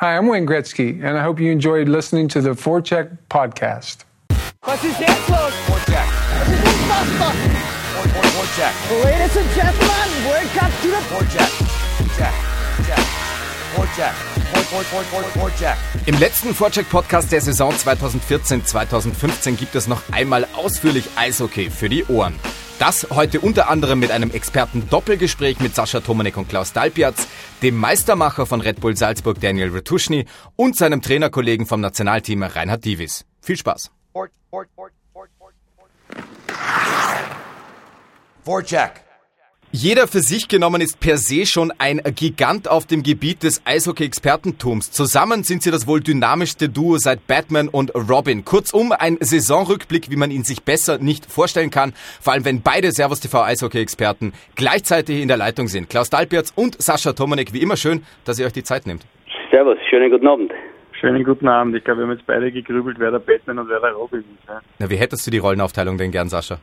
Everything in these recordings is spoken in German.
Hi, I'm Wayne Gretzky, and I hope you enjoyed listening to the Forecheck podcast. Was ist jetzt los? Vorcheck. Das ist unfassbar. Vor, vor, Vorcheck. Ladies and gentlemen, welcome to the... Vorcheck. Check. Check. Vor, Vorcheck. Im letzten Vorcheck-Podcast der Saison 2014-2015 gibt es noch einmal ausführlich Eishockey für die Ohren. Das heute unter anderem mit einem Experten-Doppelgespräch mit Sascha Tomanek und Klaus Dalpiatz, dem Meistermacher von Red Bull Salzburg Daniel Retuschny und seinem Trainerkollegen vom Nationalteam Reinhard Divis. Viel Spaß. Vor, vor, vor, vor, vor, vor. Vorcheck. Jeder für sich genommen ist per se schon ein Gigant auf dem Gebiet des Eishockey-Expertentums. Zusammen sind sie das wohl dynamischste Duo seit Batman und Robin. Kurzum, ein Saisonrückblick, wie man ihn sich besser nicht vorstellen kann. Vor allem, wenn beide Servus TV Eishockey-Experten gleichzeitig in der Leitung sind. Klaus Dalpertz und Sascha Tomanek, wie immer schön, dass ihr euch die Zeit nehmt. Servus, schönen guten Abend. Schönen guten Abend. Ich glaube, wir haben jetzt beide gegrübelt, wer der Batman und wer der Robin ist. Ja. Na, wie hättest du die Rollenaufteilung denn gern, Sascha?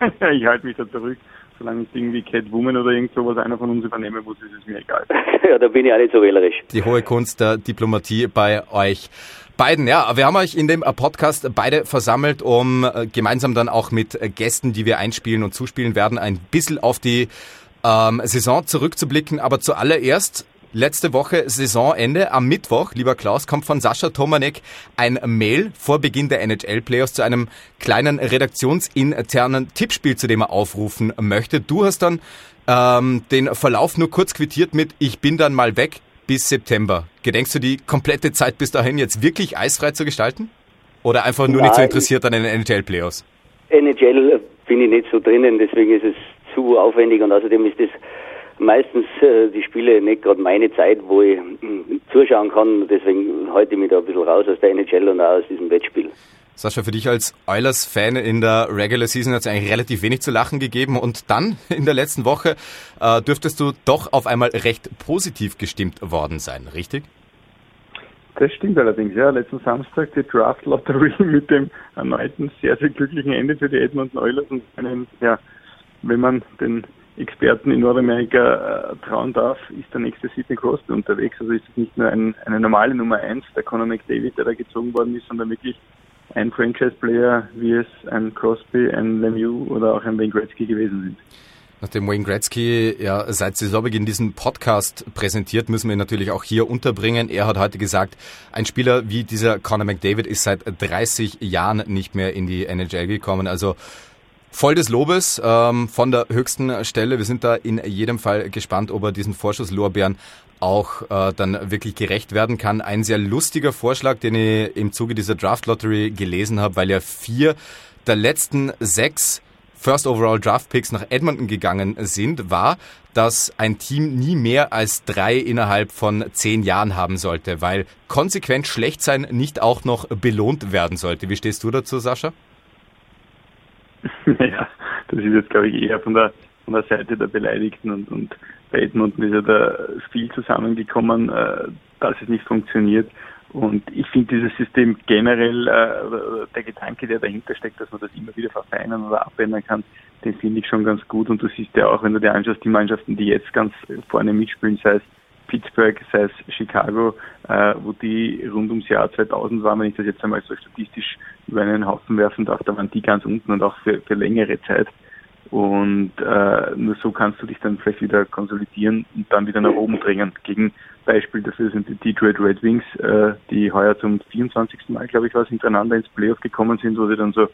ich halte mich da zurück. Solange ich irgendwie Catwoman oder irgend sowas einer von uns übernehmen muss, ist es mir egal. ja, da bin ich auch nicht so wählerisch. Die hohe Kunst der Diplomatie bei euch. Beiden, ja, wir haben euch in dem Podcast beide versammelt, um äh, gemeinsam dann auch mit äh, Gästen, die wir einspielen und zuspielen werden, ein bisschen auf die ähm, Saison zurückzublicken. Aber zuallererst Letzte Woche Saisonende am Mittwoch, lieber Klaus, kommt von Sascha Tomanek ein Mail vor Beginn der NHL-Playoffs zu einem kleinen redaktionsinternen Tippspiel, zu dem er aufrufen möchte. Du hast dann ähm, den Verlauf nur kurz quittiert mit Ich bin dann mal weg bis September. Gedenkst du die komplette Zeit bis dahin jetzt wirklich eisfrei zu gestalten? Oder einfach nur Nein. nicht so interessiert an den NHL-Playoffs? NHL bin ich nicht so drinnen, deswegen ist es zu aufwendig und außerdem ist das meistens äh, die Spiele nicht gerade meine Zeit, wo ich mh, zuschauen kann. Deswegen halte ich mich da ein bisschen raus aus der NHL und auch aus diesem Wettspiel. Sascha, für dich als Oilers-Fan in der Regular Season hat es eigentlich relativ wenig zu lachen gegeben und dann in der letzten Woche äh, dürftest du doch auf einmal recht positiv gestimmt worden sein, richtig? Das stimmt allerdings, ja. Letzten Samstag die Draft Lottery mit dem erneuten sehr, sehr glücklichen Ende für die Edmonton Oilers und einen, ja, wenn man den Experten in Nordamerika äh, trauen darf, ist der nächste Sidney Crosby unterwegs. Also ist es nicht nur ein, eine normale Nummer eins, der Conor McDavid, der da gezogen worden ist, sondern wirklich ein Franchise-Player, wie es ein Crosby, ein Lemieux oder auch ein Wayne Gretzky gewesen sind. Nachdem Wayne Gretzky ja seit Saisonbeginn diesen Podcast präsentiert, müssen wir ihn natürlich auch hier unterbringen. Er hat heute gesagt, ein Spieler wie dieser Conor McDavid ist seit 30 Jahren nicht mehr in die NHL gekommen. Also voll des Lobes ähm, von der höchsten Stelle. Wir sind da in jedem Fall gespannt, ob er diesen Vorschusslorbeeren auch äh, dann wirklich gerecht werden kann. Ein sehr lustiger Vorschlag, den ich im Zuge dieser Draft Lottery gelesen habe, weil ja vier der letzten sechs First Overall Draft Picks nach Edmonton gegangen sind, war, dass ein Team nie mehr als drei innerhalb von zehn Jahren haben sollte, weil konsequent schlecht sein nicht auch noch belohnt werden sollte. Wie stehst du dazu, Sascha? Ja, das ist jetzt, glaube ich, eher von der, von der Seite der Beleidigten und, und bei Edmonton ist ja da viel zusammengekommen, äh, dass es nicht funktioniert. Und ich finde dieses System generell, äh, der Gedanke, der dahinter steckt, dass man das immer wieder verfeinern oder abändern kann, den finde ich schon ganz gut. Und du siehst ja auch, wenn du dir anschaust, die Mannschaften, die jetzt ganz vorne mitspielen, sei es Pittsburgh, sei es Chicago, äh, wo die rund ums Jahr 2000 waren, wenn ich das jetzt einmal so statistisch über einen Haufen werfen darf, da waren die ganz unten und auch für, für längere Zeit. Und äh, nur so kannst du dich dann vielleicht wieder konsolidieren und dann wieder nach oben drängen. Gegen Beispiel dafür sind die Detroit Red Wings, äh, die heuer zum 24. Mal, glaube ich, was hintereinander ins Playoff gekommen sind, wo sie dann so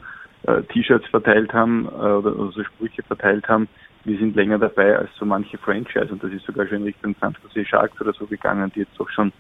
äh, T-Shirts verteilt haben äh, oder, oder so Sprüche verteilt haben. Wir sind länger dabei als so manche Franchise und das ist sogar schon in Richtung San Jose Sharks oder so gegangen, die jetzt doch schon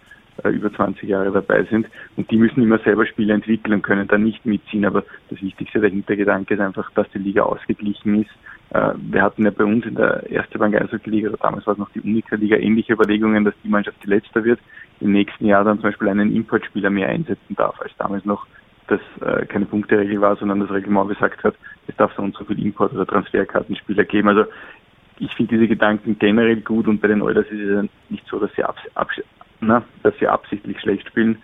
äh, über 20 Jahre dabei sind. Und die müssen immer selber Spiele entwickeln und können dann nicht mitziehen. Aber das Wichtigste, der Hintergedanke ist einfach, dass die Liga ausgeglichen ist. Äh, wir hatten ja bei uns in der ersten Bank Eishockey-Liga, oder damals war es noch die Unica-Liga, ähnliche Überlegungen, dass die Mannschaft die letzte wird, im nächsten Jahr dann zum Beispiel einen Importspieler mehr einsetzen darf, als damals noch das äh, keine Punkteregel war, sondern das Reglement gesagt hat, es darf so und so viel Import- oder Transferkartenspieler geben. Also ich finde diese Gedanken generell gut und bei den Oilers ist es nicht so, dass sie, abs na, dass sie absichtlich schlecht spielen,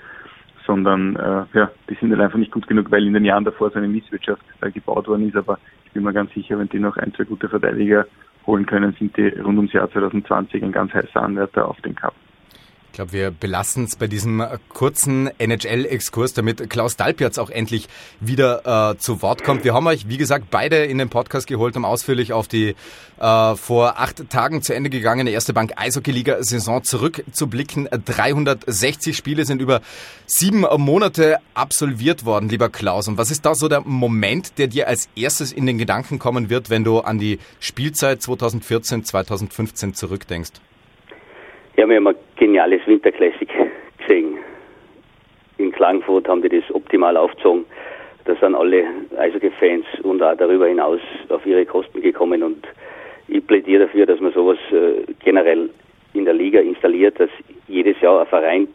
sondern äh, ja, die sind halt einfach nicht gut genug, weil in den Jahren davor so eine Misswirtschaft äh, gebaut worden ist. Aber ich bin mir ganz sicher, wenn die noch ein, zwei gute Verteidiger holen können, sind die rund ums Jahr 2020 ein ganz heißer Anwärter auf den Cup. Glaube, wir belassen es bei diesem kurzen NHL-Exkurs, damit Klaus Dalpjatz auch endlich wieder äh, zu Wort kommt. Wir haben euch, wie gesagt, beide in den Podcast geholt, um ausführlich auf die äh, vor acht Tagen zu Ende gegangene Erste Bank Eishockey-Liga-Saison zurückzublicken. 360 Spiele sind über sieben Monate absolviert worden, lieber Klaus. Und was ist da so der Moment, der dir als erstes in den Gedanken kommen wird, wenn du an die Spielzeit 2014, 2015 zurückdenkst? Ja, wir haben ein geniales Winterklassik gesehen. In Klagenfurt haben die das optimal aufgezogen. Da sind alle Eishockey-Fans und auch darüber hinaus auf ihre Kosten gekommen und ich plädiere dafür, dass man sowas äh, generell in der Liga installiert, dass jedes Jahr ein Verein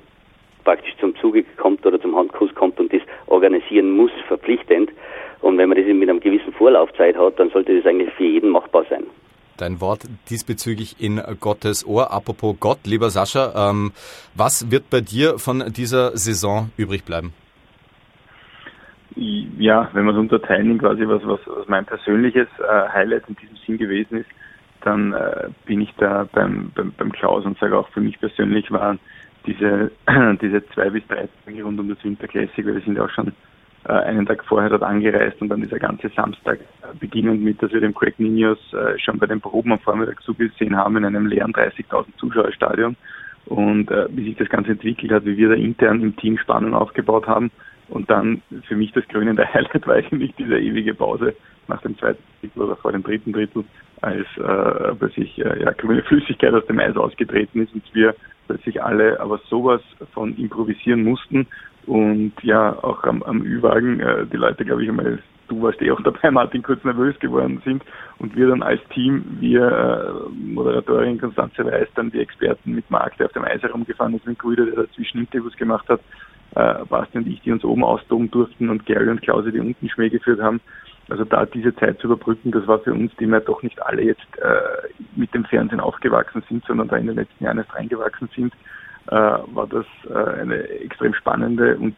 praktisch zum Zuge kommt oder zum Handkuss kommt und das organisieren muss, verpflichtend. Und wenn man das mit einer gewissen Vorlaufzeit hat, dann sollte das eigentlich für jeden machbar sein dein Wort diesbezüglich in Gottes Ohr. Apropos Gott, lieber Sascha, ähm, was wird bei dir von dieser Saison übrig bleiben? Ja, wenn wir es unterteilen, quasi was, was, was mein persönliches äh, Highlight in diesem Sinn gewesen ist, dann äh, bin ich da beim, beim, beim Klaus und sage auch für mich persönlich waren diese, diese zwei bis drei Tage rund um das Winterklassik, weil wir sind ja auch schon einen Tag vorher dort angereist und dann dieser ganze Samstag, äh, beginnend mit, dass wir dem Craig Ninos äh, schon bei den Proben am Vormittag zugesehen haben in einem leeren 30.000 Zuschauerstadion. Und wie sich das Ganze entwickelt hat, wie wir da intern im Team Spannung aufgebaut haben und dann für mich das krönende Highlight war eigentlich diese ewige Pause nach dem zweiten Drittel oder vor dem dritten Drittel, als äh, plötzlich äh, ja, grüne Flüssigkeit aus dem Eis ausgetreten ist und wir plötzlich alle aber sowas von improvisieren mussten und ja, auch am, am Ü-Wagen, äh, die Leute, glaube ich, einmal, du warst eh auch dabei, Martin, kurz nervös geworden sind. Und wir dann als Team, wir, äh, Moderatorin Konstanze Weiß, dann die Experten mit Marc, der auf dem Eis herumgefahren ist, mit Grüder, der dazwischen Interviews gemacht hat, äh, Basti und ich, die uns oben austoben durften und Gary und Klause, die unten Schmäh geführt haben. Also da diese Zeit zu überbrücken, das war für uns, die wir doch nicht alle jetzt äh, mit dem Fernsehen aufgewachsen sind, sondern da in den letzten Jahren erst reingewachsen sind, war das äh, eine extrem spannende und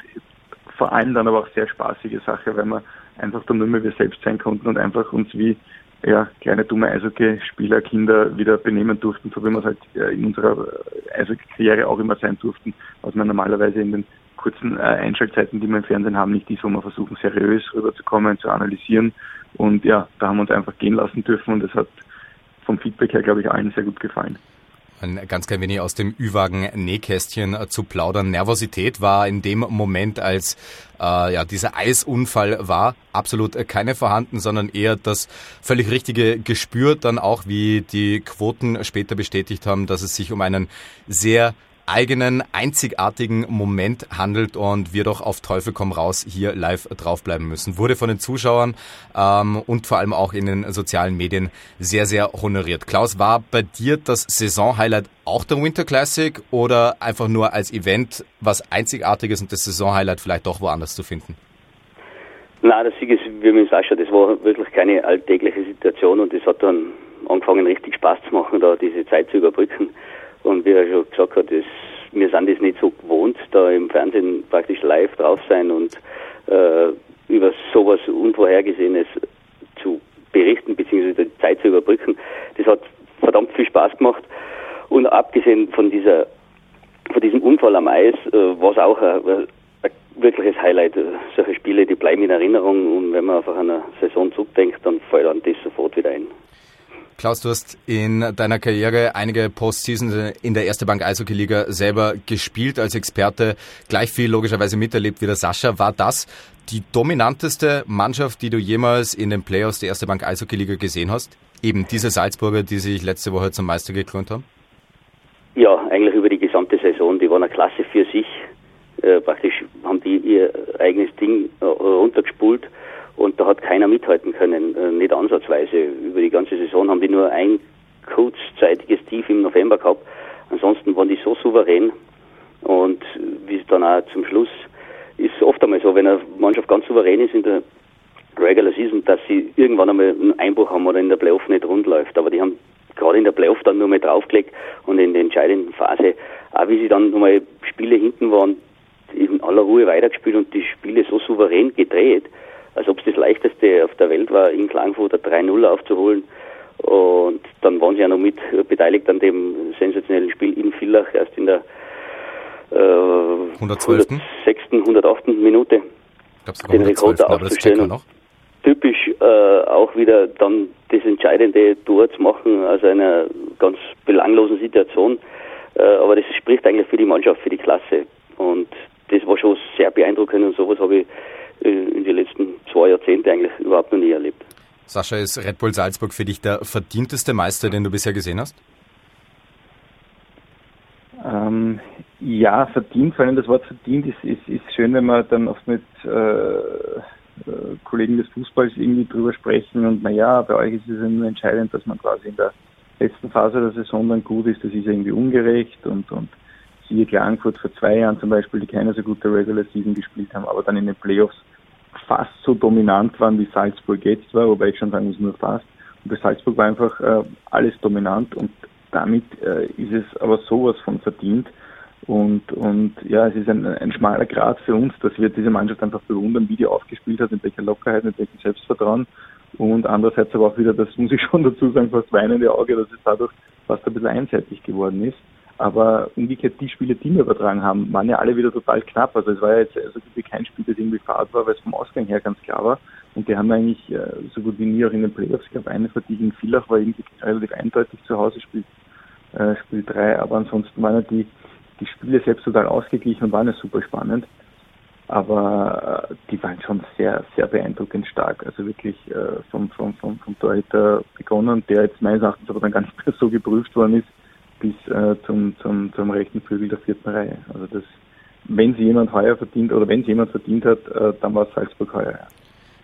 vor allem dann aber auch sehr spaßige Sache, weil wir einfach dann nur mehr wir selbst sein konnten und einfach uns wie ja, kleine dumme Eishockey-Spieler, Kinder wieder benehmen durften, so wie wir es halt äh, in unserer Eishockey-Karriere auch immer sein durften, was man normalerweise in den kurzen Einschaltzeiten, die wir im Fernsehen haben, nicht ist, wo wir versuchen, seriös rüberzukommen, zu analysieren. Und ja, da haben wir uns einfach gehen lassen dürfen und es hat vom Feedback her, glaube ich, allen sehr gut gefallen ein ganz klein wenig aus dem Ü-Wagen-Nähkästchen äh, zu plaudern. Nervosität war in dem Moment, als äh, ja, dieser Eisunfall war, absolut äh, keine vorhanden, sondern eher das völlig richtige Gespür dann auch, wie die Quoten später bestätigt haben, dass es sich um einen sehr eigenen, einzigartigen Moment handelt und wir doch auf Teufel komm raus hier live draufbleiben müssen. Wurde von den Zuschauern ähm, und vor allem auch in den sozialen Medien sehr, sehr honoriert. Klaus, war bei dir das Saisonhighlight auch der Winter Classic oder einfach nur als Event was Einzigartiges und das Saisonhighlight vielleicht doch woanders zu finden? Nein, das Sieg ist, wie mit Sascha, das war wirklich keine alltägliche Situation und das hat dann angefangen richtig Spaß zu machen, da diese Zeit zu überbrücken. Und wie er schon gesagt hat, das, wir sind das nicht so gewohnt, da im Fernsehen praktisch live drauf sein und äh, über sowas Unvorhergesehenes zu berichten, beziehungsweise die Zeit zu überbrücken. Das hat verdammt viel Spaß gemacht. Und abgesehen von dieser, von diesem Unfall am Eis, äh, war es auch ein, ein wirkliches Highlight. Solche Spiele, die bleiben in Erinnerung und wenn man einfach an eine Saison zurückdenkt, dann fällt einem das sofort wieder ein. Klaus, du hast in deiner Karriere einige Postseason in der Erste Bank Eishockey Liga selber gespielt als Experte, gleich viel logischerweise miterlebt wie der Sascha. War das die dominanteste Mannschaft, die du jemals in den Playoffs der Erste Bank Eishockey Liga gesehen hast? Eben diese Salzburger, die sich letzte Woche zum Meister gekrönt haben? Ja, eigentlich über die gesamte Saison. Die waren eine Klasse für sich. Äh, praktisch haben die ihr eigenes Ding äh, runtergespult und da hat keiner mithalten können, äh, nicht ansatzweise. Über die ganze Saison haben die nur ein kurzzeitiges Tief im November gehabt. Ansonsten waren die so souverän und wie es dann auch zum Schluss ist oft einmal so, wenn eine Mannschaft ganz souverän ist in der Regular Season, dass sie irgendwann einmal einen Einbruch haben oder in der Playoff nicht rund läuft. Aber die haben gerade in der Playoff dann nur mal draufgelegt und in der entscheidenden Phase, auch wie sie dann nochmal Spiele hinten waren, in aller Ruhe weitergespielt und die Spiele so souverän gedreht, als ob es das leichteste auf der Welt war, in Klagenfurt 3-0 aufzuholen. Und dann waren sie ja noch mit beteiligt an dem sensationellen Spiel in Villach, erst in der äh, 112. 106., 108. Minute den 112. Rekord Aber das aufzustellen checken wir und noch. typisch äh, auch wieder dann das entscheidende Tor zu machen aus einer ganz belanglosen Situation. Äh, aber das spricht eigentlich für die Mannschaft, für die Klasse. Und das war schon sehr beeindruckend und sowas habe ich in den letzten zwei Jahrzehnten eigentlich überhaupt noch nie erlebt. Sascha, ist Red Bull Salzburg für dich der verdienteste Meister, den du bisher gesehen hast? Ähm, ja, verdient, vor allem das Wort verdient ist, ist, ist schön, wenn man dann oft mit äh, äh, Kollegen des Fußballs irgendwie drüber sprechen und naja, bei euch ist es ja nur entscheidend, dass man quasi in der letzten Phase der Saison dann gut ist, das ist irgendwie ungerecht und, und siehe Klagenfurt vor zwei Jahren zum Beispiel, die keine so gute Regular Season gespielt haben, aber dann in den Playoffs fast so dominant waren, wie Salzburg jetzt war, wobei ich schon sagen muss, nur fast. Und bei Salzburg war einfach äh, alles dominant und damit äh, ist es aber sowas von verdient. Und, und ja, es ist ein, ein schmaler Grad für uns, dass wir diese Mannschaft einfach bewundern, wie die aufgespielt hat, mit welcher Lockerheit, mit welchem Selbstvertrauen. Und andererseits aber auch wieder, das muss ich schon dazu sagen, fast weinende Auge, dass es dadurch fast ein bisschen einseitig geworden ist. Aber umgekehrt, die Spiele, die wir übertragen haben, waren ja alle wieder total knapp. Also es war ja jetzt so gut wie kein Spiel, das irgendwie fad war, weil es vom Ausgang her ganz klar war. Und die haben eigentlich äh, so gut wie nie auch in den Playoffs, ich glaube, eine Partie gegen Villach war irgendwie relativ eindeutig zu Hause, Spiel, äh, Spiel 3. Aber ansonsten waren ja die, die Spiele selbst total ausgeglichen und waren ja super spannend. Aber äh, die waren schon sehr, sehr beeindruckend stark. Also wirklich äh, vom, vom, vom, vom Torhüter begonnen, der jetzt meines Erachtens aber dann gar nicht mehr so geprüft worden ist, bis äh, zum, zum, zum rechten Flügel der vierten Reihe. Also das, wenn sie jemand heuer verdient oder wenn sie jemand verdient hat, äh, dann war es Salzburg heuer.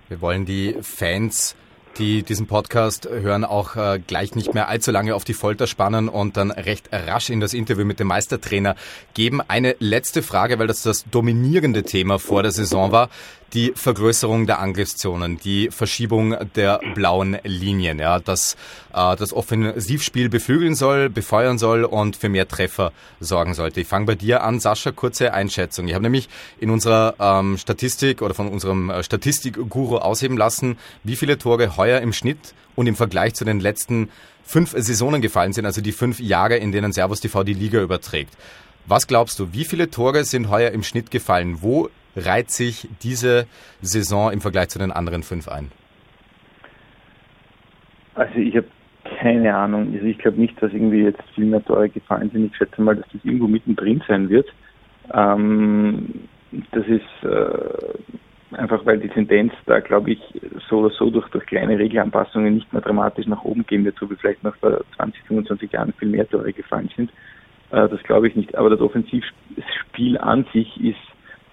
Wir wollen die Fans, die diesen Podcast hören, auch äh, gleich nicht mehr allzu lange auf die Folter spannen und dann recht rasch in das Interview mit dem Meistertrainer geben. Eine letzte Frage, weil das das dominierende Thema vor der Saison war. Die Vergrößerung der Angriffszonen, die Verschiebung der blauen Linien, ja, dass äh, das Offensivspiel beflügeln soll, befeuern soll und für mehr Treffer sorgen sollte. Ich fange bei dir an, Sascha, kurze Einschätzung. Ich habe nämlich in unserer ähm, Statistik oder von unserem äh, Statistikguru ausheben lassen, wie viele Tore heuer im Schnitt und im Vergleich zu den letzten fünf Saisonen gefallen sind, also die fünf Jahre, in denen Servus TV die Liga überträgt. Was glaubst du, wie viele Tore sind heuer im Schnitt gefallen? Wo reiht sich diese Saison im Vergleich zu den anderen fünf ein? Also ich habe keine Ahnung. Also ich glaube nicht, dass irgendwie jetzt viel mehr Tore gefallen sind. Ich schätze mal, dass das irgendwo mittendrin sein wird. Ähm, das ist äh, einfach, weil die Tendenz da, glaube ich, so oder so durch, durch kleine Regelanpassungen nicht mehr dramatisch nach oben gehen wird, so wie vielleicht noch vor 20, 25 Jahren viel mehr Tore gefallen sind. Äh, das glaube ich nicht. Aber das Offensivspiel an sich ist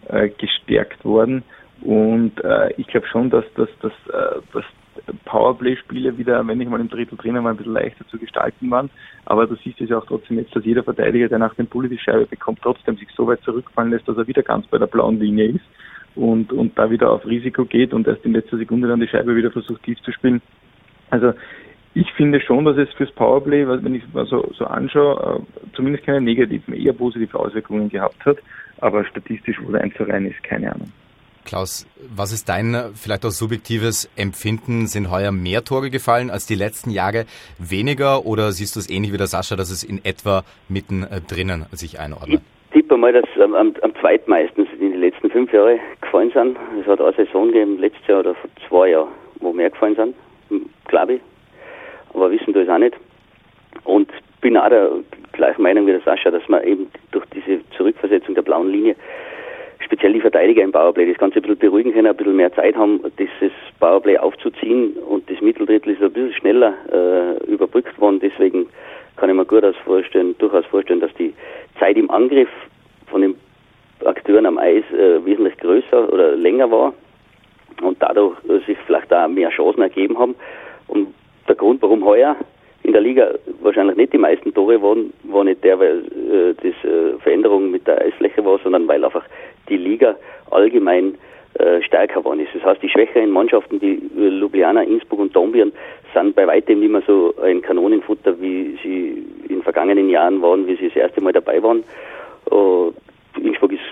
äh, gestärkt worden. Und äh, ich glaube schon, dass, dass, dass, äh, dass Powerplay-Spiele wieder, wenn ich mal im Drittel drinnen war, ein bisschen leichter zu gestalten waren. Aber du siehst es ja auch trotzdem jetzt, dass jeder Verteidiger, der nach dem Bulli die Scheibe bekommt, trotzdem sich so weit zurückfallen lässt, dass er wieder ganz bei der blauen Linie ist und, und da wieder auf Risiko geht und erst in letzter Sekunde dann die Scheibe wieder versucht tief zu spielen. Also ich finde schon, dass es fürs Powerplay, wenn ich es mal so, so anschaue, zumindest keine negativen, eher positive Auswirkungen gehabt hat. Aber statistisch, wo der einzureihen ist, keine Ahnung. Klaus, was ist dein vielleicht auch subjektives Empfinden? Sind heuer mehr Tore gefallen als die letzten Jahre weniger oder siehst du es ähnlich wie der Sascha, dass es in etwa mitten drinnen sich einordnet? Ich tippe mal, dass am, am, am zweitmeisten in den letzten fünf Jahren gefallen sind. Es hat eine Saison gegeben, letztes Jahr oder vor zwei Jahren, wo mehr gefallen sind, glaube ich. Aber wissen du es auch nicht. Und bin auch der gleichen Meinung wie der Sascha, dass man eben durch diese Zurückversetzung der blauen Linie speziell die Verteidiger im Powerplay das Ganze ein bisschen beruhigen können, ein bisschen mehr Zeit haben, dieses Powerplay aufzuziehen und das Mitteldrittel ist ein bisschen schneller äh, überbrückt worden. Deswegen kann ich mir gut vorstellen, durchaus vorstellen, dass die Zeit im Angriff von den Akteuren am Eis äh, wesentlich größer oder länger war und dadurch äh, sich vielleicht auch mehr Chancen ergeben haben. Und der Grund, warum heuer in der Liga wahrscheinlich nicht die meisten Tore waren, war nicht der, weil äh, das äh, Veränderung mit der Eisfläche war, sondern weil einfach die Liga allgemein äh, stärker geworden ist. Das heißt, die schwächeren Mannschaften, die äh, Ljubljana, Innsbruck und Dornbirn, sind bei weitem nicht mehr so ein Kanonenfutter, wie sie in vergangenen Jahren waren, wie sie das erste Mal dabei waren. Äh, Innsbruck ist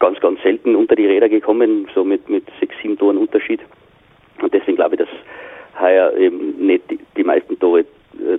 ganz, ganz selten unter die Räder gekommen, so mit, mit sechs, sieben Toren Unterschied. Und deswegen glaube ich, dass heuer eben nicht die, die meisten Tore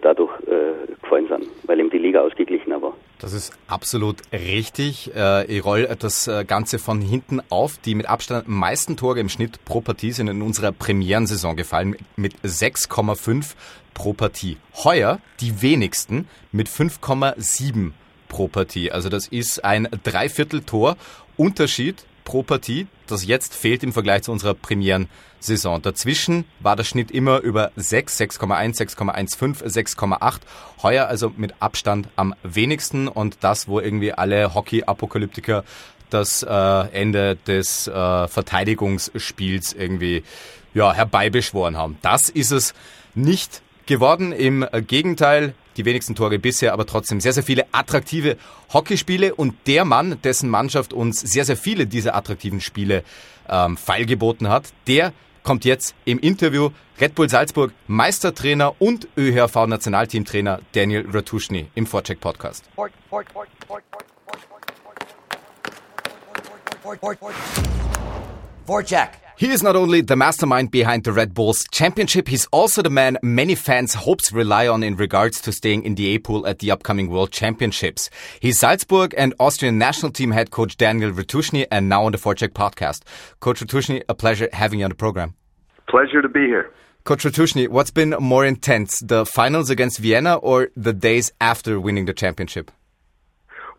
dadurch äh, gefallen sind, weil eben die Liga ausgeglichener war. Das ist absolut richtig. Äh, ich roll das äh, Ganze von hinten auf. Die mit Abstand meisten Tore im Schnitt pro Partie sind in unserer Premierensaison gefallen mit 6,5 pro Partie. Heuer die wenigsten mit 5,7 pro Partie. Also das ist ein Dreiviertel-Tor Unterschied pro Partie, das jetzt fehlt im Vergleich zu unserer Premieren-Saison. Dazwischen war der Schnitt immer über 6, 6,1, 6,15, 6,8. Heuer also mit Abstand am wenigsten und das, wo irgendwie alle Hockey-Apokalyptiker das äh, Ende des äh, Verteidigungsspiels irgendwie ja, herbeibeschworen haben. Das ist es nicht geworden. Im Gegenteil, die wenigsten Tore bisher, aber trotzdem sehr, sehr viele attraktive Hockeyspiele. Und der Mann, dessen Mannschaft uns sehr, sehr viele dieser attraktiven Spiele ähm, feilgeboten hat, der kommt jetzt im Interview Red Bull Salzburg Meistertrainer und ÖHV-Nationalteamtrainer Daniel Ratuschny im Vorcheck Podcast. Vorcheck. He is not only the mastermind behind the Red Bulls championship, he's also the man many fans' hopes rely on in regards to staying in the A pool at the upcoming World Championships. He's Salzburg and Austrian national team head coach Daniel Ratushny and now on the Forecheck podcast. Coach Ratushny, a pleasure having you on the program. Pleasure to be here. Coach Ratushny, what's been more intense, the finals against Vienna or the days after winning the championship?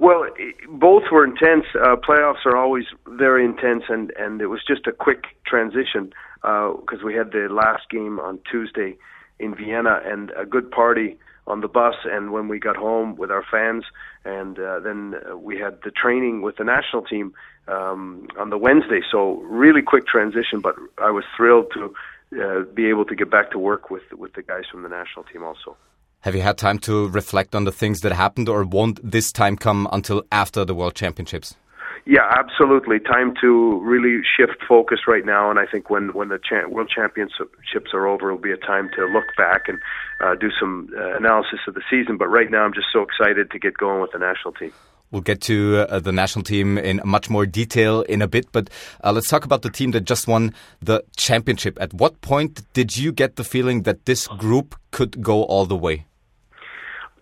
Well, both were intense. Uh, playoffs are always very intense, and and it was just a quick transition because uh, we had the last game on Tuesday in Vienna and a good party on the bus, and when we got home with our fans, and uh, then we had the training with the national team um, on the Wednesday. So really quick transition, but I was thrilled to uh, be able to get back to work with with the guys from the national team also. Have you had time to reflect on the things that happened, or won't this time come until after the World Championships? Yeah, absolutely. Time to really shift focus right now, and I think when when the cha- World Championships are over, it'll be a time to look back and uh, do some uh, analysis of the season. But right now, I'm just so excited to get going with the national team. We'll get to uh, the national team in much more detail in a bit, but uh, let's talk about the team that just won the championship. At what point did you get the feeling that this group could go all the way?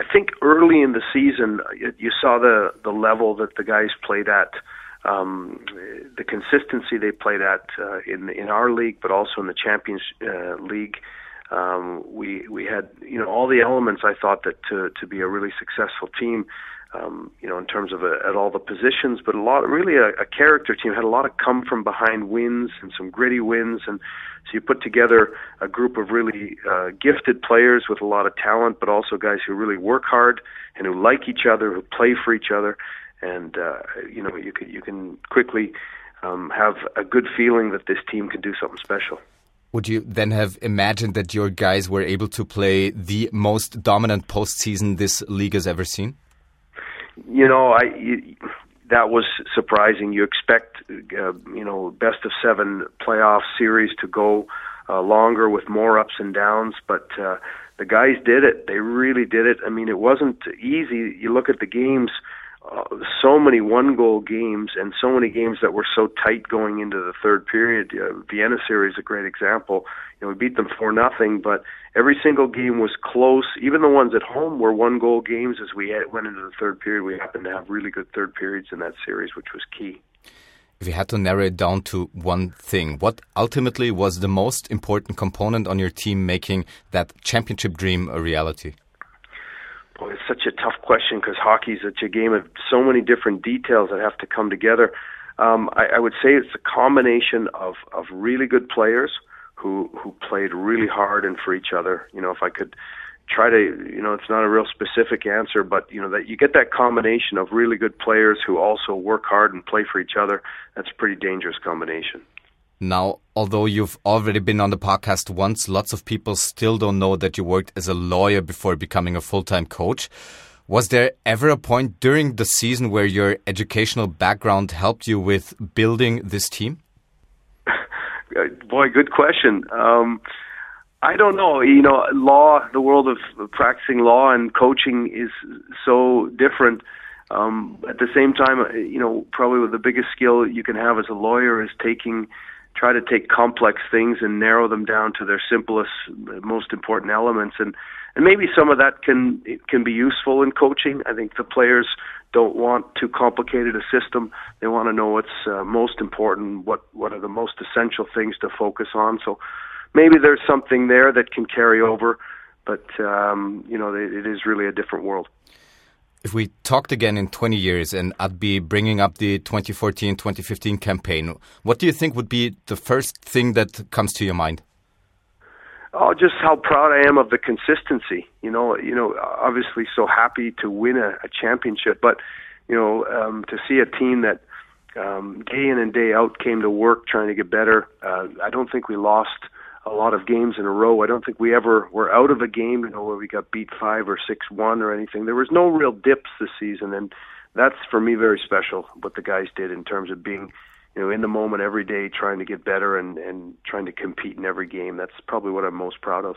I think early in the season, you saw the the level that the guys played at, um, the consistency they played at uh, in in our league, but also in the Champions uh, League. Um, we we had you know all the elements I thought that to to be a really successful team um, you know, in terms of a, uh, at all the positions, but a lot, really a, a character team had a lot of come from behind wins and some gritty wins, and so you put together a group of really uh, gifted players with a lot of talent, but also guys who really work hard and who like each other, who play for each other, and uh, you know, you can you can quickly um, have a good feeling that this team can do something special. Would you then have imagined that your guys were able to play the most dominant postseason this league has ever seen? You know, I you, that was surprising. You expect, uh, you know, best of seven playoff series to go uh, longer with more ups and downs, but uh, the guys did it. They really did it. I mean, it wasn't easy. You look at the games. So many one goal games and so many games that were so tight going into the third period. Uh, Vienna series is a great example. You know, we beat them for nothing, but every single game was close. Even the ones at home were one goal games. As we had, went into the third period, we happened to have really good third periods in that series, which was key. If you had to narrow it down to one thing, what ultimately was the most important component on your team making that championship dream a reality? Boy, it's such a tough question because hockey is such a game of so many different details that have to come together. Um, I, I would say it's a combination of, of really good players who who played really hard and for each other. You know, if I could try to, you know, it's not a real specific answer, but you know that you get that combination of really good players who also work hard and play for each other. That's a pretty dangerous combination. Now, although you've already been on the podcast once, lots of people still don't know that you worked as a lawyer before becoming a full-time coach. Was there ever a point during the season where your educational background helped you with building this team? Boy, good question. Um, I don't know. You know, law, the world of practicing law and coaching is so different. Um, at the same time, you know, probably the biggest skill you can have as a lawyer is taking try to take complex things and narrow them down to their simplest, most important elements. And and maybe some of that can can be useful in coaching. I think the players don't want too complicated a system. They want to know what's uh, most important, what what are the most essential things to focus on. So maybe there's something there that can carry over, but um, you know it, it is really a different world. If we talked again in 20 years and I'd be bringing up the 2014-2015 campaign, what do you think would be the first thing that comes to your mind? Oh, just how proud I am of the consistency. You know, you know, obviously so happy to win a, a championship, but you know, um, to see a team that um, day in and day out came to work trying to get better. Uh, I don't think we lost a lot of games in a row. I don't think we ever were out of a game, you know, where we got beat five or six one or anything. There was no real dips this season, and that's for me very special. What the guys did in terms of being you know, in the moment every day, trying to get better and, and trying to compete in every game. That's probably what I'm most proud of.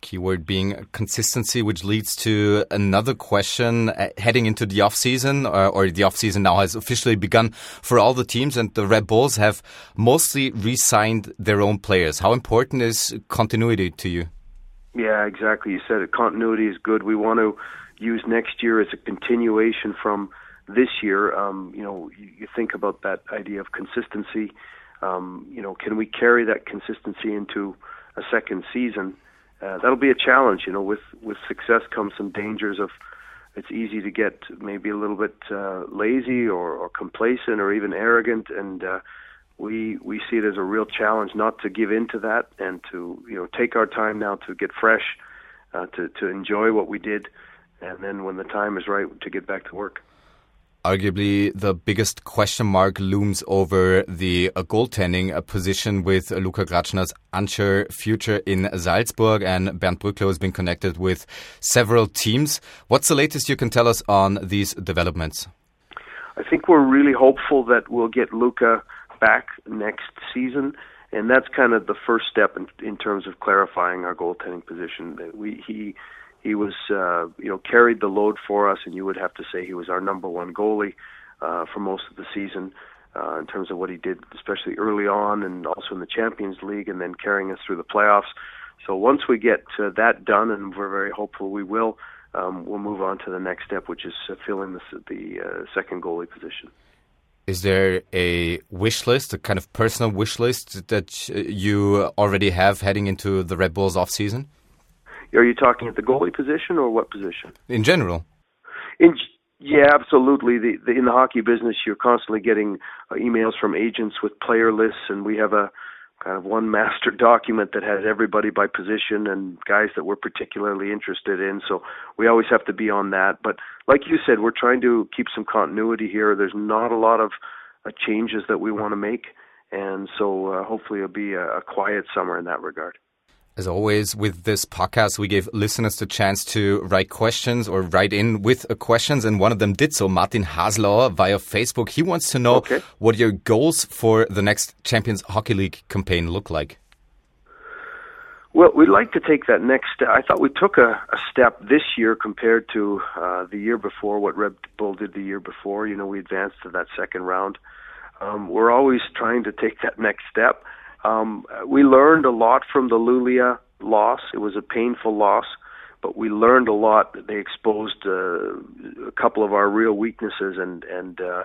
Keyword being consistency, which leads to another question uh, heading into the off season, or, uh, or the off season now has officially begun for all the teams, and the Red Bulls have mostly re-signed their own players. How important is continuity to you? Yeah, exactly. You said it. Continuity is good. We want to use next year as a continuation from this year, um, you know, you, you think about that idea of consistency. Um, you know, can we carry that consistency into a second season? Uh, that'll be a challenge. You know, with with success comes some dangers of it's easy to get maybe a little bit uh, lazy or, or complacent or even arrogant, and uh, we we see it as a real challenge not to give in to that and to you know take our time now to get fresh, uh, to to enjoy what we did, and then when the time is right to get back to work arguably the biggest question mark looms over the uh, goaltending uh, position with uh, Luka Grachner's unsure future in Salzburg and Bernd Brückler has been connected with several teams. What's the latest you can tell us on these developments? I think we're really hopeful that we'll get Luka back next season and that's kind of the first step in, in terms of clarifying our goaltending position. That We, he he was uh, you know carried the load for us, and you would have to say he was our number one goalie uh, for most of the season uh, in terms of what he did, especially early on, and also in the Champions League, and then carrying us through the playoffs. So once we get uh, that done, and we're very hopeful we will, um, we'll move on to the next step, which is uh, filling the, the uh, second goalie position. Is there a wish list, a kind of personal wish list that you already have heading into the Red Bulls off season? Are you talking at the goalie position or what position? In general. In yeah, absolutely. The, the, in the hockey business, you're constantly getting uh, emails from agents with player lists, and we have a kind of one master document that has everybody by position and guys that we're particularly interested in. So we always have to be on that. But like you said, we're trying to keep some continuity here. There's not a lot of uh, changes that we want to make, and so uh, hopefully it'll be a, a quiet summer in that regard. As always, with this podcast, we gave listeners the chance to write questions or write in with questions, and one of them did so. Martin Haslauer via Facebook. He wants to know okay. what your goals for the next Champions Hockey League campaign look like. Well, we'd like to take that next step. I thought we took a, a step this year compared to uh, the year before, what Red Bull did the year before. You know, we advanced to that second round. Um, we're always trying to take that next step. Um, we learned a lot from the Luleå loss. It was a painful loss, but we learned a lot. They exposed uh, a couple of our real weaknesses, and and uh,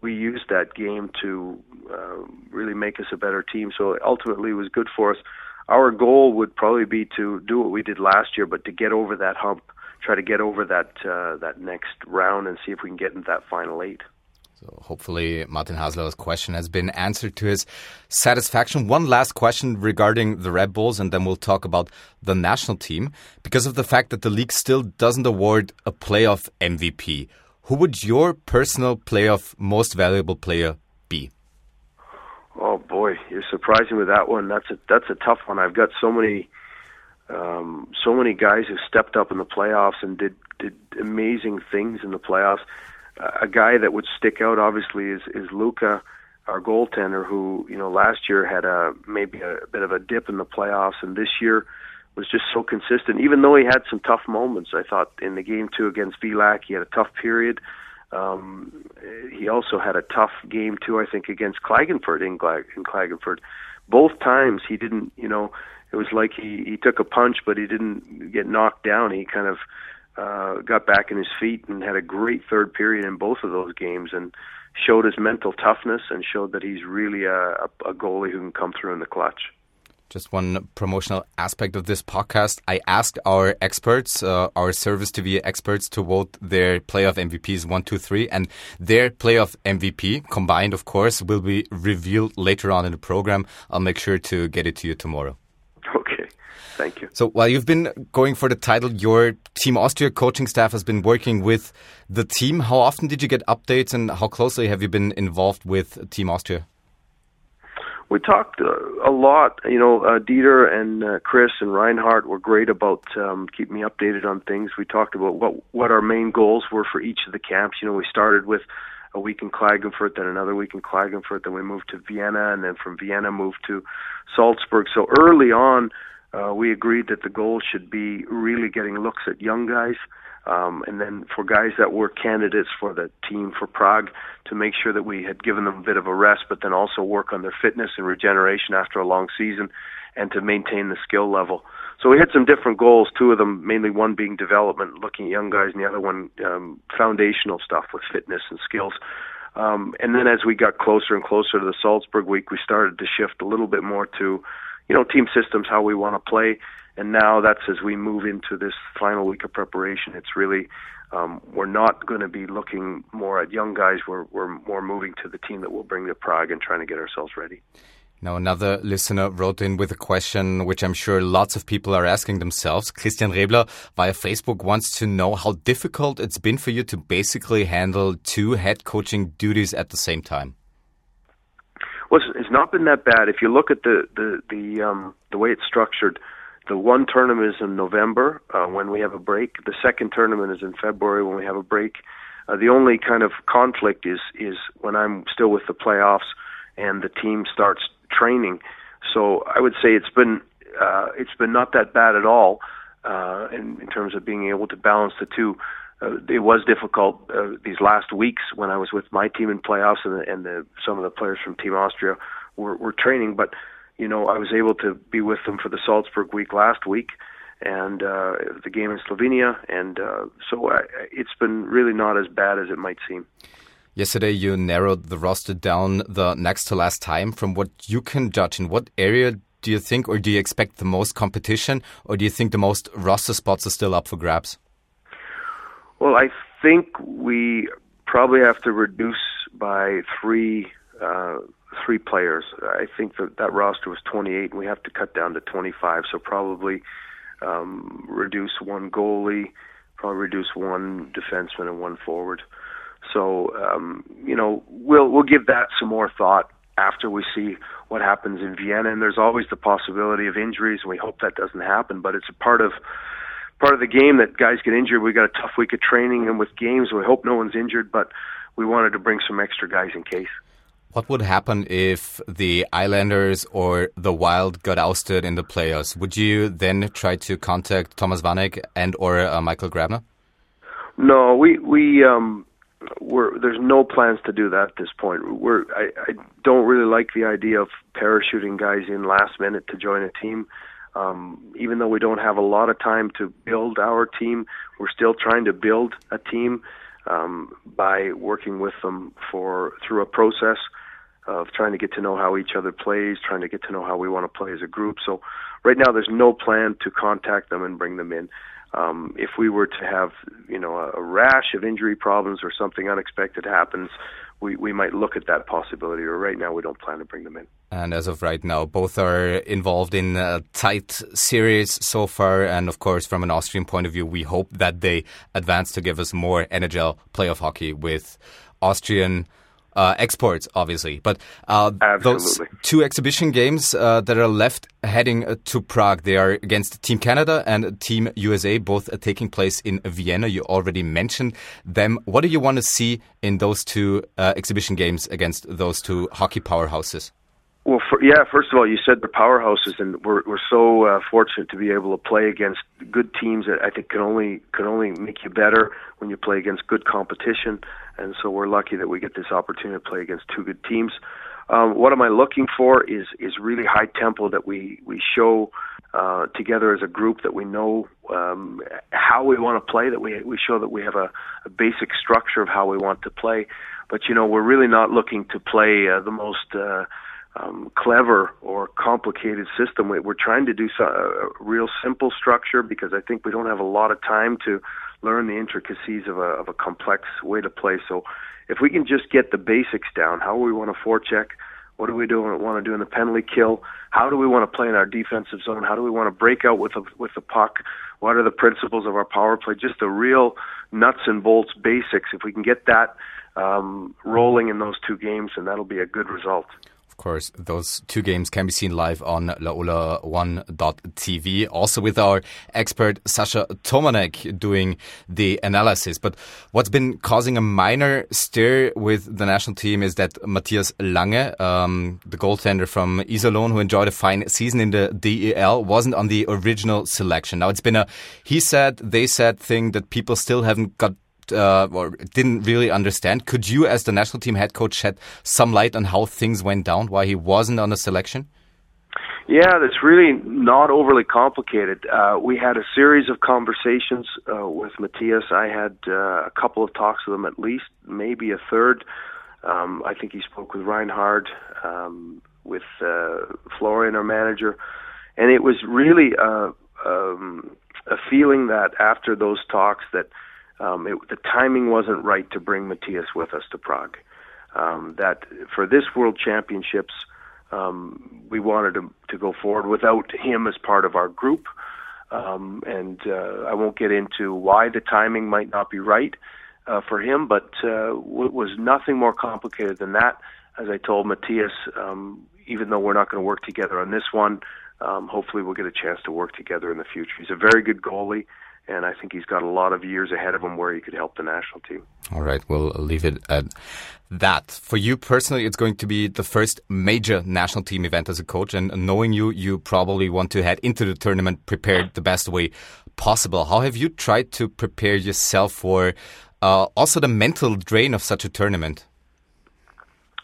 we used that game to uh, really make us a better team. So ultimately, it was good for us. Our goal would probably be to do what we did last year, but to get over that hump, try to get over that uh, that next round, and see if we can get into that final eight. So hopefully Martin Haslauer's question has been answered to his satisfaction. One last question regarding the Red Bulls, and then we'll talk about the national team. Because of the fact that the league still doesn't award a playoff MVP, who would your personal playoff most valuable player be? Oh boy, you're surprising with that one. That's a that's a tough one. I've got so many um, so many guys who stepped up in the playoffs and did did amazing things in the playoffs a guy that would stick out obviously is is Luca, our goaltender, who you know last year had a maybe a, bit of a dip in the playoffs, and this year was just so consistent. Even though he had some tough moments, I thought in the game two against Villach, he had a tough period. Um, he also had a tough game too, I think, against Klagenfurt in, Klag- in Klagenfurt. Both times he didn't, you know, it was like he he took a punch, but he didn't get knocked down. He kind of uh, got back in his feet and had a great third period in both of those games, and showed his mental toughness and showed that he's really a, a goalie who can come through in the clutch. Just one promotional aspect of this podcast. I asked our experts, uh, our Service TV experts, to vote their playoff MVPs one, two, three, and their playoff MVP, combined, of course, will be revealed later on in the program. I'll make sure to get it to you tomorrow. Thank you. So while you've been going for the title, your Team Austria coaching staff has been working with the team. How often did you get updates and how closely have you been involved with Team Austria? we talked uh, a lot. You know, uh, Dieter and uh, Chris and Reinhardt were great about um, keeping me updated on things. We talked about what what our main goals were for each of the camps. You know, we started with a week in Klagenfurt, then another week in Klagenfurt, then we moved to Vienna, and then from Vienna moved to Salzburg. So early on, uh, we agreed that the goal should be really getting looks at young guys. Um, and then for guys that were candidates for the team for Prague, to make sure that we had given them a bit of a rest, but then also work on their fitness and regeneration after a long season, and to maintain the skill level. So we had some different goals. Two of them, mainly one being development, looking at young guys, and the other one um, foundational stuff with fitness and skills. Um, and then as we got closer and closer to the Salzburg week, we started to shift a little bit more to, you know, team systems, how we want to play and now that's as we move into this final week of preparation. It's really um, we're not going to be looking more at young guys. We're we're more moving to the team that will bring to Prague and trying to get ourselves ready. Now, another listener wrote in with a question which I'm sure lots of people are asking themselves. Christian Rebler via Facebook wants to know how difficult it's been for you to basically handle two head coaching duties at the same time. Well, it's not been that bad. If you look at the the the um, the way it's structured, the one tournament is in November uh, when we have a break. The second tournament is in February when we have a break. Uh, the only kind of conflict is is when I'm still with the playoffs and the team starts training. So I would say it's been uh, it's been not that bad at all uh, in, in terms of being able to balance the two. Uh, it was difficult uh, these last weeks when I was with my team in playoffs and, the, and the, some of the players from Team Austria were, were training, but you know, I was able to be with them for the Salzburg week last week and uh, the game in Slovenia. And uh, so I, it's been really not as bad as it might seem. Yesterday, you narrowed the roster down the next to last time. From what you can judge, in what area do you think, or do you expect the most competition, or do you think the most roster spots are still up for grabs? Well, I think we probably have to reduce by three uh, three players. I think that that roster was 28, and we have to cut down to 25. So probably um, reduce one goalie, probably reduce one defenseman and one forward. So um, you know we'll we'll give that some more thought after we see what happens in Vienna. And there's always the possibility of injuries, and we hope that doesn't happen. But it's a part of part of the game that guys get injured. We got a tough week of training and with games. We hope no one's injured, but we wanted to bring some extra guys in case. What would happen if the Islanders or the Wild got ousted in the playoffs? Would you then try to contact Thomas Vanek and or uh, Michael Grabner? No, we we um we're there's no plans to do that at this point. We're I, I don't really like the idea of parachuting guys in last minute to join a team. Um, even though we don't have a lot of time to build our team, we're still trying to build a team um, by working with them for through a process of trying to get to know how each other plays, trying to get to know how we want to play as a group. So right now, there's no plan to contact them and bring them in. Um, if we were to have, you know, a, a rash of injury problems or something unexpected happens, we, we might look at that possibility. Or right now, we don't plan to bring them in. And as of right now, both are involved in a tight series so far. And of course, from an Austrian point of view, we hope that they advance to give us more NHL playoff hockey with Austrian uh, exports, obviously. But uh, those two exhibition games uh, that are left heading uh, to Prague, they are against Team Canada and Team USA, both taking place in Vienna. You already mentioned them. What do you want to see in those two uh, exhibition games against those two hockey powerhouses? Well, for, yeah. First of all, you said the powerhouses, and we're we're so uh, fortunate to be able to play against good teams that I think can only can only make you better when you play against good competition. And so we're lucky that we get this opportunity to play against two good teams. Um, what am I looking for is is really high tempo that we we show uh, together as a group that we know um, how we want to play, that we we show that we have a, a basic structure of how we want to play. But you know, we're really not looking to play uh, the most uh, um, clever or complicated system. We, we're trying to do so, a real simple structure because I think we don't have a lot of time to learn the intricacies of a, of a complex way to play. So if we can just get the basics down, how we want to forecheck, what do we do want to do in the penalty kill? How do we want to play in our defensive zone? How do we want to break out with the, with the puck? What are the principles of our power play? Just the real nuts and bolts basics. If we can get that um, rolling in those two games, and that'll be a good result course, those two games can be seen live on laola1.tv. Also with our expert Sasha Tomanek doing the analysis. But what's been causing a minor stir with the national team is that Matthias Lange, um, the goaltender from Iserlohn, who enjoyed a fine season in the DEL, wasn't on the original selection. Now it's been a he said, they said thing that people still haven't got uh, or didn't really understand. Could you, as the national team head coach, shed some light on how things went down, why he wasn't on the selection? Yeah, that's really not overly complicated. Uh, we had a series of conversations uh, with Matthias. I had uh, a couple of talks with him, at least, maybe a third. Um, I think he spoke with Reinhard, um, with uh, Florian, our manager, and it was really uh, um, a feeling that after those talks that um, it, the timing wasn't right to bring Matthias with us to Prague. Um, that for this World Championships, um, we wanted to, to go forward without him as part of our group. Um, and uh, I won't get into why the timing might not be right uh, for him, but uh, it was nothing more complicated than that. As I told Matthias, um, even though we're not going to work together on this one, um, hopefully we'll get a chance to work together in the future. He's a very good goalie and I think he's got a lot of years ahead of him where he could help the national team. All right, we'll leave it at that. For you personally, it's going to be the first major national team event as a coach, and knowing you, you probably want to head into the tournament prepared the best way possible. How have you tried to prepare yourself for uh, also the mental drain of such a tournament?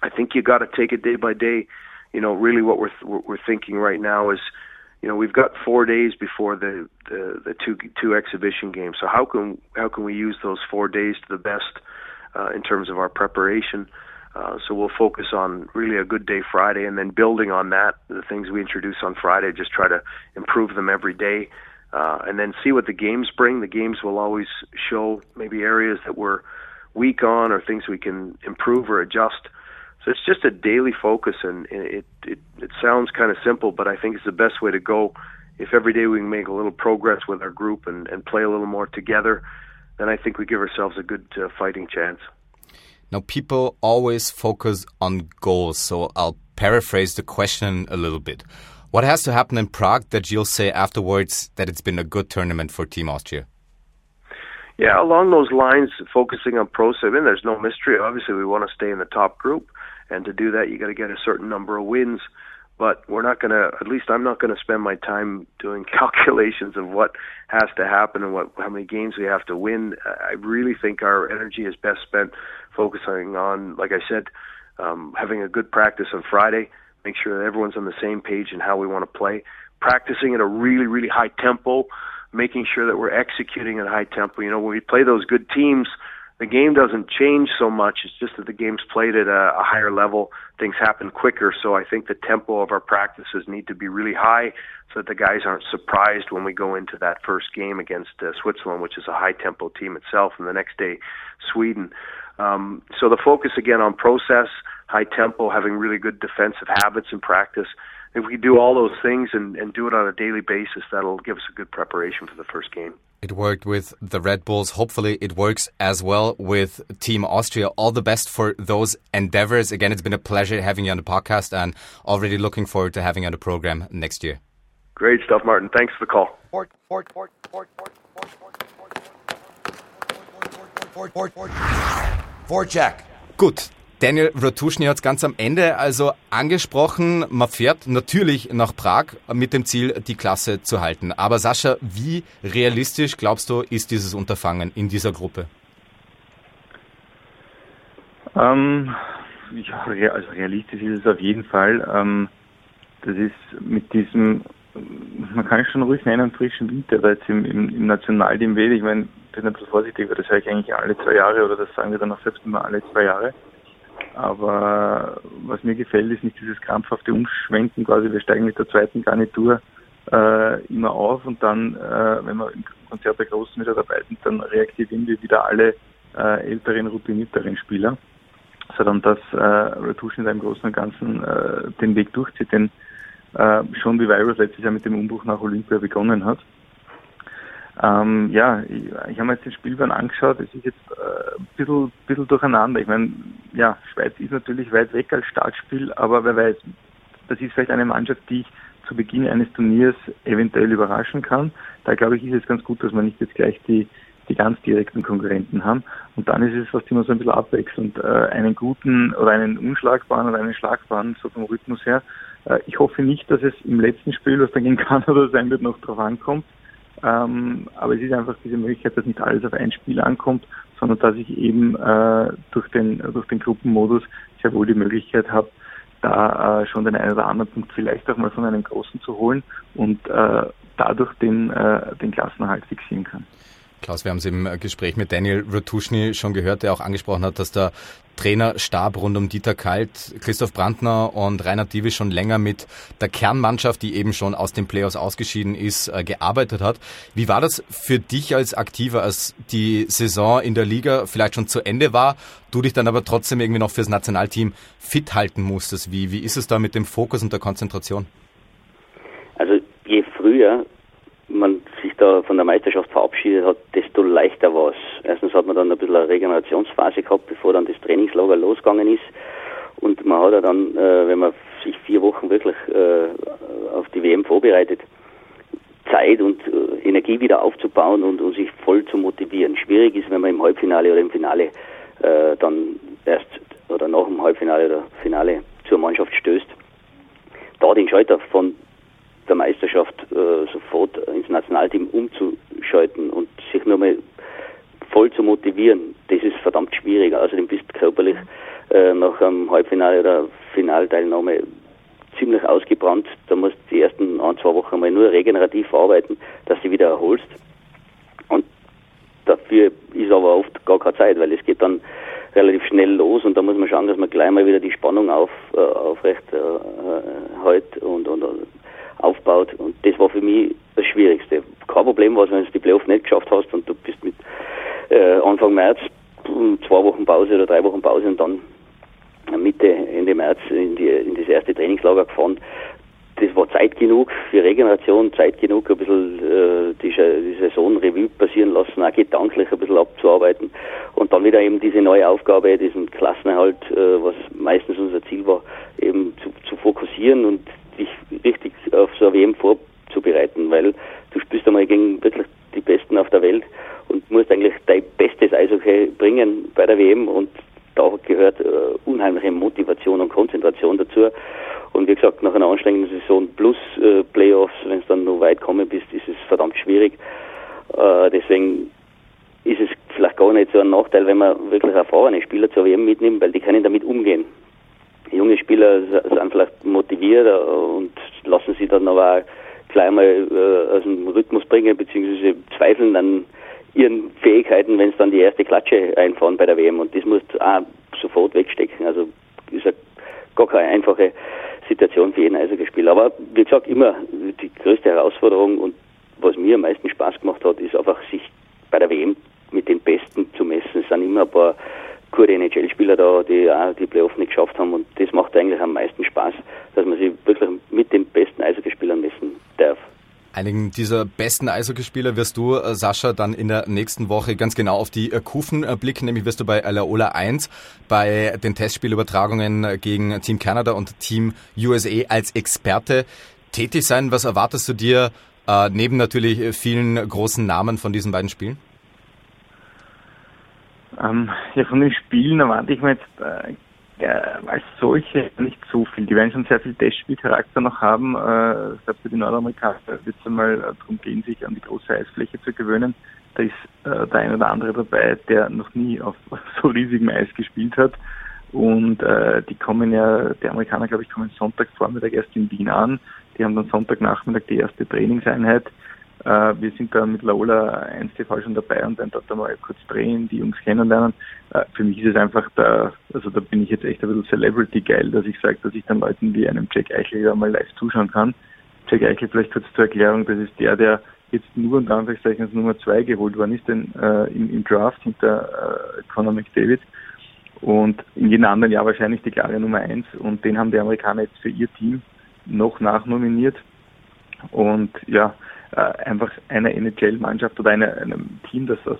I think you got to take it day by day. You know, really, what we're what we're thinking right now is you know we've got four days before the, the the two two exhibition games. So how can how can we use those four days to the best uh, in terms of our preparation? Uh, so we'll focus on really a good day Friday, and then building on that, the things we introduce on Friday, just try to improve them every day, uh, and then see what the games bring. The games will always show maybe areas that we're weak on or things we can improve or adjust. So it's just a daily focus, and it it, it sounds kind of simple, but I think it's the best way to go. If every day we can make a little progress with our group and, and play a little more together, then I think we give ourselves a good uh, fighting chance. Now, people always focus on goals, so I'll paraphrase the question a little bit. What has to happen in Prague that you'll say afterwards that it's been a good tournament for Team Austria? Yeah, along those lines, focusing on pro I mean, there's no mystery. Obviously, we want to stay in the top group and to do that you got to get a certain number of wins. But we're not going to at least I'm not going to spend my time doing calculations of what has to happen and what how many games we have to win. I really think our energy is best spent focusing on like I said um, having a good practice on Friday make sure that everyone's on the same page and how we want to play practicing at a really really high tempo making sure that we're executing at a high tempo. You know when we play those good teams the game doesn't change so much. It's just that the game's played at a, a higher level. Things happen quicker. So I think the tempo of our practices need to be really high so that the guys aren't surprised when we go into that first game against uh, Switzerland, which is a high tempo team itself, and the next day, Sweden. Um, so the focus again on process, high tempo, having really good defensive habits in practice. If we do all those things and, and do it on a daily basis, that'll give us a good preparation for the first game. It worked with the Red Bulls. Hopefully, it works as well with Team Austria. All the best for those endeavors. Again, it's been a pleasure having you on the podcast and already looking forward to having you on the program next year. Great stuff, Martin. Thanks for the call. Forecheck. Gut, Daniel Rotuschny hat es ganz am Ende also angesprochen, man fährt natürlich nach Prag mit dem Ziel, die Klasse zu halten. Aber Sascha, wie realistisch glaubst du, ist dieses Unterfangen in dieser Gruppe? Ähm, ja, also realistisch ist es auf jeden Fall. Ähm, das ist mit diesem man kann es schon ruhig nennen, frischen Winter da jetzt im, im, im Nationalteam wählt. Ich meine, bin ein bisschen vorsichtig, weil das sage ich eigentlich alle zwei Jahre oder das sagen wir dann auch selbst immer alle zwei Jahre. Aber was mir gefällt, ist nicht dieses krampfhafte Umschwenken quasi, wir steigen mit der zweiten Garnitur äh, immer auf und dann, äh, wenn wir im Konzert der Großen wieder dabei sind, dann reaktivieren wir wieder alle äh, älteren, routinierteren Spieler, sondern dass äh, Retuschen im Großen und Ganzen äh, den Weg durchzieht, den äh, schon wie Virus letztes Jahr mit dem Umbruch nach Olympia begonnen hat. Ähm, ja, ich, ich habe mir jetzt den Spielplan angeschaut, es ist jetzt äh, ein bisschen, bisschen durcheinander. Ich meine, ja, Schweiz ist natürlich weit weg als Startspiel, aber wer weiß, das ist vielleicht eine Mannschaft, die ich zu Beginn eines Turniers eventuell überraschen kann. Da glaube ich, ist es ganz gut, dass man nicht jetzt gleich die, die ganz direkten Konkurrenten haben. Und dann ist es fast immer so ein bisschen abwechselnd. Äh, einen guten oder einen unschlagbaren oder einen schlagbaren, so vom Rhythmus her. Äh, ich hoffe nicht, dass es im letzten Spiel, was dann gegen Kanada sein wird, noch drauf ankommt. Ähm, aber es ist einfach diese Möglichkeit, dass nicht alles auf ein Spiel ankommt, sondern dass ich eben äh, durch, den, durch den Gruppenmodus sehr wohl die Möglichkeit habe, da äh, schon den einen oder anderen Punkt vielleicht auch mal von einem Großen zu holen und äh, dadurch den, äh, den Klassenerhalt fixieren kann. Klaus, wir haben es im Gespräch mit Daniel Rotuschny schon gehört, der auch angesprochen hat, dass der Trainerstab rund um Dieter Kalt, Christoph Brandner und Rainer Diewe schon länger mit der Kernmannschaft, die eben schon aus den Playoffs ausgeschieden ist, äh, gearbeitet hat. Wie war das für dich als Aktiver, als die Saison in der Liga vielleicht schon zu Ende war, du dich dann aber trotzdem irgendwie noch fürs Nationalteam fit halten musstest? Wie, wie ist es da mit dem Fokus und der Konzentration? Also je früher man da von der Meisterschaft verabschiedet hat, desto leichter war es. Erstens hat man dann ein bisschen eine Regenerationsphase gehabt, bevor dann das Trainingslager losgegangen ist. Und man hat ja dann, äh, wenn man sich vier Wochen wirklich äh, auf die WM vorbereitet, Zeit und äh, Energie wieder aufzubauen und, und, sich voll zu motivieren. Schwierig ist, wenn man im Halbfinale oder im Finale äh, dann erst oder nach dem Halbfinale oder Finale zur Mannschaft stößt. Da den Schalter von der Meisterschaft äh, sofort ins Nationalteam umzuschalten und sich nur mal voll zu motivieren, das ist verdammt schwierig. Außerdem bist du körperlich äh, nach einem Halbfinale oder Finalteilnahme ziemlich ausgebrannt. Da musst du die ersten ein, zwei Wochen mal nur regenerativ arbeiten, dass du wieder erholst. Und dafür ist aber oft gar keine Zeit, weil es geht dann relativ schnell los und da muss man schauen, dass man gleich mal wieder die Spannung auf, äh, aufrecht äh, hält und, und aufbaut. Und das war für mich das Schwierigste. Kein Problem war es, wenn du die Playoff nicht geschafft hast und du bist mit äh, Anfang März zwei Wochen Pause oder drei Wochen Pause und dann Mitte, Ende März in, die, in das erste Trainingslager gefahren. Das war Zeit genug für Regeneration, Zeit genug, ein bisschen äh, die, die Saison Revue passieren lassen, auch gedanklich ein bisschen abzuarbeiten und dann wieder eben diese neue Aufgabe, diesen Klassenerhalt, äh, was meistens unser Ziel war, eben zu, zu fokussieren und dich richtig auf so eine WM vorzubereiten, weil du spielst einmal gegen wirklich die Besten auf der Welt und musst eigentlich dein bestes Eishockey bringen bei der WM und da gehört äh, unheimliche Motivation und Konzentration dazu. Und wie gesagt, nach einer anstrengenden Saison plus äh, Playoffs, wenn es dann noch weit kommen bist, ist es verdammt schwierig. Äh, deswegen ist es vielleicht gar nicht so ein Nachteil, wenn man wirklich erfahrene Spieler zur WM mitnimmt, weil die können damit umgehen junge Spieler sind vielleicht motiviert äh, und lassen sich dann aber auch gleich mal äh, aus dem Rhythmus bringen, beziehungsweise zweifeln an ihren Fähigkeiten, wenn es dann die erste Klatsche einfahren bei der WM. Und das muss auch sofort wegstecken. Also ist ja gar keine einfache Situation für jeden Eishockeyspieler. Aber wie gesagt, immer die größte Herausforderung und was mir am meisten Spaß gemacht hat, ist einfach sich bei der WM mit den Besten zu messen. Es sind immer ein paar gute NHL-Spieler da, die auch die Playoff nicht geschafft haben und das macht eigentlich am meisten Spaß, dass man sich wirklich mit den besten Eishockeyspielern messen darf. Einigen dieser besten Eishockeyspieler wirst du, äh, Sascha, dann in der nächsten Woche ganz genau auf die äh, Kufen äh, blicken. Nämlich wirst du bei Alaola 1 bei den Testspielübertragungen gegen Team Canada und Team USA als Experte tätig sein. Was erwartest du dir neben natürlich vielen großen Namen von diesen beiden Spielen? Ähm, ja, von den Spielen erwarte ich mir jetzt äh, als solche nicht so viel. Die werden schon sehr viel Testspielcharakter noch haben. Äh, ich glaube, für die Nordamerikaner wird es einmal äh, darum gehen, sich an die große Eisfläche zu gewöhnen. Da ist äh, der eine oder andere dabei, der noch nie auf so riesigem Eis gespielt hat. Und äh, die kommen ja, die Amerikaner, glaube ich, kommen Sonntagvormittag erst in Wien an. Die haben dann Sonntagnachmittag die erste Trainingseinheit. Äh, wir sind da mit Lola 1TV schon dabei und dann dort einmal kurz drehen, die Jungs kennenlernen. Äh, für mich ist es einfach da, also da bin ich jetzt echt ein bisschen Celebrity geil, dass ich sage, dass ich dann Leuten wie einem Jack Eichel mal live zuschauen kann. Jack Eichel vielleicht kurz zur Erklärung, das ist der, der jetzt nur unter Anführungszeichen Nummer zwei geholt worden ist, denn äh, im, im, Draft hinter äh, Conor McDavid und in jedem anderen Jahr wahrscheinlich die klare Nummer eins und den haben die Amerikaner jetzt für ihr Team noch nachnominiert und ja, einfach einer NHL-Mannschaft oder einer, einem Team, das aus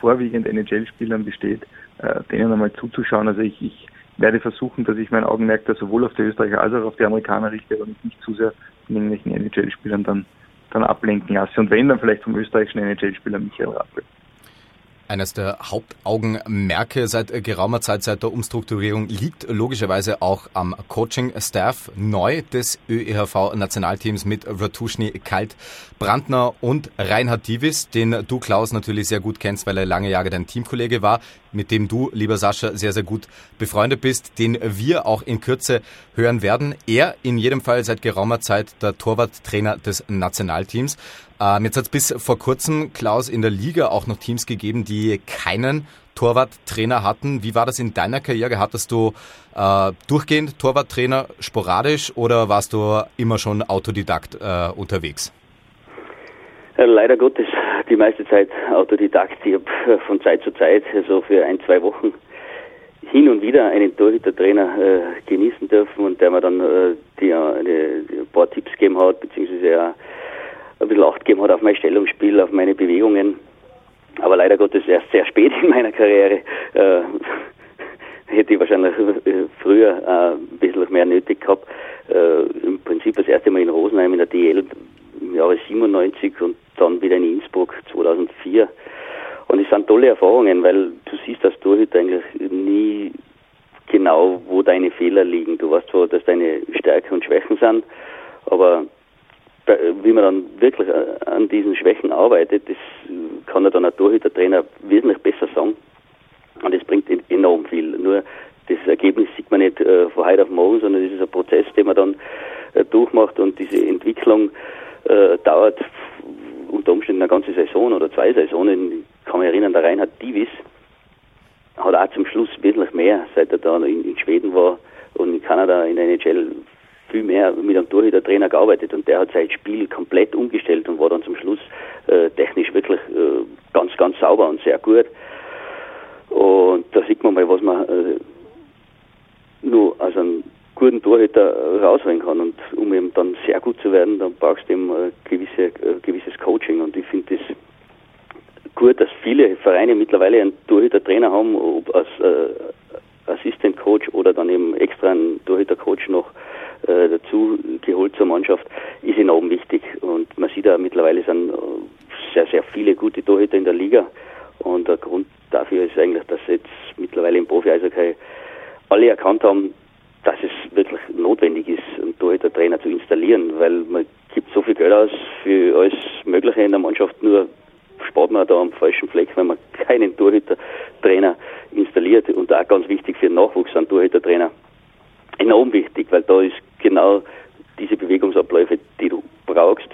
vorwiegend NHL-Spielern besteht, äh, denen einmal zuzuschauen. Also ich, ich werde versuchen, dass ich mein Augenmerk da sowohl auf die Österreicher als auch auf die Amerikaner richte und nicht zu sehr von irgendwelchen NHL-Spielern dann, dann ablenken lasse. Und wenn, dann vielleicht vom österreichischen NHL-Spieler Michael Rappel. Eines der Hauptaugenmerke seit geraumer Zeit, seit der Umstrukturierung, liegt logischerweise auch am Coaching-Staff neu des ÖEHV-Nationalteams mit Ratuschny, Kalt, Brandner und Reinhard Divis, den du, Klaus, natürlich sehr gut kennst, weil er lange Jahre dein Teamkollege war, mit dem du, lieber Sascha, sehr, sehr gut befreundet bist, den wir auch in Kürze hören werden. Er in jedem Fall seit geraumer Zeit der Torwarttrainer des Nationalteams. Ähm, jetzt hat es bis vor kurzem, Klaus, in der Liga auch noch Teams gegeben, die keinen Torwarttrainer hatten. Wie war das in deiner Karriere? Hattest du äh, durchgehend Torwarttrainer sporadisch oder warst du immer schon Autodidakt äh, unterwegs? Leider Gottes die meiste Zeit Autodidakt. Ich habe äh, von Zeit zu Zeit, also für ein, zwei Wochen, hin und wieder einen Torhütertrainer äh, genießen dürfen und der mir dann äh, die, eine, die, ein paar Tipps gegeben hat, beziehungsweise ja ein bisschen Acht gegeben hat auf mein Stellungsspiel, auf meine Bewegungen. Aber leider Gottes erst sehr spät in meiner Karriere. Äh, hätte ich wahrscheinlich früher äh, ein bisschen mehr nötig gehabt. Äh, Im Prinzip das erste Mal in Rosenheim in der DL im Jahre 97 und dann wieder in Innsbruck 2004. Und es sind tolle Erfahrungen, weil du siehst als Torhüter eigentlich nie genau, wo deine Fehler liegen. Du weißt zwar, dass deine Stärken und Schwächen sind, aber wie man dann wirklich äh, an diesen Schwächen arbeitet, das kann er dann ein Torhüter-Trainer wesentlich besser sagen. Und das bringt enorm viel. Nur das Ergebnis sieht man nicht äh, von heute auf morgen, sondern das ist ein Prozess, den man dann äh, durchmacht und diese Entwicklung äh, dauert unter Umständen eine ganze Saison oder zwei Saisonen. Ich kann mich erinnern, der Reinhard Divis hat auch zum Schluss wesentlich mehr, seit er da in, in Schweden war und in Kanada in der NHL viel mehr mit einem Torhüter-Trainer gearbeitet und der hat sein Spiel komplett umgestellt und war dann zum Schluss äh, technisch wirklich äh, ganz, ganz sauber und sehr gut. Und da sieht man mal, was man äh, nur aus einem guten Torhüter rausholen kann. Und um eben dann sehr gut zu werden, dann brauchst du eben äh, gewisse, äh, gewisses Coaching. Und ich finde das gut, dass viele Vereine mittlerweile einen Torhüter-Trainer haben, ob als äh, Assistant Coach oder dann eben extra einen Torhüter-Coach noch äh, dazu geholt zur Mannschaft, ist enorm wichtig. Und man sieht da mittlerweile sind äh, sehr, sehr viele gute Torhüter in der Liga. Und der Grund dafür ist eigentlich, dass jetzt mittlerweile im Profi-Eishockey alle erkannt haben, dass es wirklich notwendig ist, einen Torhüter-Trainer zu installieren, weil man gibt so viel Geld aus für alles Mögliche in der Mannschaft, nur spart man da am falschen Fleck, wenn man keinen Torhüter-Trainer installiert. Und auch ganz wichtig für den Nachwuchs an Torhüter-Trainer enorm wichtig, weil da ist genau diese Bewegungsabläufe, die du brauchst,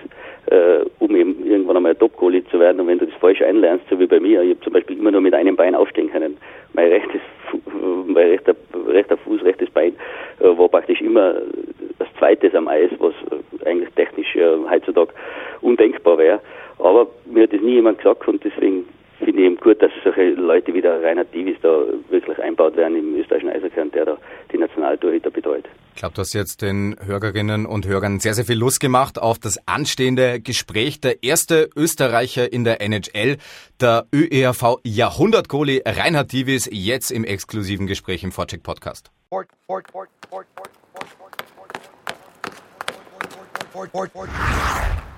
äh, um eben irgendwann einmal Top-Goalie zu werden. Und wenn du das falsch einlernst, so wie bei mir, ich habe zum Beispiel immer nur mit einem Bein aufstehen können. Mein rechtes, mein rechter, rechter Fuß, rechtes Bein äh, war praktisch immer das zweites am Eis, was äh, eigentlich technisch äh, heutzutage undenkbar wäre. Aber mir hat das nie jemand gesagt und deswegen finde ich eben gut, dass solche Leute wie der Reinhard Divis da wirklich einbaut werden im österreichischen Eishockey der da die Nationaltorhüter betreut. Ich glaube, du hast jetzt den Hörerinnen und Hörern sehr, sehr viel Lust gemacht auf das anstehende Gespräch. Der erste Österreicher in der NHL, der ÖERV Jahrhundert-Goalie Reinhard Divis, jetzt im exklusiven Gespräch im Vorcheck Podcast.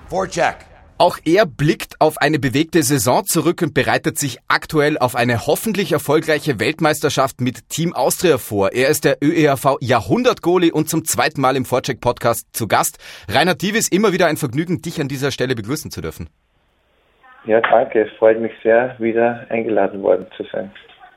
Vorcheck. Auch er blickt auf eine bewegte Saison zurück und bereitet sich aktuell auf eine hoffentlich erfolgreiche Weltmeisterschaft mit Team Austria vor. Er ist der ÖERV Jahrhundert-Goalie und zum zweiten Mal im Vorcheck-Podcast zu Gast. Rainer Divis, immer wieder ein Vergnügen, dich an dieser Stelle begrüßen zu dürfen. Ja, danke. Es freut mich sehr, wieder eingeladen worden zu sein.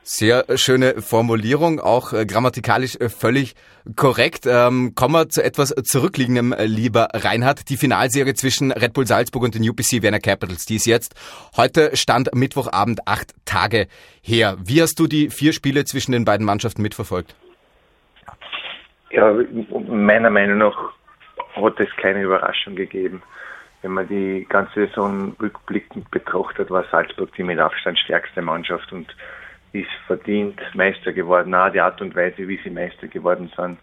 Sehr schöne Formulierung, auch äh, grammatikalisch äh, völlig korrekt. Ähm, kommen wir zu etwas zurückliegendem, äh, lieber Reinhard. Die Finalserie zwischen Red Bull Salzburg und den UPC Werner Capitals, die ist jetzt heute stand Mittwochabend acht Tage her. Wie hast du die vier Spiele zwischen den beiden Mannschaften mitverfolgt? Ja, meiner Meinung nach hat es keine Überraschung gegeben. Wenn man die ganze Saison rückblickend betrachtet, war Salzburg die mit Abstand stärkste Mannschaft und ist verdient Meister geworden. Auch die Art und Weise, wie sie Meister geworden sind,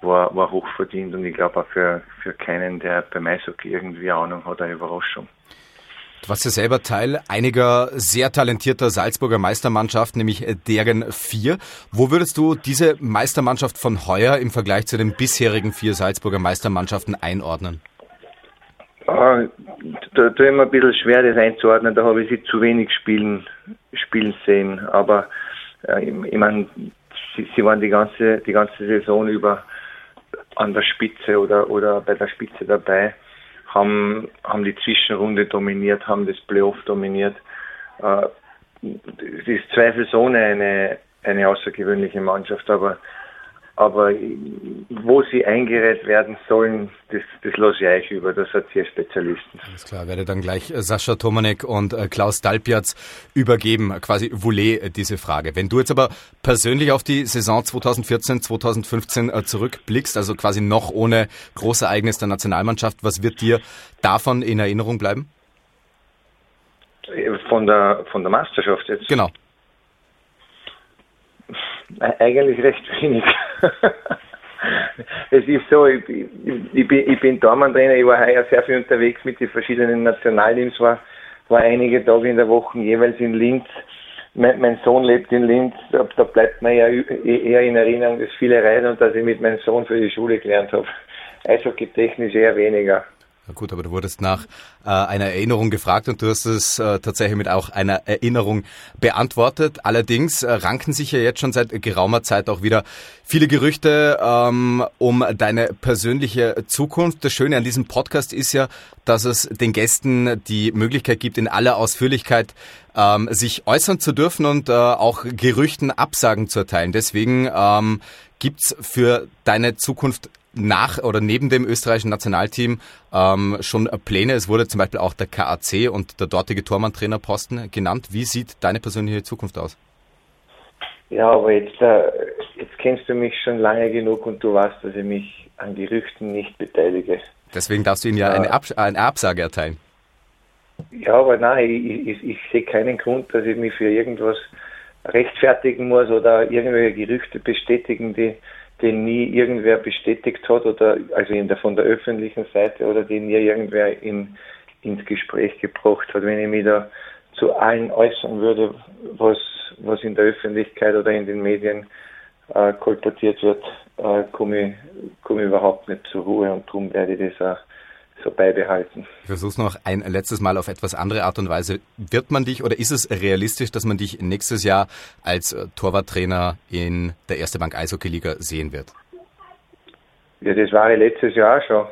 war, war hochverdient und ich glaube auch für, für keinen, der beim Eishockey irgendwie Ahnung hat, eine Überraschung. Du warst ja selber Teil einiger sehr talentierter Salzburger Meistermannschaften, nämlich deren vier. Wo würdest du diese Meistermannschaft von heuer im Vergleich zu den bisherigen vier Salzburger Meistermannschaften einordnen? Da tue ich mir ein bisschen schwer, das einzuordnen. Da habe ich sie zu wenig spielen, spielen sehen. Aber äh, ich, ich meine, sie, sie waren die ganze, die ganze Saison über an der Spitze oder, oder bei der Spitze dabei, haben, haben die Zwischenrunde dominiert, haben das Playoff dominiert. Äh, es ist zweifelsohne eine, eine außergewöhnliche Mannschaft, aber aber wo sie eingereiht werden sollen, das, das lasse ich euch über, das hat ihr Spezialisten. Alles klar, werde dann gleich äh, Sascha Tomanek und äh, Klaus Dalpiatz übergeben, quasi Voulez äh, diese Frage. Wenn du jetzt aber persönlich auf die Saison 2014, 2015 zurückblickst, also quasi noch ohne Großereignis der Nationalmannschaft, was wird dir davon in Erinnerung bleiben? Von der, von der Meisterschaft jetzt? Genau. Eigentlich recht wenig. es ist so, ich, ich, ich bin, ich bin Dormantrainer, ich war heuer sehr viel unterwegs mit den verschiedenen Nationalteams, war, war einige Tage in der Woche jeweils in Linz. Mein, mein Sohn lebt in Linz, da, da bleibt mir ja eher in Erinnerung das viele Reisen und dass ich mit meinem Sohn für die Schule gelernt habe. Eishockey technisch eher weniger. Na gut, aber du wurdest nach äh, einer Erinnerung gefragt und du hast es äh, tatsächlich mit auch einer Erinnerung beantwortet. Allerdings äh, ranken sich ja jetzt schon seit geraumer Zeit auch wieder viele Gerüchte ähm, um deine persönliche Zukunft. Das Schöne an diesem Podcast ist ja, dass es den Gästen die Möglichkeit gibt, in aller Ausführlichkeit ähm, sich äußern zu dürfen und äh, auch Gerüchten Absagen zu erteilen. Deswegen ähm, gibt's für deine Zukunft nach oder neben dem österreichischen Nationalteam ähm, schon Pläne? Es wurde zum Beispiel auch der KAC und der dortige Tormann-Trainerposten genannt. Wie sieht deine persönliche Zukunft aus? Ja, aber jetzt, äh, jetzt kennst du mich schon lange genug und du weißt, dass ich mich an Gerüchten nicht beteilige. Deswegen darfst du ihnen ja, ja. Eine, Abs eine Absage erteilen. Ja, aber nein, ich, ich, ich sehe keinen Grund, dass ich mich für irgendwas rechtfertigen muss oder irgendwelche Gerüchte bestätigen, die den nie irgendwer bestätigt hat oder also der, von der öffentlichen Seite oder den nie irgendwer in, ins Gespräch gebracht hat. Wenn ich mich da zu allen äußern würde, was, was in der Öffentlichkeit oder in den Medien äh, kolportiert wird, äh, komme ich, komm ich überhaupt nicht zur Ruhe und darum werde ich das auch so beibehalten. Ich versuche noch ein letztes Mal auf etwas andere Art und Weise. Wird man dich oder ist es realistisch, dass man dich nächstes Jahr als äh, Torwarttrainer in der Erste Bank Eishockey-Liga sehen wird? Ja, das war ich letztes Jahr schon.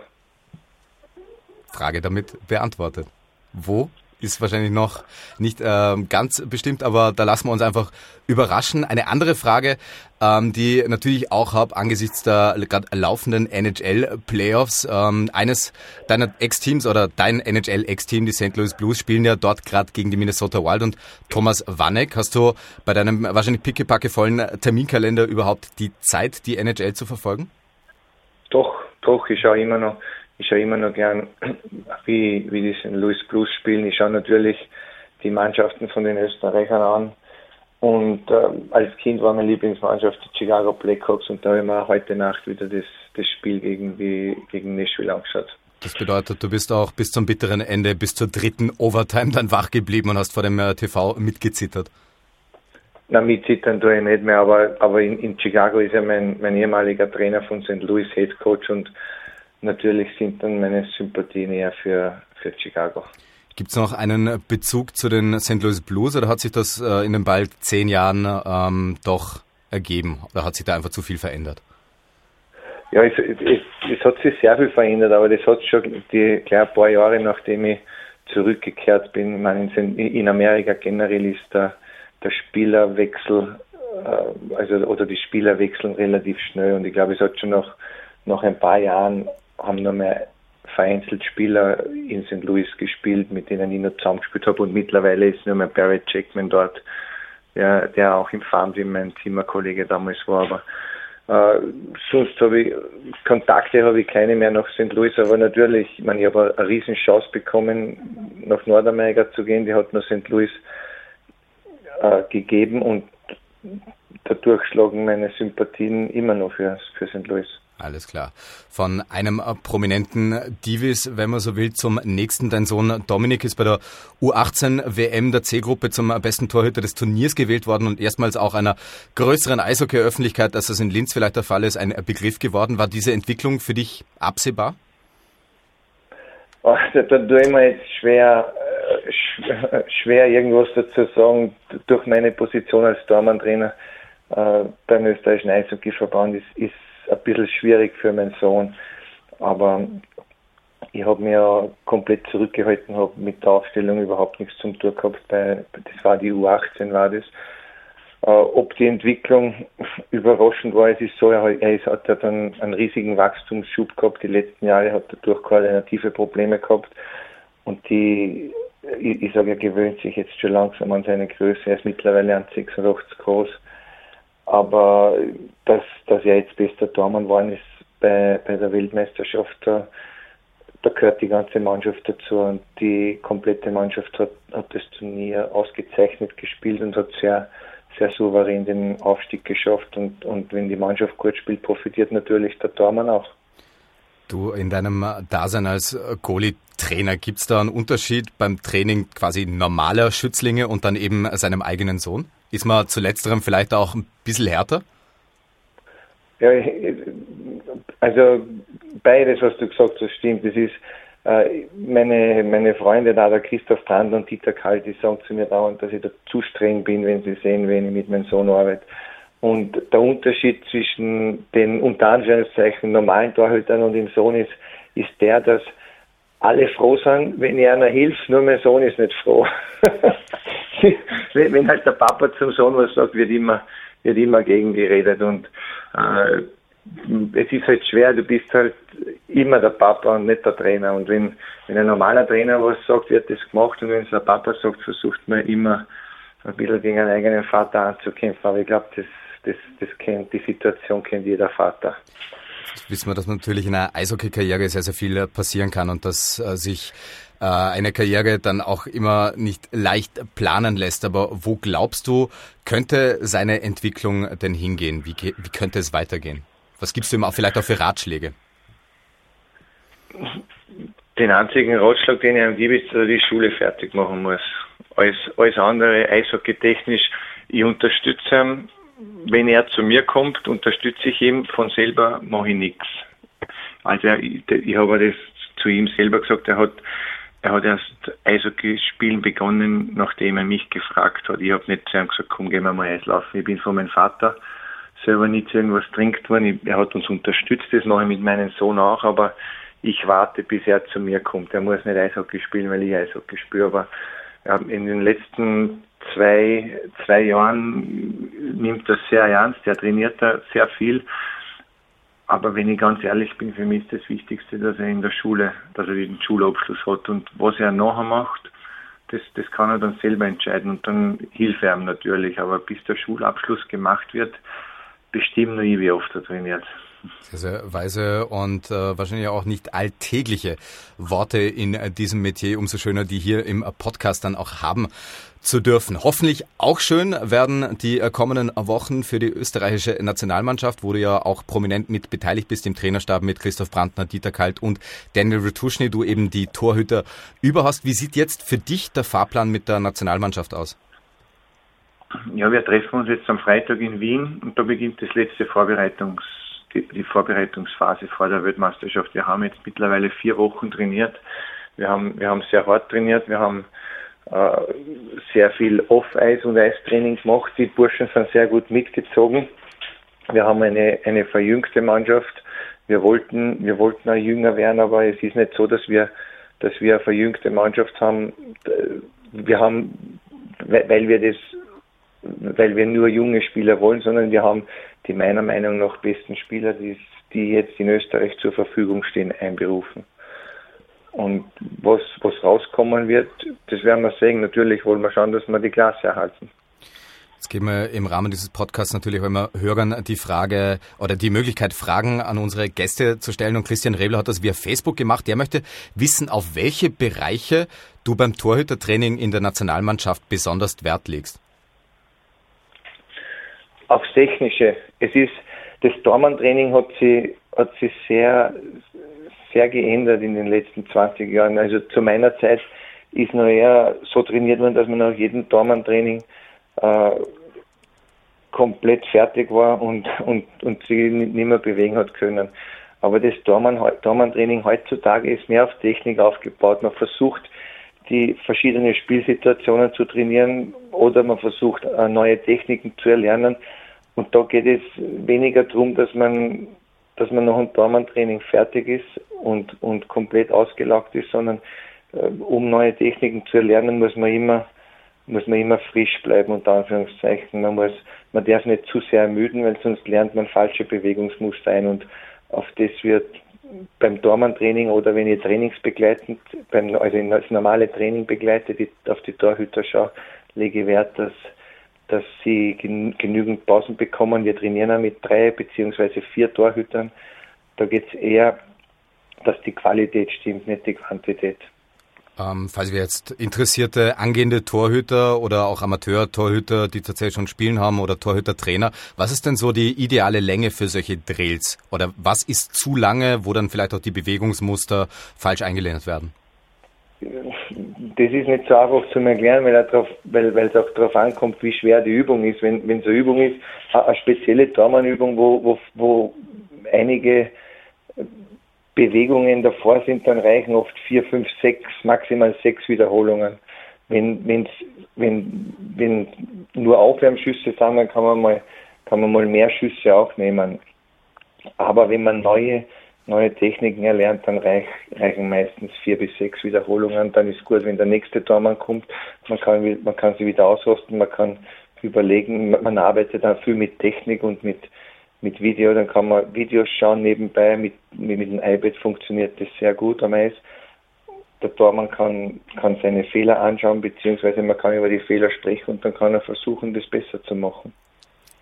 Frage damit beantwortet. Wo ist wahrscheinlich noch nicht äh, ganz bestimmt, aber da lassen wir uns einfach überraschen. Eine andere Frage, ähm, die natürlich auch habe angesichts der gerade laufenden NHL-Playoffs. Ähm, eines deiner Ex-Teams oder dein NHL-Ex-Team, die St. Louis Blues, spielen ja dort gerade gegen die Minnesota Wild und Thomas Wanek. Hast du bei deinem wahrscheinlich pickepacke vollen Terminkalender überhaupt die Zeit, die NHL zu verfolgen? Doch, doch, ich schaue immer noch ich schaue immer noch gern, wie, wie die St. Louis Blues spielen. Ich schaue natürlich die Mannschaften von den Österreichern an. Und äh, als Kind war meine Lieblingsmannschaft die Chicago Blackhawks und da habe ich mir auch heute Nacht wieder das, das Spiel gegen, die, gegen Nashville angeschaut. Das bedeutet, du bist auch bis zum bitteren Ende, bis zur dritten Overtime dann wach geblieben und hast vor dem äh, TV mitgezittert. Na, mitzittern tue ich nicht mehr, aber, aber in, in Chicago ist ja mein, mein ehemaliger Trainer von St. Louis Head Coach und natürlich sind dann meine Sympathien eher für, für Chicago. Gibt es noch einen Bezug zu den St. Louis Blues oder hat sich das äh, in den bald zehn Jahren ähm, doch ergeben? Oder hat sich da einfach zu viel verändert? Ja, es, es, es hat sich sehr viel verändert, aber das hat schon die klar ein paar Jahre, nachdem ich zurückgekehrt bin. Ich meine, in, Amerika generell ist der, der Spielerwechsel, äh, also oder die Spieler wechseln relativ schnell und ich glaube, es hat schon noch nach ein paar Jahren haben noch mehr vereinzelt Spieler in St. Louis gespielt, mit denen ich noch zusammengespielt habe und mittlerweile ist nur mehr Barrett Jackman dort, der, der auch im Farmteam mein Zimmerkollege damals war, aber äh, sonst habe ich Kontakte habe ich keine mehr nach St. Louis, aber natürlich, ich meine, ich habe eine riesen Chance bekommen, nach Nordamerika zu gehen, die hat mir St. Louis äh, gegeben und dadurch schlagen meine Sympathien immer noch für, für St. Louis. Alles klar. Von einem prominenten Divis, wenn man so will, zum nächsten. Dein Sohn Dominik ist bei der U18 WM der C-Gruppe zum besten Torhüter des Turniers gewählt worden und erstmals auch einer größeren Eishockey-Öffentlichkeit, als das in Linz vielleicht der Fall ist, ein Begriff geworden. War diese Entwicklung für dich absehbar? Ach, da, da tue ich mir jetzt schwer, äh, schwer irgendwas dazu sagen. Durch meine Position als Tormann-Trainer äh, beim österreichischen Eishockeyverband ist, ist ein bisschen schwierig für meinen Sohn. Aber ich habe mir komplett zurückgehalten, habe mit der Aufstellung überhaupt nichts zum tun gehabt. Bei, das war die U18, war das. Äh, ob die Entwicklung überraschend war, es ist so, er, er ist, hat dann einen riesigen Wachstumsschub gehabt. Die letzten Jahre hat er durch koordinative Probleme gehabt. Und die, ich, ich sage, er gewöhnt sich jetzt schon langsam an seine Größe. Er ist mittlerweile an 86 groß. Aber dass, dass er jetzt bester Tormann geworden ist bei, bei der Weltmeisterschaft, da, da gehört die ganze Mannschaft dazu und die komplette Mannschaft hat, hat das Turnier ausgezeichnet gespielt und hat sehr, sehr souverän den Aufstieg geschafft und, und wenn die Mannschaft gut spielt, profitiert natürlich der Tormann auch. Du, in deinem Dasein als Goalie-Trainer, gibt es da einen Unterschied beim Training quasi normaler Schützlinge und dann eben seinem eigenen Sohn? Ist man zu letzterem vielleicht auch ein bisschen härter? Ja, also beides, was du gesagt hast, stimmt. Das ist äh, meine, meine Freunde da, der Christoph Brandl und Dieter Kalt, die sagen zu mir dauernd, dass ich da zu streng bin, wenn sie sehen, wenn ich mit meinem Sohn arbeite. Und der Unterschied zwischen den unter Anführungszeichen normalen Torhütern und dem Sohn ist, ist der, dass alle froh sind, wenn ich einer hilft, nur mein Sohn ist nicht froh. wenn halt der Papa zum Sohn was sagt, wird immer, wird immer gegen geredet und äh, es ist halt schwer, du bist halt immer der Papa und nicht der Trainer. Und wenn, wenn ein normaler Trainer was sagt, wird das gemacht und wenn es der Papa sagt, versucht man immer ein bisschen gegen einen eigenen Vater anzukämpfen. Aber ich glaube, das, das, das kennt, die Situation kennt jeder Vater. Jetzt wissen wir, dass natürlich in einer Eishockey-Karriere sehr, sehr viel passieren kann und dass äh, sich äh, eine Karriere dann auch immer nicht leicht planen lässt. Aber wo glaubst du, könnte seine Entwicklung denn hingehen? Wie, wie könnte es weitergehen? Was gibst du ihm auch vielleicht auch für Ratschläge? Den einzigen Ratschlag, den ich ihm gebe, ist, dass er die Schule fertig machen muss. Alles, alles andere, eishockey-technisch, ich unterstütze ihn. Wenn er zu mir kommt, unterstütze ich ihn. Von selber mache ich nichts. Also ich, ich habe das zu ihm selber gesagt, er hat er hat erst Eishockey spielen begonnen, nachdem er mich gefragt hat. Ich habe nicht zu ihm gesagt, komm, gehen wir mal Eislaufen. Ich bin von meinem Vater selber nie zu irgendwas trinkt worden. Er hat uns unterstützt, das mache ich mit meinem Sohn auch, aber ich warte, bis er zu mir kommt. Er muss nicht Eishockey spielen, weil ich Eishockey spiele, aber in den letzten zwei, zwei Jahren nimmt er sehr ernst, er trainiert da sehr viel aber wenn ich ganz ehrlich bin, für mich ist das Wichtigste, dass er in der Schule, dass er den Schulabschluss hat. Und was er nachher macht, das, das kann er dann selber entscheiden und dann hilfe er ihm natürlich. Aber bis der Schulabschluss gemacht wird, bestimmt nur ich, wie oft er trainiert. Sehr, sehr weise und äh, wahrscheinlich auch nicht alltägliche Worte in äh, diesem Metier. Umso schöner, die hier im Podcast dann auch haben zu dürfen. Hoffentlich auch schön werden die äh, kommenden Wochen für die österreichische Nationalmannschaft, wo du ja auch prominent mit beteiligt bist im Trainerstab mit Christoph Brandner, Dieter Kalt und Daniel Retuschny, du eben die Torhüter über hast. Wie sieht jetzt für dich der Fahrplan mit der Nationalmannschaft aus? Ja, wir treffen uns jetzt am Freitag in Wien und da beginnt das letzte Vorbereitungs die, die Vorbereitungsphase vor der Weltmeisterschaft. Wir haben jetzt mittlerweile vier Wochen trainiert. Wir haben, wir haben sehr hart trainiert. Wir haben äh, sehr viel Off-Eis- und Eistraining gemacht. Die Burschen sind sehr gut mitgezogen. Wir haben eine, eine verjüngte Mannschaft. Wir wollten, wir wollten auch jünger werden, aber es ist nicht so, dass wir, dass wir eine verjüngte Mannschaft haben. Wir haben, weil wir das weil wir nur junge Spieler wollen, sondern wir haben die meiner Meinung nach besten Spieler, die, die jetzt in Österreich zur Verfügung stehen, einberufen. Und was, was rauskommen wird, das werden wir sehen. Natürlich wollen wir schauen, dass wir die Klasse erhalten. Jetzt geben wir im Rahmen dieses Podcasts natürlich auch immer Hörern die Frage oder die Möglichkeit, Fragen an unsere Gäste zu stellen. Und Christian Rebler hat das via Facebook gemacht. Der möchte wissen, auf welche Bereiche du beim Torhütertraining in der Nationalmannschaft besonders Wert legst. Aufs Technische. Es ist, das Tormann-Training hat sich, hat sich sehr, sehr geändert in den letzten 20 Jahren. Also zu meiner Zeit ist noch eher so trainiert worden, dass man nach jedem Tormann-Training äh, komplett fertig war und, und, und sich nicht mehr bewegen hat können. Aber das Tormann-Training heutzutage ist mehr auf Technik aufgebaut. Man versucht, die verschiedenen Spielsituationen zu trainieren oder man versucht, äh, neue Techniken zu erlernen. Und da geht es weniger darum, dass man, dass man nach einem Tormann-Training fertig ist und, und komplett ausgelaugt ist, sondern äh, um neue Techniken zu erlernen, muss man immer muss man immer frisch bleiben, unter Anführungszeichen. Man muss, man darf nicht zu sehr ermüden, weil sonst lernt man falsche Bewegungsmuster ein und auf das wird beim Tormann-Training oder wenn ich trainingsbegleitend, beim, also das normale Training begleite, die, auf die Torhüter schaue, lege Wert, dass, dass sie genügend Pausen bekommen. Wir trainieren auch mit drei beziehungsweise vier Torhütern. Da geht es eher, dass die Qualität stimmt, nicht die Quantität. Ähm, falls wir jetzt interessierte angehende Torhüter oder auch Amateur-Torhüter, die tatsächlich schon spielen haben oder Torhüter-Trainer, was ist denn so die ideale Länge für solche Drills? Oder was ist zu lange, wo dann vielleicht auch die Bewegungsmuster falsch eingelernt werden? Das ist nicht so einfach zu erklären, weil, drauf, weil, weil es auch darauf ankommt, wie schwer die Übung ist. Wenn, wenn so eine Übung ist, eine spezielle Tormannübung, wo, wo, wo einige Bewegungen davor sind, dann reichen oft vier, fünf, sechs, maximal sechs Wiederholungen. Wenn, wenn's, wenn, wenn nur Aufwärmschüsse sind, dann kann man mal, kann man mal mehr Schüsse auch nehmen. Aber wenn man neue, neue Techniken erlernt, dann reich, reichen meistens vier bis sechs Wiederholungen. Dann ist gut, wenn der nächste Tormann kommt, man kann, man kann sie wieder ausrosten, man kann überlegen, man arbeitet dann viel mit Technik und mit, mit Video, dann kann man Videos schauen nebenbei. Mit, mit dem iPad funktioniert das sehr gut am Eis. Der Tormann kann, kann seine Fehler anschauen, beziehungsweise man kann über die Fehler sprechen und dann kann er versuchen, das besser zu machen.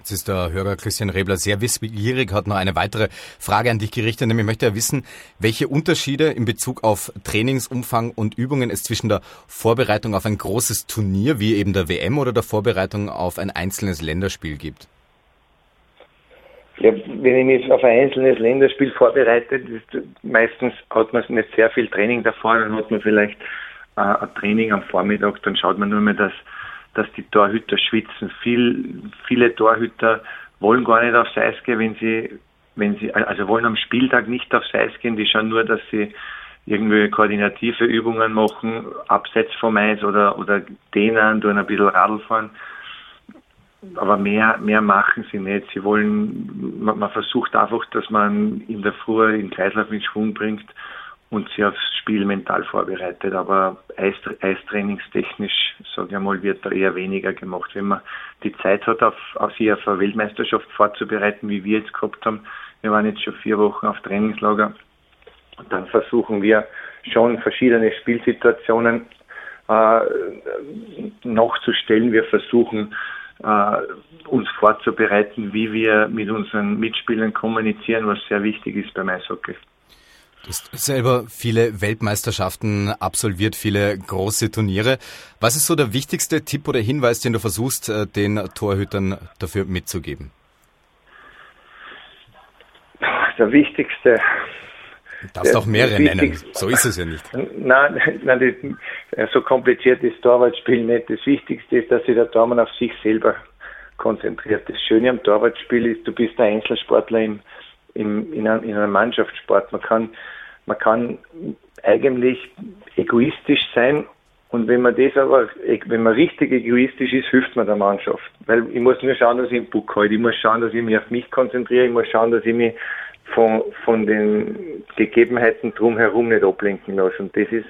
Jetzt ist der Hörer Christian Rebler sehr wissbegierig, hat noch eine weitere Frage an dich gerichtet, nämlich möchte er wissen, welche Unterschiede in Bezug auf Trainingsumfang und Übungen es zwischen der Vorbereitung auf ein großes Turnier wie eben der WM oder der Vorbereitung auf ein einzelnes Länderspiel gibt. Ja, wenn ich mich auf ein einzelnes Länderspiel vorbereite, meistens hat man nicht sehr viel Training davor, dann hat man vielleicht äh, ein Training am Vormittag, dann schaut man nur mehr, dass, dass die Torhüter schwitzen. Viel, viele Torhüter wollen gar nicht aufs Eis gehen, wenn sie, wenn sie, also wollen am Spieltag nicht aufs Eis gehen, die schauen nur, dass sie irgendwie koordinative Übungen machen, abseits vom Eis oder, oder dehnen, tun ein bisschen Radl fahren aber mehr, mehr machen sie nicht. Sie wollen, man, man, versucht einfach, dass man in der Früh den Kreislauf in Schwung bringt und sie aufs Spiel mental vorbereitet. Aber Eis, Eistrainingstechnisch, sage ich mal, wird da eher weniger gemacht. Wenn man die Zeit hat, auf, auf sich auf eine Weltmeisterschaft vorzubereiten, wie wir jetzt gehabt haben, wir waren jetzt schon vier Wochen auf Trainingslager, dann versuchen wir schon verschiedene Spielsituationen äh, nachzustellen. Wir versuchen uns vorzubereiten, wie wir mit unseren Mitspielern kommunizieren, was sehr wichtig ist beim Eishockey. Du hast selber viele Weltmeisterschaften absolviert, viele große Turniere. Was ist so der wichtigste Tipp oder Hinweis, den du versuchst, äh, den Torhütern dafür mitzugeben? Der wichtigste. Du darfst auch mehrere nennen. So ist es ja nicht. Nein, nein so kompliziert ist Torwartspiel nicht. Das Wichtigste ist, dass sich der Tormann auf sich selber konzentriert. Das Schöne am Torwartspiel ist, du bist ein Einzelsportler im, im, in, einem, in einem Mannschaftssport. Man kann, man kann eigentlich egoistisch sein und wenn man das aber, wenn man richtig egoistisch ist, hilft man der Mannschaft. Weil ich muss nur schauen, dass ich im Puck halte. Ich muss schauen, dass ich mich auf mich konzentriere. Ich muss schauen, dass ich mich von, von den Gegebenheiten drumherum nicht ablenken lasse. Und das ist,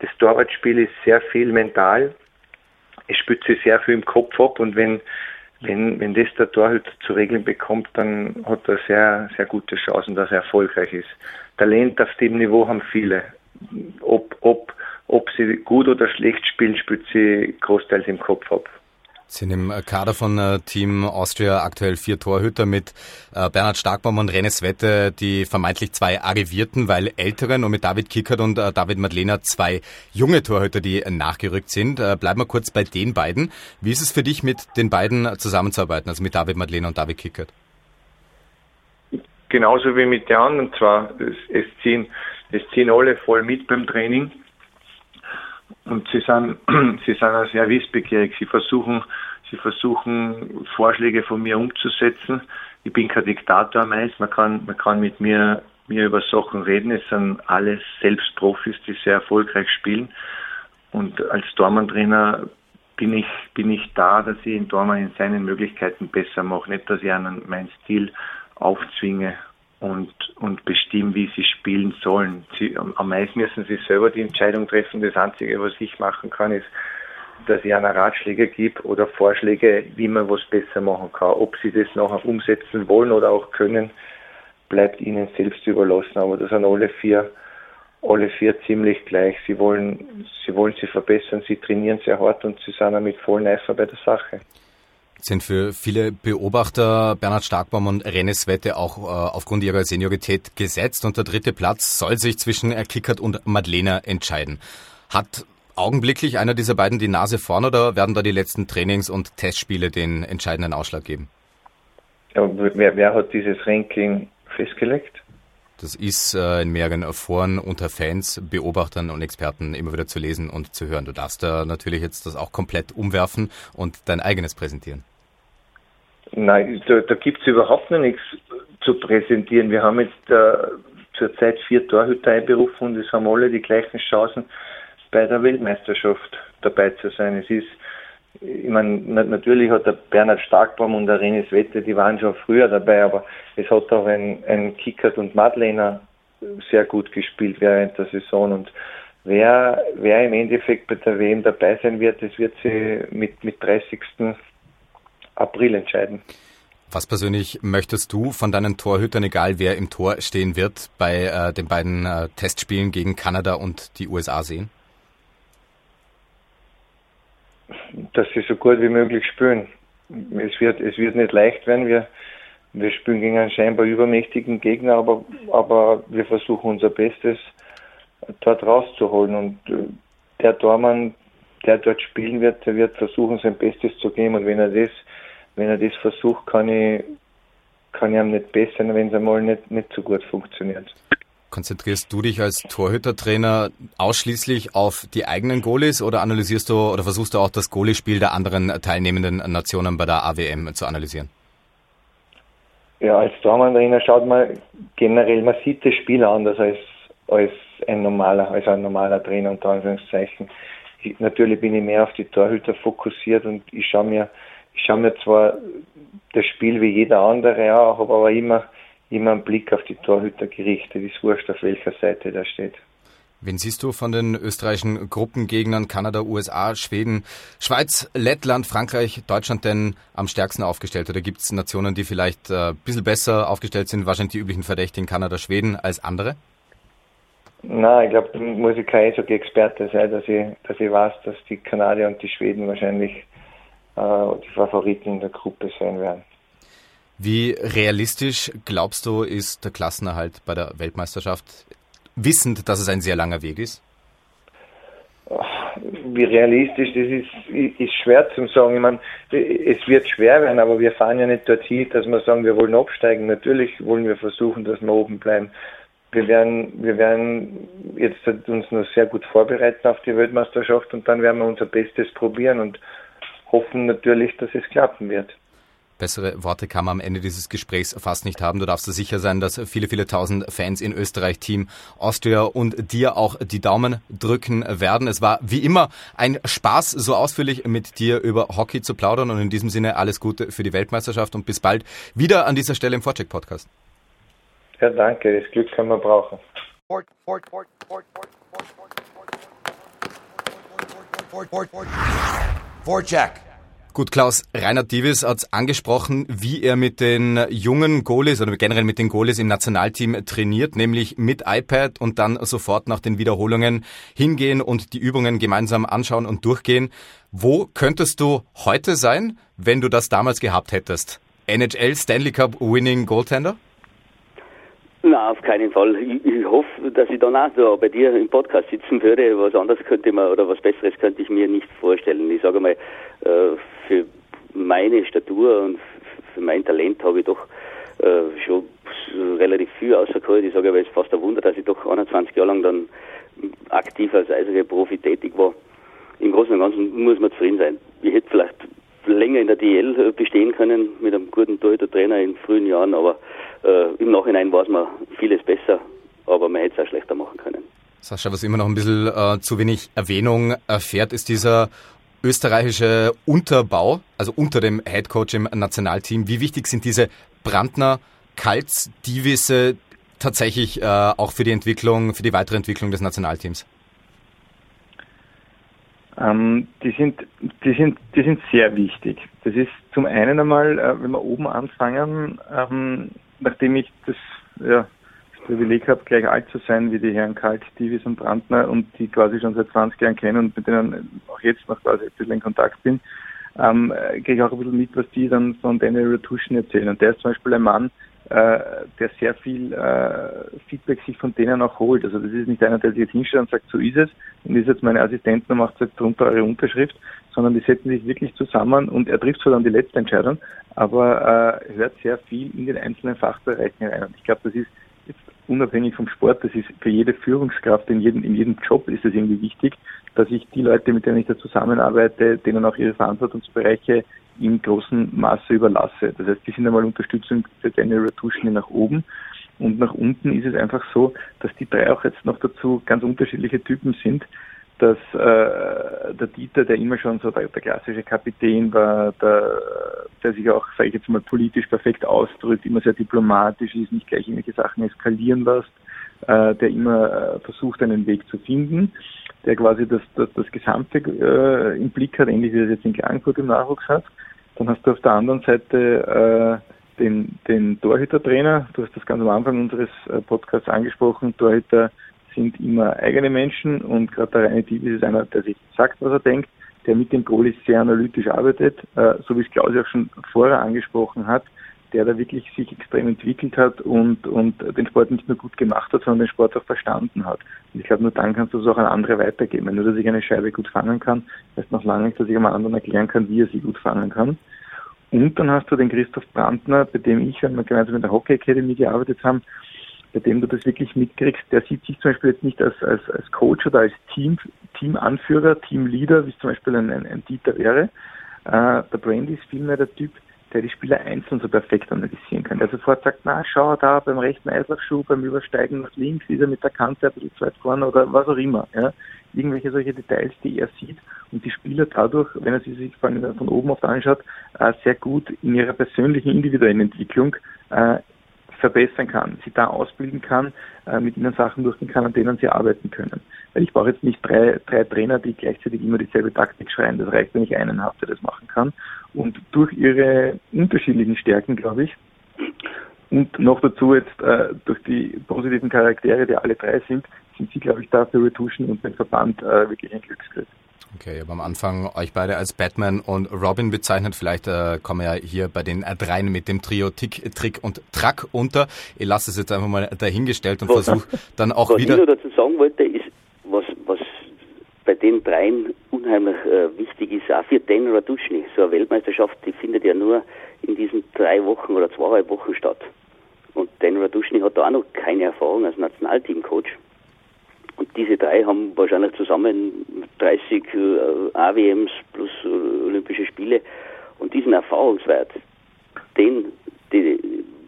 das Torwartspiel ist sehr viel mental. Es spielt sich sehr viel im Kopf ab und wenn, wenn, wenn das der Torhüter zu regeln bekommt, dann hat er sehr, sehr gute Chancen, dass er erfolgreich ist. Talent auf dem Niveau haben viele. Ob, ob, ob sie gut oder schlecht spielen, spielt sie großteils im Kopf ab sind im Kader von äh, Team Austria aktuell vier Torhüter mit äh, Bernhard Starkbaum und René Wette, die vermeintlich zwei arrivierten, weil älteren und mit David Kickert und äh, David Madlena zwei junge Torhüter, die nachgerückt sind. Bleiben wir kurz bei den beiden. Wie ist es für dich, mit den beiden zusammenzuarbeiten, also mit David Madlena und David Kickert? Genauso wie mit den anderen zwar. Es, es, ziehen, es ziehen alle voll mit beim Training. Und sie sind, sie sind auch sehr wissbegierig. Sie versuchen, sie versuchen Vorschläge von mir umzusetzen. Ich bin kein Diktator meist. Man kann, man kann mit mir, mir über Sachen reden. Es sind alles selbst Profis, die sehr erfolgreich spielen. Und als Dormann-Trainer bin ich, bin ich da, dass ich den Dormann in seinen Möglichkeiten besser mache. Nicht, dass ich einen meinen Stil aufzwinge und, und bestimmen, wie sie spielen sollen. Sie, am meisten müssen sie selber die Entscheidung treffen. Das Einzige, was ich machen kann, ist, dass ich einer Ratschläge gebe oder Vorschläge, wie man was besser machen kann. Ob sie das nachher umsetzen wollen oder auch können, bleibt ihnen selbst überlassen. Aber das sind alle vier, alle vier ziemlich gleich. Sie wollen, sie wollen sie verbessern, sie trainieren sehr hart und sie sind auch mit vollem Eifer bei der Sache sind für viele Beobachter Bernhard Starkbaum und René Svette auch äh, aufgrund ihrer Seniorität gesetzt und der dritte Platz soll sich zwischen Kickert und Madlena entscheiden. Hat augenblicklich einer dieser beiden die Nase vorn oder werden da die letzten Trainings- und Testspiele den entscheidenden Ausschlag geben? Ja, wer, wer, hat dieses Ranking festgelegt? Das ist äh, in mehreren Foren unter Fans, Beobachtern und Experten immer wieder zu lesen und zu hören. Du darfst da natürlich jetzt das auch komplett umwerfen und dein eigenes präsentieren. Nein, da, da gibt es überhaupt noch nichts zu präsentieren. Wir haben jetzt äh, zurzeit vier Torhüter einberufen und es haben alle die gleichen Chancen, bei der Weltmeisterschaft dabei zu sein. Es ist, ich meine, natürlich hat der Bernhard Starkbaum und der Renis Wette, die waren schon früher dabei, aber es hat auch ein, ein Kickert und Madlener sehr gut gespielt während der Saison und wer, wer im Endeffekt bei der WM dabei sein wird, das wird sie mit, mit 30. April entscheiden. Was persönlich möchtest du von deinen Torhütern, egal wer im Tor stehen wird, bei äh, den beiden äh, Testspielen gegen Kanada und die USA sehen? Dass sie so gut wie möglich spielen. Es wird, es wird nicht leicht werden. Wir, wir spielen gegen einen scheinbar übermächtigen Gegner, aber, aber wir versuchen unser Bestes dort rauszuholen. Und äh, der Tormann, der dort spielen wird, der wird versuchen, sein Bestes zu geben. Und wenn er das wenn er das versucht, kann ich, kann ich ihm nicht bessern, wenn es einmal nicht, nicht so gut funktioniert. Konzentrierst du dich als Torhütertrainer ausschließlich auf die eigenen Goalies oder analysierst du oder versuchst du auch das Goaliespiel der anderen teilnehmenden Nationen bei der AWM zu analysieren? Ja, als Tormann-Trainer schaut man generell, man sieht das Spiel anders als, als ein normaler, als ein normaler Trainer unter Anführungszeichen. Ich, natürlich bin ich mehr auf die Torhüter fokussiert und ich schaue mir ich schaue mir zwar das Spiel wie jeder andere auch, habe aber immer, immer einen Blick auf die Torhüter gerichtet. Ist wurscht, auf welcher Seite der steht. Wen siehst du von den österreichischen Gruppengegnern Kanada, USA, Schweden, Schweiz, Lettland, Frankreich, Deutschland denn am stärksten aufgestellt? Oder gibt es Nationen, die vielleicht äh, ein bisschen besser aufgestellt sind, wahrscheinlich die üblichen Verdächtigen Kanada, Schweden als andere? Nein, ich glaube, da muss ich kein Eishockey-Experte sein, dass ich, dass ich weiß, dass die Kanadier und die Schweden wahrscheinlich äh, die Favoriten in der Gruppe sein werden. Wie realistisch glaubst du, ist der Klassenerhalt bei der Weltmeisterschaft, wissend, dass es ein sehr langer Weg ist? Wie realistisch, das ist, ist schwer zu sagen. Ich meine, es wird schwer werden, aber wir fahren ja nicht dorthin, dass wir sagen, wir wollen absteigen. Natürlich wollen wir versuchen, dass wir oben bleiben. Wir werden, wir werden jetzt uns noch sehr gut vorbereiten auf die Weltmeisterschaft und dann werden wir unser Bestes probieren und hoffen natürlich, dass es klappen wird. Bessere Worte kann man am Ende dieses Gesprächs fast nicht haben. Du darfst dir sicher sein, dass viele, viele tausend Fans in Österreich, Team Austria und dir auch die Daumen drücken werden. Es war wie immer ein Spaß, so ausführlich mit dir über Hockey zu plaudern und in diesem Sinne alles Gute für die Weltmeisterschaft und bis bald wieder an dieser Stelle im Vorcheck Podcast. Ja, danke. Das Glück kann man brauchen. Vorcheck. Gut, Klaus, Reinhard Divis hat es angesprochen, wie er mit den jungen Goalies oder generell mit den Goalies im Nationalteam trainiert, nämlich mit iPad und dann sofort nach den Wiederholungen hingehen und die Übungen gemeinsam anschauen und durchgehen. Wo könntest du heute sein, wenn du das damals gehabt hättest? NHL Stanley Cup Winning Goaltender? Na, auf keinen Fall. Ich, ich hoffe, dass ich dann auch da bei dir im Podcast sitzen würde. Was anderes könnte man oder was Besseres könnte ich mir nicht vorstellen. Ich sage mal, äh, für meine Statur und für mein Talent habe ich doch äh, schon relativ viel ausgeholt. Ich sage aber, es ist fast ein Wunder, dass ich doch 21 Jahre lang dann aktiv als Eishockey-Profi tätig war. Im Großen und Ganzen muss man zufrieden sein. Ich hätte vielleicht länger in der DL bestehen können mit einem guten Torhüter-Trainer in frühen Jahren, aber äh, im Nachhinein weiß man vieles besser, aber man hätte es auch schlechter machen können. Sascha, was immer noch ein bisschen äh, zu wenig Erwähnung erfährt, ist dieser österreichische Unterbau, also unter dem Headcoach im Nationalteam. Wie wichtig sind diese Brandner Kalts, Divisse tatsächlich äh, auch für die Entwicklung, für die weitere Entwicklung des Nationalteams? Ähm, die sind, die sind, die sind sehr wichtig. Das ist zum einen einmal, äh, wenn wir oben anfangen, ähm, nachdem ich das, ja, Privileg habe, gleich alt zu sein wie die Herren Kalt, Divis und Brandner und die quasi schon seit 20 Jahren kennen und mit denen auch jetzt noch quasi ein bisschen in Kontakt bin, ähm, kriege ich auch ein bisschen mit, was die dann von Daniel Retuschen erzählen. Und der ist zum Beispiel ein Mann, äh, der sehr viel äh, Feedback sich von denen auch holt. Also das ist nicht einer, der sich jetzt hinstellt und sagt, so ist es, und ist jetzt meine Assistentin und macht jetzt drunter eure Unterschrift, sondern die setzen sich wirklich zusammen und er trifft zwar dann die letzte Entscheidung, aber äh, hört sehr viel in den einzelnen Fachbereichen rein. Und ich glaube, das ist jetzt unabhängig vom Sport, das ist für jede Führungskraft in jedem, in jedem Job ist es irgendwie wichtig, dass ich die Leute, mit denen ich da zusammenarbeite, denen auch ihre Verantwortungsbereiche im großen Maße überlasse. Das heißt, die sind einmal Unterstützung für deine Retuschen nach oben. Und nach unten ist es einfach so, dass die drei auch jetzt noch dazu ganz unterschiedliche Typen sind. Dass äh, der Dieter, der immer schon so der, der klassische Kapitän war, der, der sich auch, sage ich jetzt mal, politisch perfekt ausdrückt, immer sehr diplomatisch ist, nicht gleich irgendwelche Sachen eskalieren lässt, äh, der immer äh, versucht, einen Weg zu finden der quasi das, das, das Gesamte äh, im Blick hat, ähnlich wie es jetzt in Klagenfurt im Nachwuchs hat. Dann hast du auf der anderen Seite äh, den, den Torhüter-Trainer. Du hast das ganz am Anfang unseres äh, Podcasts angesprochen. Torhüter sind immer eigene Menschen und gerade der reine Typ ist einer, der sich sagt, was er denkt, der mit dem Goalie sehr analytisch arbeitet, äh, so wie es Klaus auch schon vorher angesprochen hat der da wirklich sich extrem entwickelt hat und, und den Sport nicht nur gut gemacht hat, sondern den Sport auch verstanden hat. Und ich glaube, nur dann kannst du es auch an andere weitergeben. Wenn nur, dass ich eine Scheibe gut fangen kann, heißt noch lange nicht, dass ich einem anderen erklären kann, wie er sie gut fangen kann. Und dann hast du den Christoph Brandner, bei dem ich, wenn wir gemeinsam in der Hockey Academy gearbeitet haben, bei dem du das wirklich mitkriegst, der sieht sich zum Beispiel jetzt nicht als, als, als Coach oder als Team, Teamanführer, Teamleader, wie es zum Beispiel ein, ein, ein Dieter wäre. Äh, der Brandy ist vielmehr der Typ, der die Spieler einzeln so perfekt analysieren kann. Der sofort sagt, na, schau da beim rechten Eislaufschuh, beim Übersteigen nach links, ist er mit der Kante ein bisschen zu weit vorne oder was auch immer. Ja. Irgendwelche solche Details, die er sieht und die Spieler dadurch, wenn er sie sich von, von oben oft anschaut, äh, sehr gut in ihrer persönlichen individuellen Entwicklung äh, verbessern kann, sie da ausbilden kann, äh, mit ihnen Sachen durchgehen kann, an denen sie arbeiten können. Weil ich brauche jetzt nicht drei, drei Trainer, die gleichzeitig immer dieselbe Taktik schreien. Das reicht, wenn ich einen habe, der das machen kann. Und durch ihre unterschiedlichen Stärken, glaube ich, und noch dazu jetzt äh, durch die positiven Charaktere, die alle drei sind, sind sie, glaube ich, da für Retuschen und den Verband äh, wirklich ein Glücksgriff. Okay, aber am Anfang euch beide als Batman und Robin bezeichnet. Vielleicht äh, kommen wir ja hier bei den dreien mit dem Trio Tick, Trick und Track unter. Ich lasse es jetzt einfach mal dahingestellt und versuche dann auch was wieder... Was ich noch dazu sagen wollte, ist, was, was bei den dreien unheimlich äh, wichtig ist, auch für den Raduschny. So eine Weltmeisterschaft, die findet ja nur in diesen drei Wochen oder zweieinhalb Wochen statt. Und Dan Raduschny hat da auch noch keine Erfahrung als Nationalteamcoach. Und diese drei haben wahrscheinlich zusammen 30 äh, AWMs plus äh, Olympische Spiele. Und diesen Erfahrungswert, den die,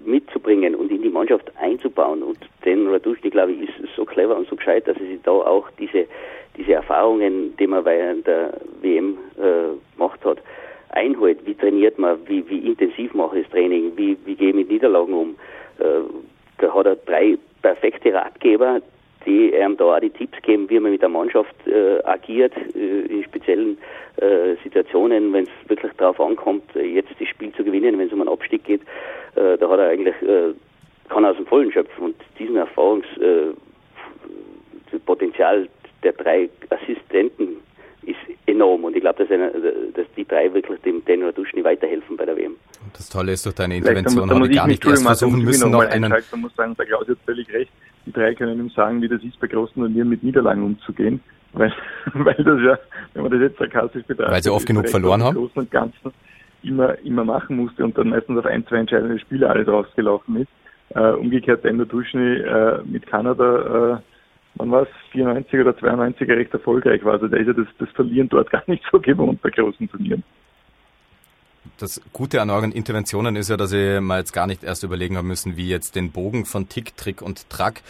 mitzubringen und in die Mannschaft einzubauen. Und den Raduschny, glaube ich, ist so clever und so gescheit, dass er sich da auch diese, diese Erfahrungen, die man während der WM äh, gemacht hat, einholt. Wie trainiert man, wie, wie intensiv mache ich das Training, wie, wie gehe ich mit Niederlagen um. Äh, da hat er drei perfekte Ratgeber, die einem da auch die Tipps geben, wie man mit der Mannschaft äh, agiert, äh, in speziellen äh, Situationen, wenn es wirklich darauf ankommt, äh, jetzt das Spiel zu gewinnen, wenn es um einen Abstieg geht, äh, da hat er eigentlich, äh, kann er aus dem Vollen schöpfen und diesen Erfahrungspotenzial der drei Assistenten ist enorm und ich glaube, dass, dass, die drei wirklich dem Tenor Duschny weiterhelfen bei der WM. Das Tolle ist durch deine Intervention habe ich gar nicht erst versuchen müssen, noch einen... Man muss sagen, der Klaus hat völlig recht. Drei können ihm sagen, wie das ist, bei großen Turnieren mit Niederlagen umzugehen. Weil, weil das ja, wenn man das jetzt sarkastisch betrachtet... Weil sie oft genug verloren haben? Großen und Ganzen immer, immer machen musste und dann meistens auf ein, zwei entscheidende Spiele alles rausgelaufen ist. Äh, umgekehrt Ender Duschny äh, mit Kanada... Äh, man war es 94 oder 92 recht erfolgreich war. Also der ist ja das, das Verlieren dort gar nicht so gewohnt bei großen Turnieren. Das Gute an euren Interventionen ist ja, dass ihr mal jetzt gar nicht erst überlegen haben müssen, wie jetzt den Bogen von Tick, Trick und Track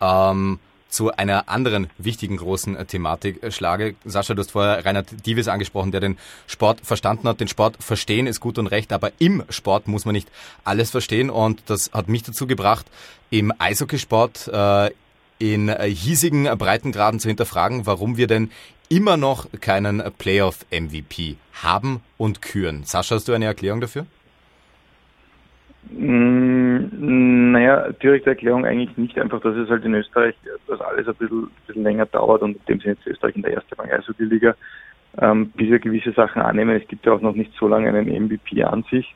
ähm, zu einer anderen wichtigen großen äh, Thematik äh, schlage. Sascha, du hast vorher Reinhard Divis angesprochen, der den Sport verstanden hat. Den Sport verstehen ist gut und recht, aber im Sport muss man nicht alles verstehen und das hat mich dazu gebracht, im Eishockeysport äh, in äh, hiesigen Breitengraden zu hinterfragen, warum wir denn immer noch keinen Playoff-MVP haben und küren. Sascha, hast du eine Erklärung dafür? Mm, naja, direkte Erklärung eigentlich nicht. Einfach, dass es halt in Österreich, dass alles ein bisschen, ein bisschen länger dauert und in dem Sinne jetzt Österreich in der ersten Bank Eishockey-Liga, ähm, bis wir gewisse Sachen annehmen. Es gibt ja auch noch nicht so lange einen MVP an sich.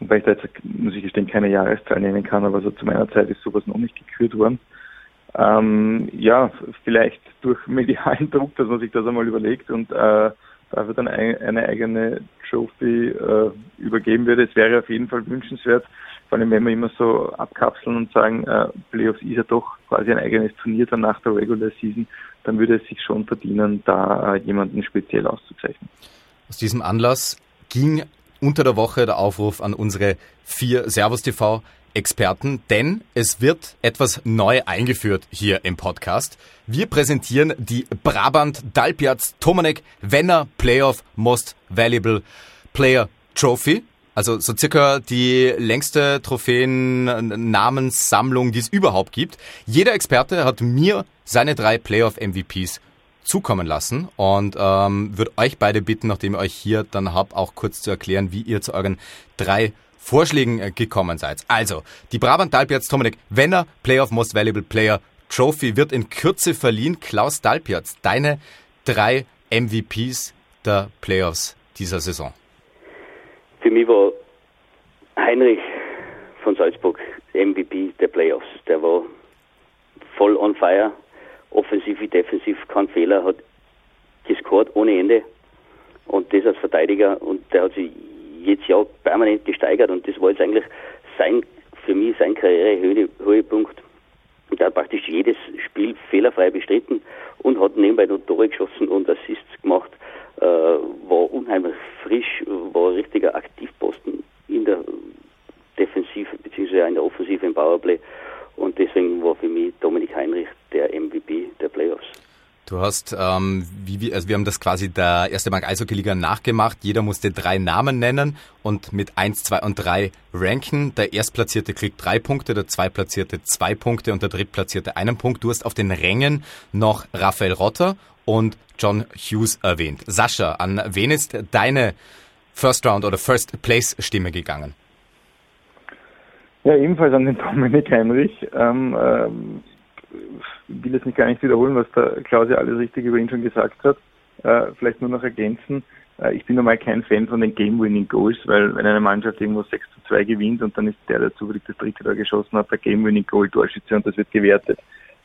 Wobei ich da jetzt, muss ich gestehen, keine Jahreszahl nehmen kann, aber so zu meiner Zeit ist sowas noch nicht gekürt worden ähm, ja, vielleicht durch medialen Druck, dass man sich das einmal überlegt und äh, dafür dann ein, eine eigene Trophy äh, übergeben würde. Es wäre auf jeden Fall wünschenswert, vor allem wenn wir immer so abkapseln und sagen, äh, Playoffs ist ja doch quasi ein eigenes Turnier dann nach der Regular Season, dann würde es sich schon verdienen, da äh, jemanden speziell auszuzeichnen. Aus diesem Anlass ging unter der Woche der Aufruf an unsere vier Servus TV Experten, denn es wird etwas neu eingeführt hier im Podcast. Wir präsentieren die Brabant Dalpiaz Tomanek Wenner Playoff Most Valuable Player Trophy. Also so circa die längste Trophäen-Namenssammlung, die es überhaupt gibt. Jeder Experte hat mir seine drei Playoff-MVPs zukommen lassen und ähm, würde euch beide bitten, nachdem ihr euch hier dann habt, auch kurz zu erklären, wie ihr zu euren drei Vorschlägen äh, gekommen seid. Also, die Brabant Dalpiaz Tomanek Wenner Playoff Most Valuable Player Trophy wird in Kürze verliehen. Klaus Dalpiaz, deine drei MVPs der Playoffs dieser Saison. Für mich war Heinrich von Salzburg MVP der Playoffs. Der war voll on fire, offensiv wie defensiv, kein Fehler, hat gescored ohne Ende und das als Verteidiger und der hat sich jedes Jahr permanent gesteigert und das war jetzt eigentlich sein, für mich sein Karrierehöhepunkt. Und er hat praktisch jedes Spiel fehlerfrei bestritten und hat nebenbei noch Tore geschossen und Assists gemacht. Äh, war unheimlich frisch, war ein richtiger Aktivposten in der Defensive bzw. in der Offensive im Powerplay. Und deswegen war für mich Dominik Heinrich der. Du hast, ähm, wie wir, also wir haben das quasi der erste Bank Eishockey-Liga nachgemacht. Jeder musste drei Namen nennen und mit eins, zwei und drei ranken. Der Erstplatzierte kriegt drei Punkte, der Zweitplatzierte zwei Punkte und der Drittplatzierte einen Punkt. Du hast auf den Rängen noch Raphael Rotter und John Hughes erwähnt. Sascha, an wen ist deine First Round oder First Place Stimme gegangen? Ja, ebenfalls an den Dominik Heinrich. Ähm, ähm, will jetzt nicht gar nicht wiederholen, was der Klaus ja alles richtig über ihn schon gesagt hat. Äh, vielleicht nur noch ergänzen. Äh, ich bin normal kein Fan von den Game-Winning-Goals, weil wenn eine Mannschaft irgendwo 6 zu 2 gewinnt und dann ist der, der zufällig das dritte da geschossen hat, der Game-Winning-Goal-Torschütze und das wird gewertet.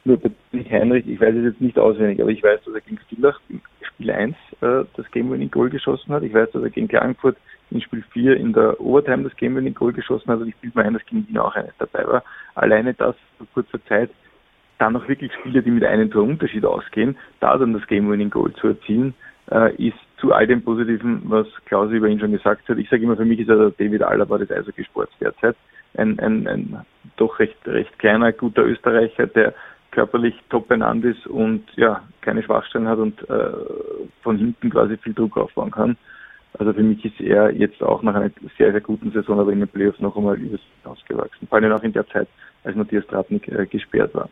Nur bei Heinrich, ich weiß es jetzt nicht auswendig, aber ich weiß, dass er gegen Villach im Spiel 1 äh, das Game-Winning-Goal geschossen hat. Ich weiß, dass er gegen Klagenfurt in Spiel 4 in der Overtime das Game-Winning-Goal geschossen hat und ich bilde mir ein, dass gegen ihn auch eines dabei war. Alleine das vor kurzer Zeit dann noch wirklich Spiele, die mit einem Tor Unterschied ausgehen, da dann das Game-Winning-Goal zu erzielen, äh, ist zu all dem Positiven, was Klaus über ihn schon gesagt hat. Ich sage immer, für mich ist er der David Alaba des Eishockey-Sports derzeit. Ein, ein, ein doch recht, recht kleiner, guter Österreicher, der körperlich top benannt ist und ja, keine Schwachstellen hat und äh, von hinten quasi viel Druck aufbauen kann. Also für mich ist er jetzt auch nach einer sehr, sehr guten Saison, aber in den Playoffs noch einmal übers ausgewachsen. Vor allem auch in der Zeit, als Matthias Tratnik äh, gesperrt war.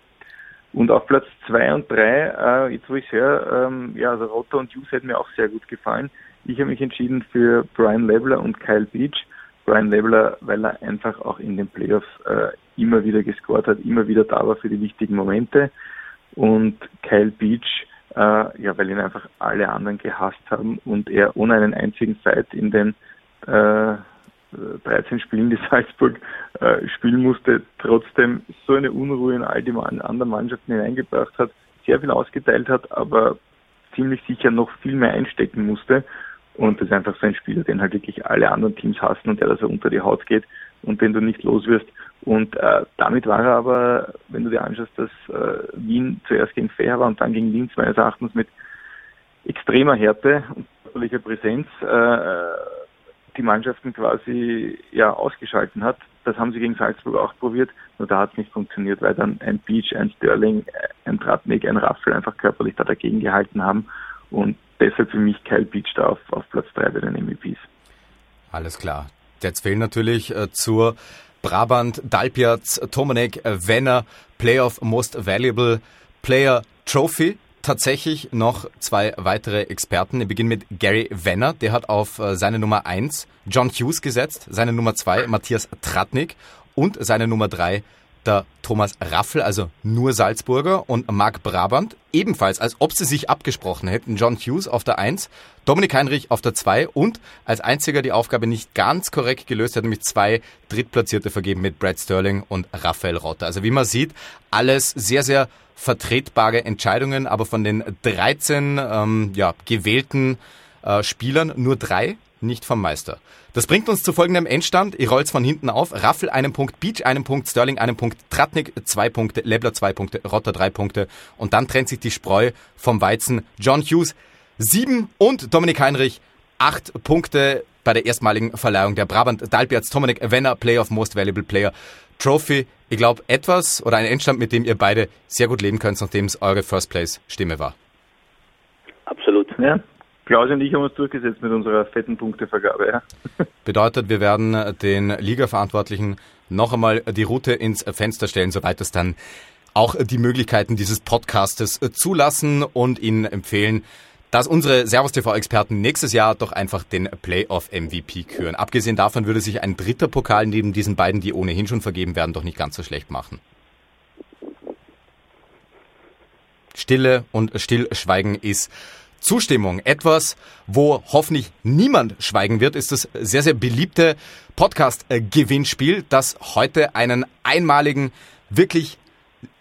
Und auf Platz 2 und 3, äh, jetzt wo ich höre, ähm, ja, also Rotter und Hughes hätten mir auch sehr gut gefallen. Ich habe mich entschieden für Brian Leveler und Kyle Beach. Brian Leveler, weil er einfach auch in den Playoffs äh, immer wieder gescored hat, immer wieder da war für die wichtigen Momente. Und Kyle Beach, äh, ja, weil ihn einfach alle anderen gehasst haben und er ohne einen einzigen Fight in den äh, 13 Spielen, die Salzburg äh, spielen musste, trotzdem so eine Unruhe in all die anderen Mannschaften hineingebracht hat, sehr viel ausgeteilt hat, aber ziemlich sicher noch viel mehr einstecken musste. Und das ist einfach so ein Spieler, den halt wirklich alle anderen Teams hassen und der da so unter die Haut geht und den du nicht los wirst. Und äh, damit war er aber, wenn du dir anschaust, dass äh, Wien zuerst gegen Fair war und dann gegen Linz meines Erachtens mit extremer Härte und körperlicher Präsenz äh, die Mannschaften quasi ja ausgeschalten hat. Das haben sie gegen Salzburg auch probiert, nur da hat es nicht funktioniert, weil dann ein Beach, ein Sterling, ein Tratnik, ein Raffel einfach körperlich da dagegen gehalten haben und deshalb für mich Kyle Beach da auf, auf Platz 3 bei den MEPs. Alles klar. Jetzt fehlen natürlich äh, zur Brabant, Dalpiaz, Tomanek, Wenner, Playoff Most Valuable Player Trophy tatsächlich noch zwei weitere Experten. Wir beginnen mit Gary Venner, der hat auf äh, seine Nummer 1 John Hughes gesetzt, seine Nummer 2 Matthias Tratnik und seine Nummer 3 der Thomas Raffel, also nur Salzburger und Marc Brabant, ebenfalls, als ob sie sich abgesprochen hätten, John Hughes auf der 1, Dominik Heinrich auf der 2 und als einziger die Aufgabe nicht ganz korrekt gelöst hat, nämlich zwei Drittplatzierte vergeben mit Brad Sterling und Raphael Rotter. Also wie man sieht, alles sehr, sehr vertretbare Entscheidungen, aber von den 13 ähm, ja, gewählten äh, Spielern nur drei nicht vom Meister. Das bringt uns zu folgendem Endstand. Ihr rollt von hinten auf. Raffel einen Punkt, Beach einen Punkt, Sterling einen Punkt, Tratnik zwei Punkte, Lebler zwei Punkte, Rotter drei Punkte. Und dann trennt sich die Spreu vom Weizen. John Hughes sieben und Dominik Heinrich acht Punkte bei der erstmaligen Verleihung der Brabant Dalpiaz Dominik Wenner Player of Most Valuable Player Trophy. Ich glaube, etwas oder ein Endstand, mit dem ihr beide sehr gut leben könnt, nachdem es eure First Place Stimme war. Absolut. Ja. Klaus und ich haben uns durchgesetzt mit unserer fetten Punktevergabe. Ja. Bedeutet, wir werden den Liga-Verantwortlichen noch einmal die Route ins Fenster stellen, soweit es dann auch die Möglichkeiten dieses Podcastes zulassen und Ihnen empfehlen, dass unsere Servus TV-Experten nächstes Jahr doch einfach den Playoff MVP küren. Abgesehen davon würde sich ein dritter Pokal neben diesen beiden, die ohnehin schon vergeben werden, doch nicht ganz so schlecht machen. Stille und Stillschweigen ist Zustimmung. Etwas, wo hoffentlich niemand schweigen wird, ist das sehr, sehr beliebte Podcast-Gewinnspiel, das heute einen einmaligen, wirklich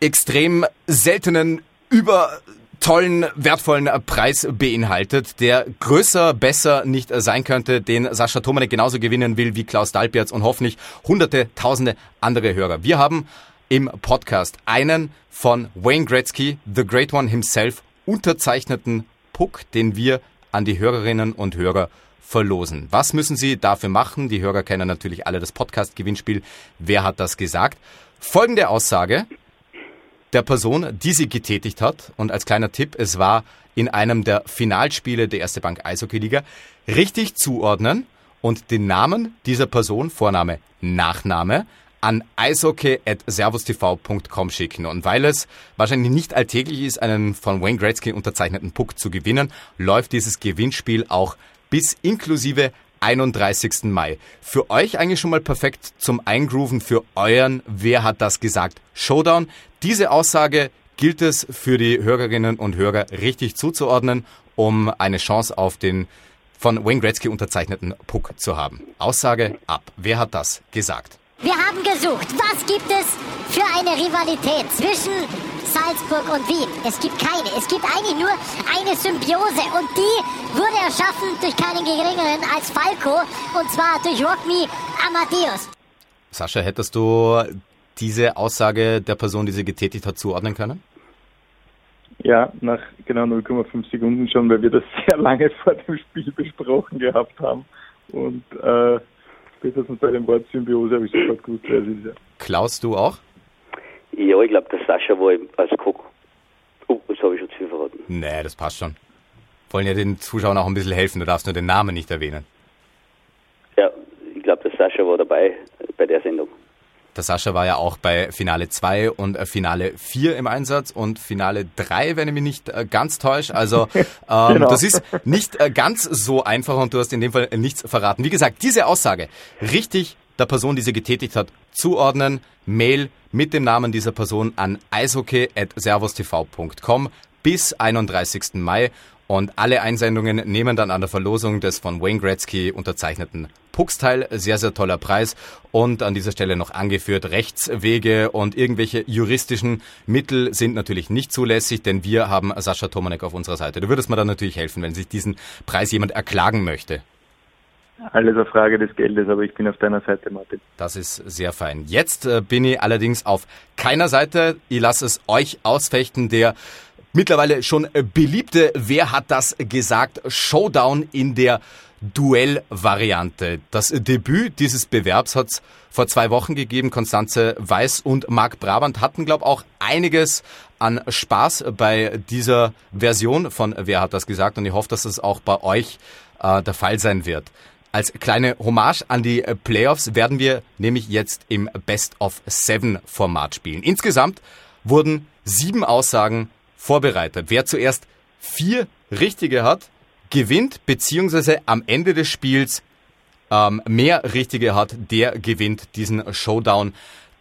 extrem seltenen, über tollen, wertvollen Preis beinhaltet, der größer, besser nicht sein könnte, den Sascha Tomanek genauso gewinnen will wie Klaus Dalperz und hoffentlich hunderte, tausende andere Hörer. Wir haben im Podcast einen von Wayne Gretzky, The Great One himself, unterzeichneten Puck, den wir an die Hörerinnen und Hörer verlosen. Was müssen Sie dafür machen? Die Hörer kennen natürlich alle das Podcast-Gewinnspiel. Wer hat das gesagt? Folgende Aussage der Person, die sie getätigt hat. Und als kleiner Tipp, es war in einem der Finalspiele der Erste Bank Eishockey-Liga, richtig zuordnen und den Namen dieser Person, Vorname, Nachname, an eishockey.servustv.com schicken. Und weil es wahrscheinlich nicht alltäglich ist, einen von Wayne Gretzky unterzeichneten Puck zu gewinnen, läuft dieses Gewinnspiel auch bis inklusive 31. Mai. Für euch eigentlich schon mal perfekt zum Eingrooven für euren Wer hat das gesagt? Showdown. Diese Aussage gilt es für die Hörerinnen und Hörer richtig zuzuordnen, um eine Chance auf den von Wayne Gretzky unterzeichneten Puck zu haben. Aussage ab. Wer hat das gesagt? Wir haben gesucht, was gibt es für eine Rivalität zwischen Salzburg und Wien? Es gibt keine. Es gibt eigentlich nur eine Symbiose und die wurde erschaffen durch keinen geringeren als Falco und zwar durch Rockme Amadeus. Sascha, hättest du diese Aussage der Person, die sie getätigt hat, zuordnen können? Ja, nach genau 0,5 Sekunden schon, weil wir das sehr lange vor dem Spiel besprochen gehabt haben. Und äh, spätestens bei dem Wort Symbiose habe ich sofort gewusst, wer sie ist. Klaus, du auch? Ja, ich glaube, der Sascha war als Cook. Oh, das habe ich schon zu viel verraten. Nee, das passt schon. Wollen ja den Zuschauern auch ein bisschen helfen, du darfst nur den Namen nicht erwähnen. Ja, ich glaube, der Sascha war dabei bei der Sendung. Der Sascha war ja auch bei Finale 2 und äh, Finale 4 im Einsatz und Finale 3, wenn ich mich nicht äh, ganz täusche. Also ähm, genau. das ist nicht äh, ganz so einfach und du hast in dem Fall nichts verraten. Wie gesagt, diese Aussage richtig der Person, die sie getätigt hat, zuordnen. Mail mit dem Namen dieser Person an eishockey.servustv.com bis 31. Mai und alle Einsendungen nehmen dann an der Verlosung des von Wayne Gretzky unterzeichneten Pucks teil. Sehr, sehr toller Preis. Und an dieser Stelle noch angeführt, Rechtswege und irgendwelche juristischen Mittel sind natürlich nicht zulässig, denn wir haben Sascha Tomanek auf unserer Seite. Du würdest mir dann natürlich helfen, wenn sich diesen Preis jemand erklagen möchte. Alles eine Frage des Geldes, aber ich bin auf deiner Seite, Martin. Das ist sehr fein. Jetzt äh, bin ich allerdings auf keiner Seite. Ich lasse es euch ausfechten, der mittlerweile schon beliebte Wer hat das gesagt? Showdown in der Duell-Variante. Das Debüt dieses Bewerbs hat es vor zwei Wochen gegeben. Konstanze Weiß und Marc Brabant hatten, glaube auch einiges an Spaß bei dieser Version von Wer hat das gesagt? Und ich hoffe, dass es auch bei euch äh, der Fall sein wird. Als kleine Hommage an die Playoffs werden wir nämlich jetzt im Best of Seven Format spielen. Insgesamt wurden sieben Aussagen vorbereitet. Wer zuerst vier richtige hat, gewinnt, beziehungsweise am Ende des Spiels ähm, mehr richtige hat, der gewinnt diesen Showdown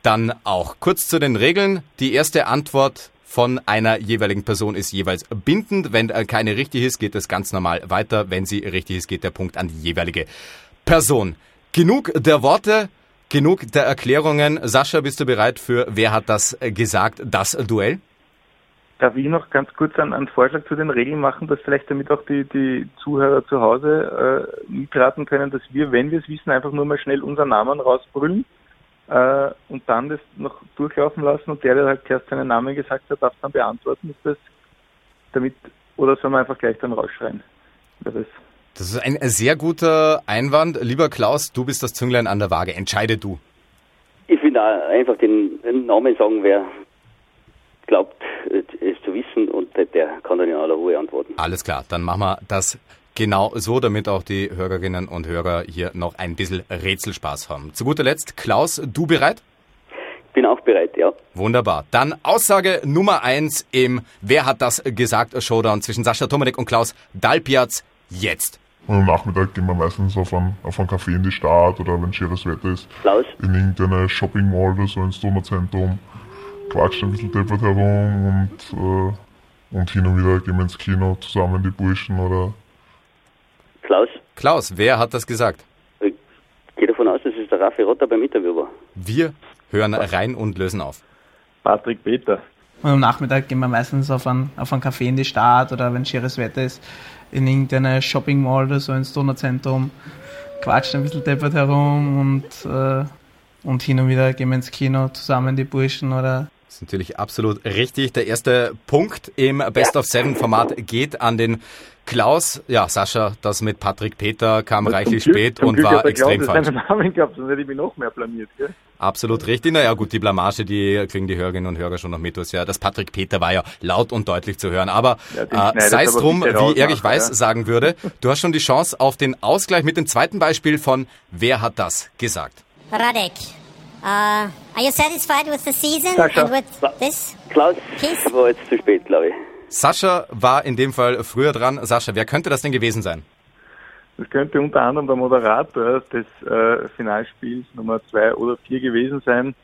dann auch. Kurz zu den Regeln. Die erste Antwort von einer jeweiligen Person ist jeweils bindend. Wenn äh, keine richtig ist, geht es ganz normal weiter. Wenn sie richtig ist, geht der Punkt an die jeweilige Person. Genug der Worte, genug der Erklärungen. Sascha, bist du bereit für Wer hat das gesagt, das Duell? Darf ich noch ganz kurz einen, einen, Vorschlag zu den Regeln machen, dass vielleicht damit auch die, die Zuhörer zu Hause äh, mitraten können, dass wir, wenn wir es wissen, einfach nur mal schnell unseren Namen rausbrüllen äh, und dann das noch durchlaufen lassen und der, der halt erst seinen Namen gesagt hat, darf dann beantworten. Ist das damit, oder soll man einfach gleich dann rausschreien? Das ist, das ist ein sehr guter Einwand. Lieber Klaus, du bist das Zünglein an der Waage. Entscheide du. Ich will da einfach den, den Namen sagen, wer glaubt, es zu wissen und der kann dann in aller Ruhe antworten. Alles klar, dann machen wir das genau so, damit auch die Hörerinnen und Hörer hier noch ein bisschen Rätselspaß haben. Zu guter Letzt, Klaus, du bereit? Bin auch bereit, ja. Wunderbar. Dann Aussage Nummer eins im Wer hat das gesagt? Showdown zwischen Sascha Tomanek und Klaus Dalpiaz jetzt. Und am Nachmittag gehen wir meistens auf einen, auf einen Café in die Stadt oder wenn schönes Wetter ist, Klaus? in irgendeine Shopping Mall oder so ins Donauzentrum quatscht ein bisschen deppert herum und, äh, und hin und wieder gehen wir ins Kino zusammen, die Burschen oder. Klaus? Klaus, wer hat das gesagt? Ich gehe davon aus, dass es der Raffi Rotter beim Interview war. Wir hören rein und lösen auf. Patrick Peter. Und am Nachmittag gehen wir meistens auf einen, auf einen Café in die Stadt oder wenn schieres Wetter ist, in irgendeine Shopping Mall oder so ins Donauzentrum, quatscht ein bisschen deppert herum und, äh, und hin und wieder gehen wir ins Kino zusammen, die Burschen oder das ist natürlich absolut richtig. Der erste Punkt im Best of Seven Format geht an den Klaus. Ja, Sascha, das mit Patrick Peter kam das reichlich Glück, spät und Glück war extrem Klaus falsch. Namen gehabt, sonst hätte ich mich noch mehr blamiert. Gell? Absolut richtig. Naja, gut, die Blamage, die kriegen die Hörerinnen und Hörer schon noch mit. Ja, das Patrick Peter war ja laut und deutlich zu hören. Aber ja, äh, sei es drum, wie Erich Weiß ja. sagen würde, du hast schon die Chance auf den Ausgleich mit dem zweiten Beispiel von Wer hat das gesagt? Radek. Uh, are you satisfied with the season Sascha. and with this? Klaus, Peace? war jetzt zu spät, glaube ich. Sascha war in dem Fall früher dran. Sascha, wer könnte das denn gewesen sein? Das könnte unter anderem der Moderator des äh, Finalspiels Nummer 2 oder 4 gewesen sein,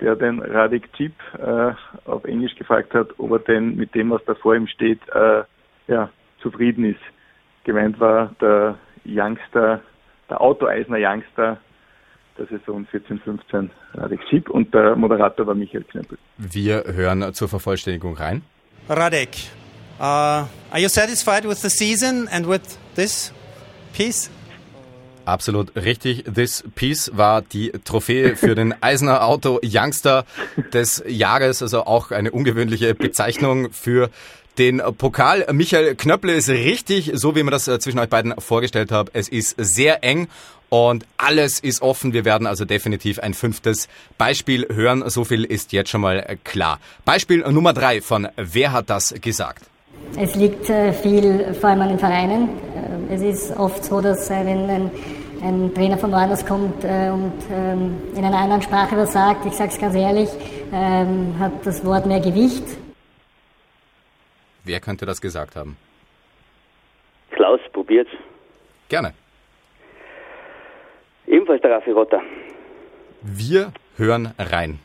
der den Radik Chip äh, auf Englisch gefragt hat, ob er denn mit dem, was da vor ihm steht, äh, ja, zufrieden ist. Gemeint war der Youngster, der Autoeisner Youngster der Saison 14-15 Radek Schieb und der Moderator war Michael Knempel. Wir hören zur Vervollständigung rein. Radek, uh, are you satisfied with the season and with this piece? Absolut richtig. This Piece war die Trophäe für den Eisner Auto Youngster des Jahres, also auch eine ungewöhnliche Bezeichnung für den Pokal. Michael Knöpple ist richtig, so wie wir das äh, zwischen euch beiden vorgestellt haben. Es ist sehr eng und alles ist offen. Wir werden also definitiv ein fünftes Beispiel hören. So viel ist jetzt schon mal äh, klar. Beispiel Nummer drei von Wer hat das gesagt? Es liegt äh, viel vor allem an den Vereinen. Es ist oft so, dass wenn ein ein Trainer von woanders kommt äh, und ähm, in einer anderen Sprache was sagt, ich sage es ganz ehrlich, ähm, hat das Wort mehr Gewicht. Wer könnte das gesagt haben? Klaus, probiert's. Gerne. Ebenfalls der Raffi Rotter. Wir hören rein.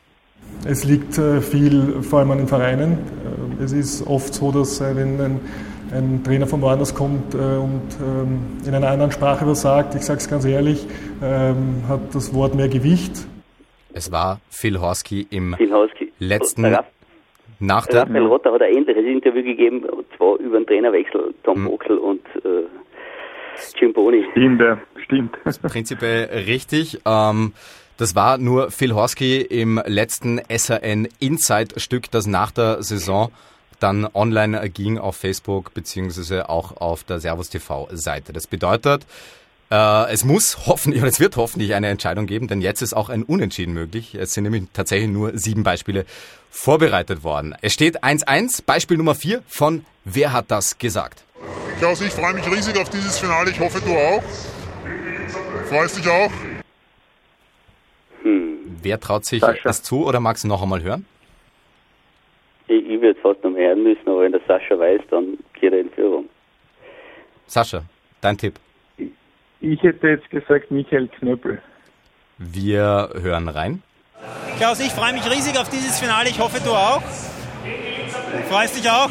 Es liegt äh, viel vor allem an den Vereinen. Äh, es ist oft so, dass äh, wenn ein, ein Trainer von woanders kommt und ähm, in einer anderen Sprache was sagt, ich sage es ganz ehrlich, ähm, hat das Wort mehr Gewicht. Es war Phil Horsky im Phil Horsky. letzten Raff, nach der Raphael Rotter hat ein ähnliches Interview gegeben, und zwar über den Trainerwechsel, Tom Hm. Boxel und äh, Jim Boni. Stimmt, ja, stimmt. prinzipiell richtig. Ähm, das war nur Phil Horsky im letzten SRN Inside-Stück, das nach der Saison dann online ging auf Facebook beziehungsweise auch auf der Servus TV-Seite. Das bedeutet, äh, es muss hoffentlich, oder es wird hoffentlich eine Entscheidung geben, denn jetzt ist auch ein Unentschieden möglich. Es sind nämlich tatsächlich nur sieben Beispiele vorbereitet worden. Es steht 1-1, Beispiel Nummer 4 von Wer hat das gesagt? Klaus, ich freue mich riesig auf dieses Finale. Ich hoffe, du auch. Freust dich auch? Wer traut sich Sascha. das zu oder magst du noch einmal hören? Ich, ich würde fast noch mehr hören müssen, aber wenn der Sascha weiß, dann geht er in Führung. Sascha, dein Tipp. Ich hätte jetzt gesagt Michael Knöppel. Wir hören rein. Klaus, ich freue mich riesig auf dieses Finale. Ich hoffe, du auch. Freust dich auch?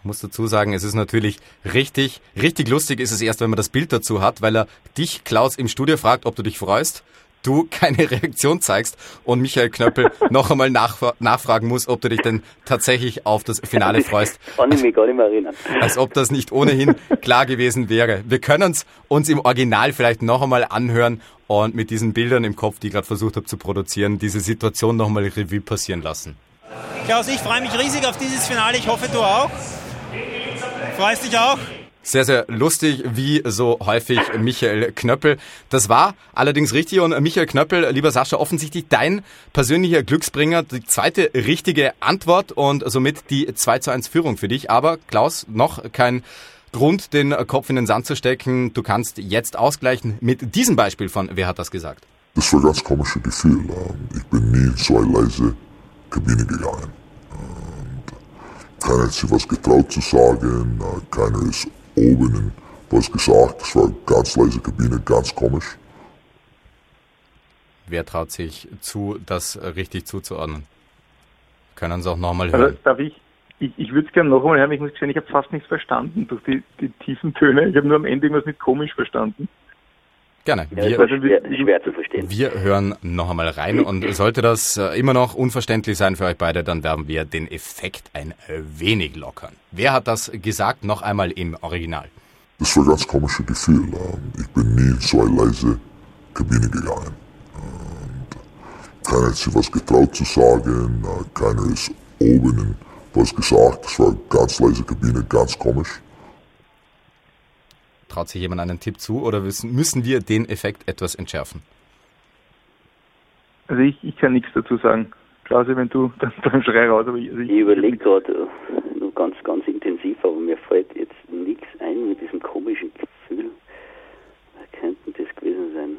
Ich muss dazu sagen, es ist natürlich richtig, richtig lustig ist es erst, wenn man das Bild dazu hat, weil er dich, Klaus, im Studio fragt, ob du dich freust, du keine Reaktion zeigst und Michael Knöppel noch einmal nachfra nachfragen muss, ob du dich denn tatsächlich auf das Finale freust. Kann ich mich gar nicht mehr erinnern. Als ob das nicht ohnehin klar gewesen wäre. Wir können es uns im Original vielleicht noch einmal anhören und mit diesen Bildern im Kopf, die ich gerade versucht habe zu produzieren, diese Situation noch einmal Revue passieren lassen. Klaus, ich freue mich riesig auf dieses Finale. Ich hoffe, du auch. Freust dich auch? Sehr, sehr lustig, wie so häufig Michael Knöppel. Das war allerdings richtig und Michael Knöppel, lieber Sascha, offensichtlich dein persönlicher Glücksbringer, die zweite richtige Antwort und somit die 2 zu 1 Führung für dich. Aber Klaus, noch kein Grund, den Kopf in den Sand zu stecken. Du kannst jetzt ausgleichen mit diesem Beispiel von Wer hat das gesagt? Das war ein ganz komisches Gefühl. Ähm, Ich bin nie in so eine leise Kabine gegangen. Keiner hat sich was getraut zu sagen. äh, Keiner ist oben und was gesagt. Es war eine ganz leise Kabine, ganz komisch. Wer traut sich zu, das richtig zuzuordnen? Können uns auch nochmal Also, hören. darf ich? Ich, ich würde es gerne noch einmal hören. Ich muss gestehen, ich habe fast nichts verstanden durch die, die tiefen Töne. Ich habe nur am Ende irgendwas mit komisch verstanden. Gerne. Ja, das Wir, schwer, schwer zu verstehen. Wir hören noch einmal rein und sollte das äh, immer noch unverständlich sein für euch beide, dann werden wir den Effekt ein wenig lockern. Wer hat das gesagt? Noch einmal im Original. Das war ein ganz komisches Gefühl. Ähm, Ich bin nie in so eine leise Kabine gegangen. Und keiner hat sich was getraut zu sagen. äh, Keiner ist oben was gesagt. Es war eine ganz leise Kabine, ganz komisch. Traut sich jemand einen Tipp zu oder müssen, müssen wir den Effekt etwas entschärfen? Also ich, ich kann nichts dazu sagen. Klause, wenn du, dann, dann schrei raus. Aber ich, also ich, Ich überlege gerade äh, nur ganz, ganz intensiv, aber mir fällt jetzt nichts ein mit diesem komischen Gefühl. Wer könnte das gewesen sein?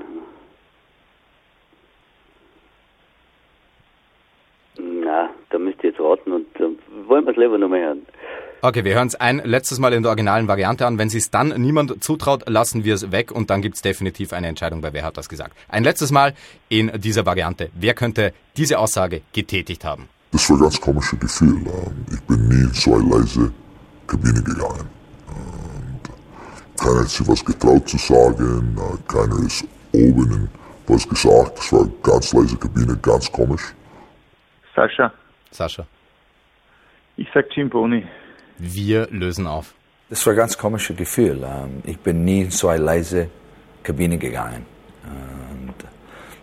Na, da müsst ihr jetzt raten und äh, wollen wir es lieber nochmal hören. Okay, wir hören es ein letztes Mal in der originalen Variante an. Wenn sie es dann niemand zutraut, lassen wir es weg und dann gibt es definitiv eine Entscheidung bei Wer hat das gesagt. Ein letztes Mal in dieser Variante. Wer könnte diese Aussage getätigt haben? Das war ein ganz komisches Gefühl. Ähm, Ich bin nie in so eine leise Kabine gegangen. Und keiner hat sich was getraut zu sagen. äh, Keiner ist oben was gesagt. Es war eine ganz leise Kabine, ganz komisch. Sascha, Sascha. ich sag Jim Boni. Wir lösen auf. Das war ein ganz komisches Gefühl. Ähm, Ich bin nie in so eine leise Kabine gegangen. Und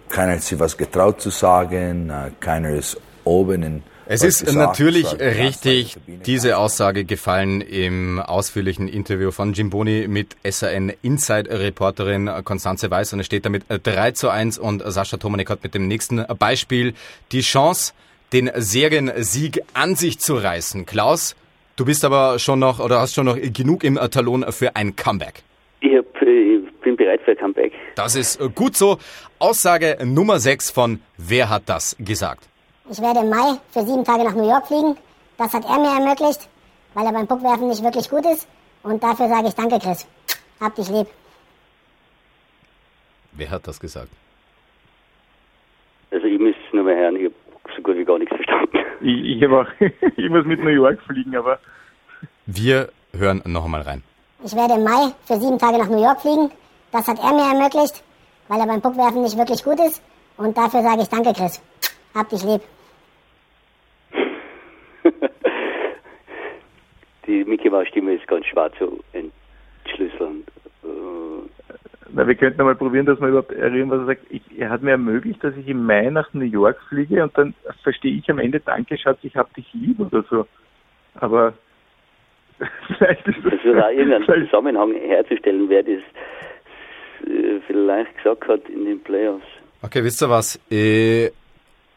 keiner hat sich was getraut zu sagen, äh, keiner ist oben in Es ist gesagt. natürlich richtig diese Aussage gefallen im ausführlichen Interview von Jim Boni mit SAN Inside-Reporterin Konstanze Weiß und es steht damit 3 zu 1 und Sascha Tomanek hat mit dem nächsten Beispiel die Chance, den Seriensieg an sich zu reißen. Klaus, du bist aber schon noch oder hast schon noch genug im Talon für ein Comeback. Ich, hab, ich bin bereit für ein Comeback. Das ist gut so. Aussage Nummer 6 von Wer hat das gesagt? Ich werde im Mai für sieben Tage nach New York fliegen. Das hat er mir ermöglicht, weil er beim Puckwerfen nicht wirklich gut ist. Und dafür sage ich Danke, Chris. Hab dich lieb. Wer hat das gesagt? Also ich müsste es nur mal hören, ich habe so gut wie gar nichts verstanden. Ich, ich, auch, ich muss mit New York fliegen, aber... Wir hören noch einmal rein. Ich werde im Mai für sieben Tage nach New York fliegen. Das hat er mir ermöglicht, weil er beim Puckwerfen nicht wirklich gut ist. Und dafür sage ich Danke, Chris. Hab dich lieb. Die Mickey Maus Stimme ist ganz schwer zu entschlüsseln. Äh, Na, wir könnten mal probieren, dass wir überhaupt erinnern, was er sagt. Ich, er hat mir ermöglicht, dass ich im Mai nach New York fliege und dann verstehe ich am Ende, danke Schatz, ich hab dich lieb oder so. Aber vielleicht ist das... Also da irgendeinen Zusammenhang herzustellen, wer das äh, vielleicht gesagt hat in den Playoffs. Okay, wisst ihr was? Ich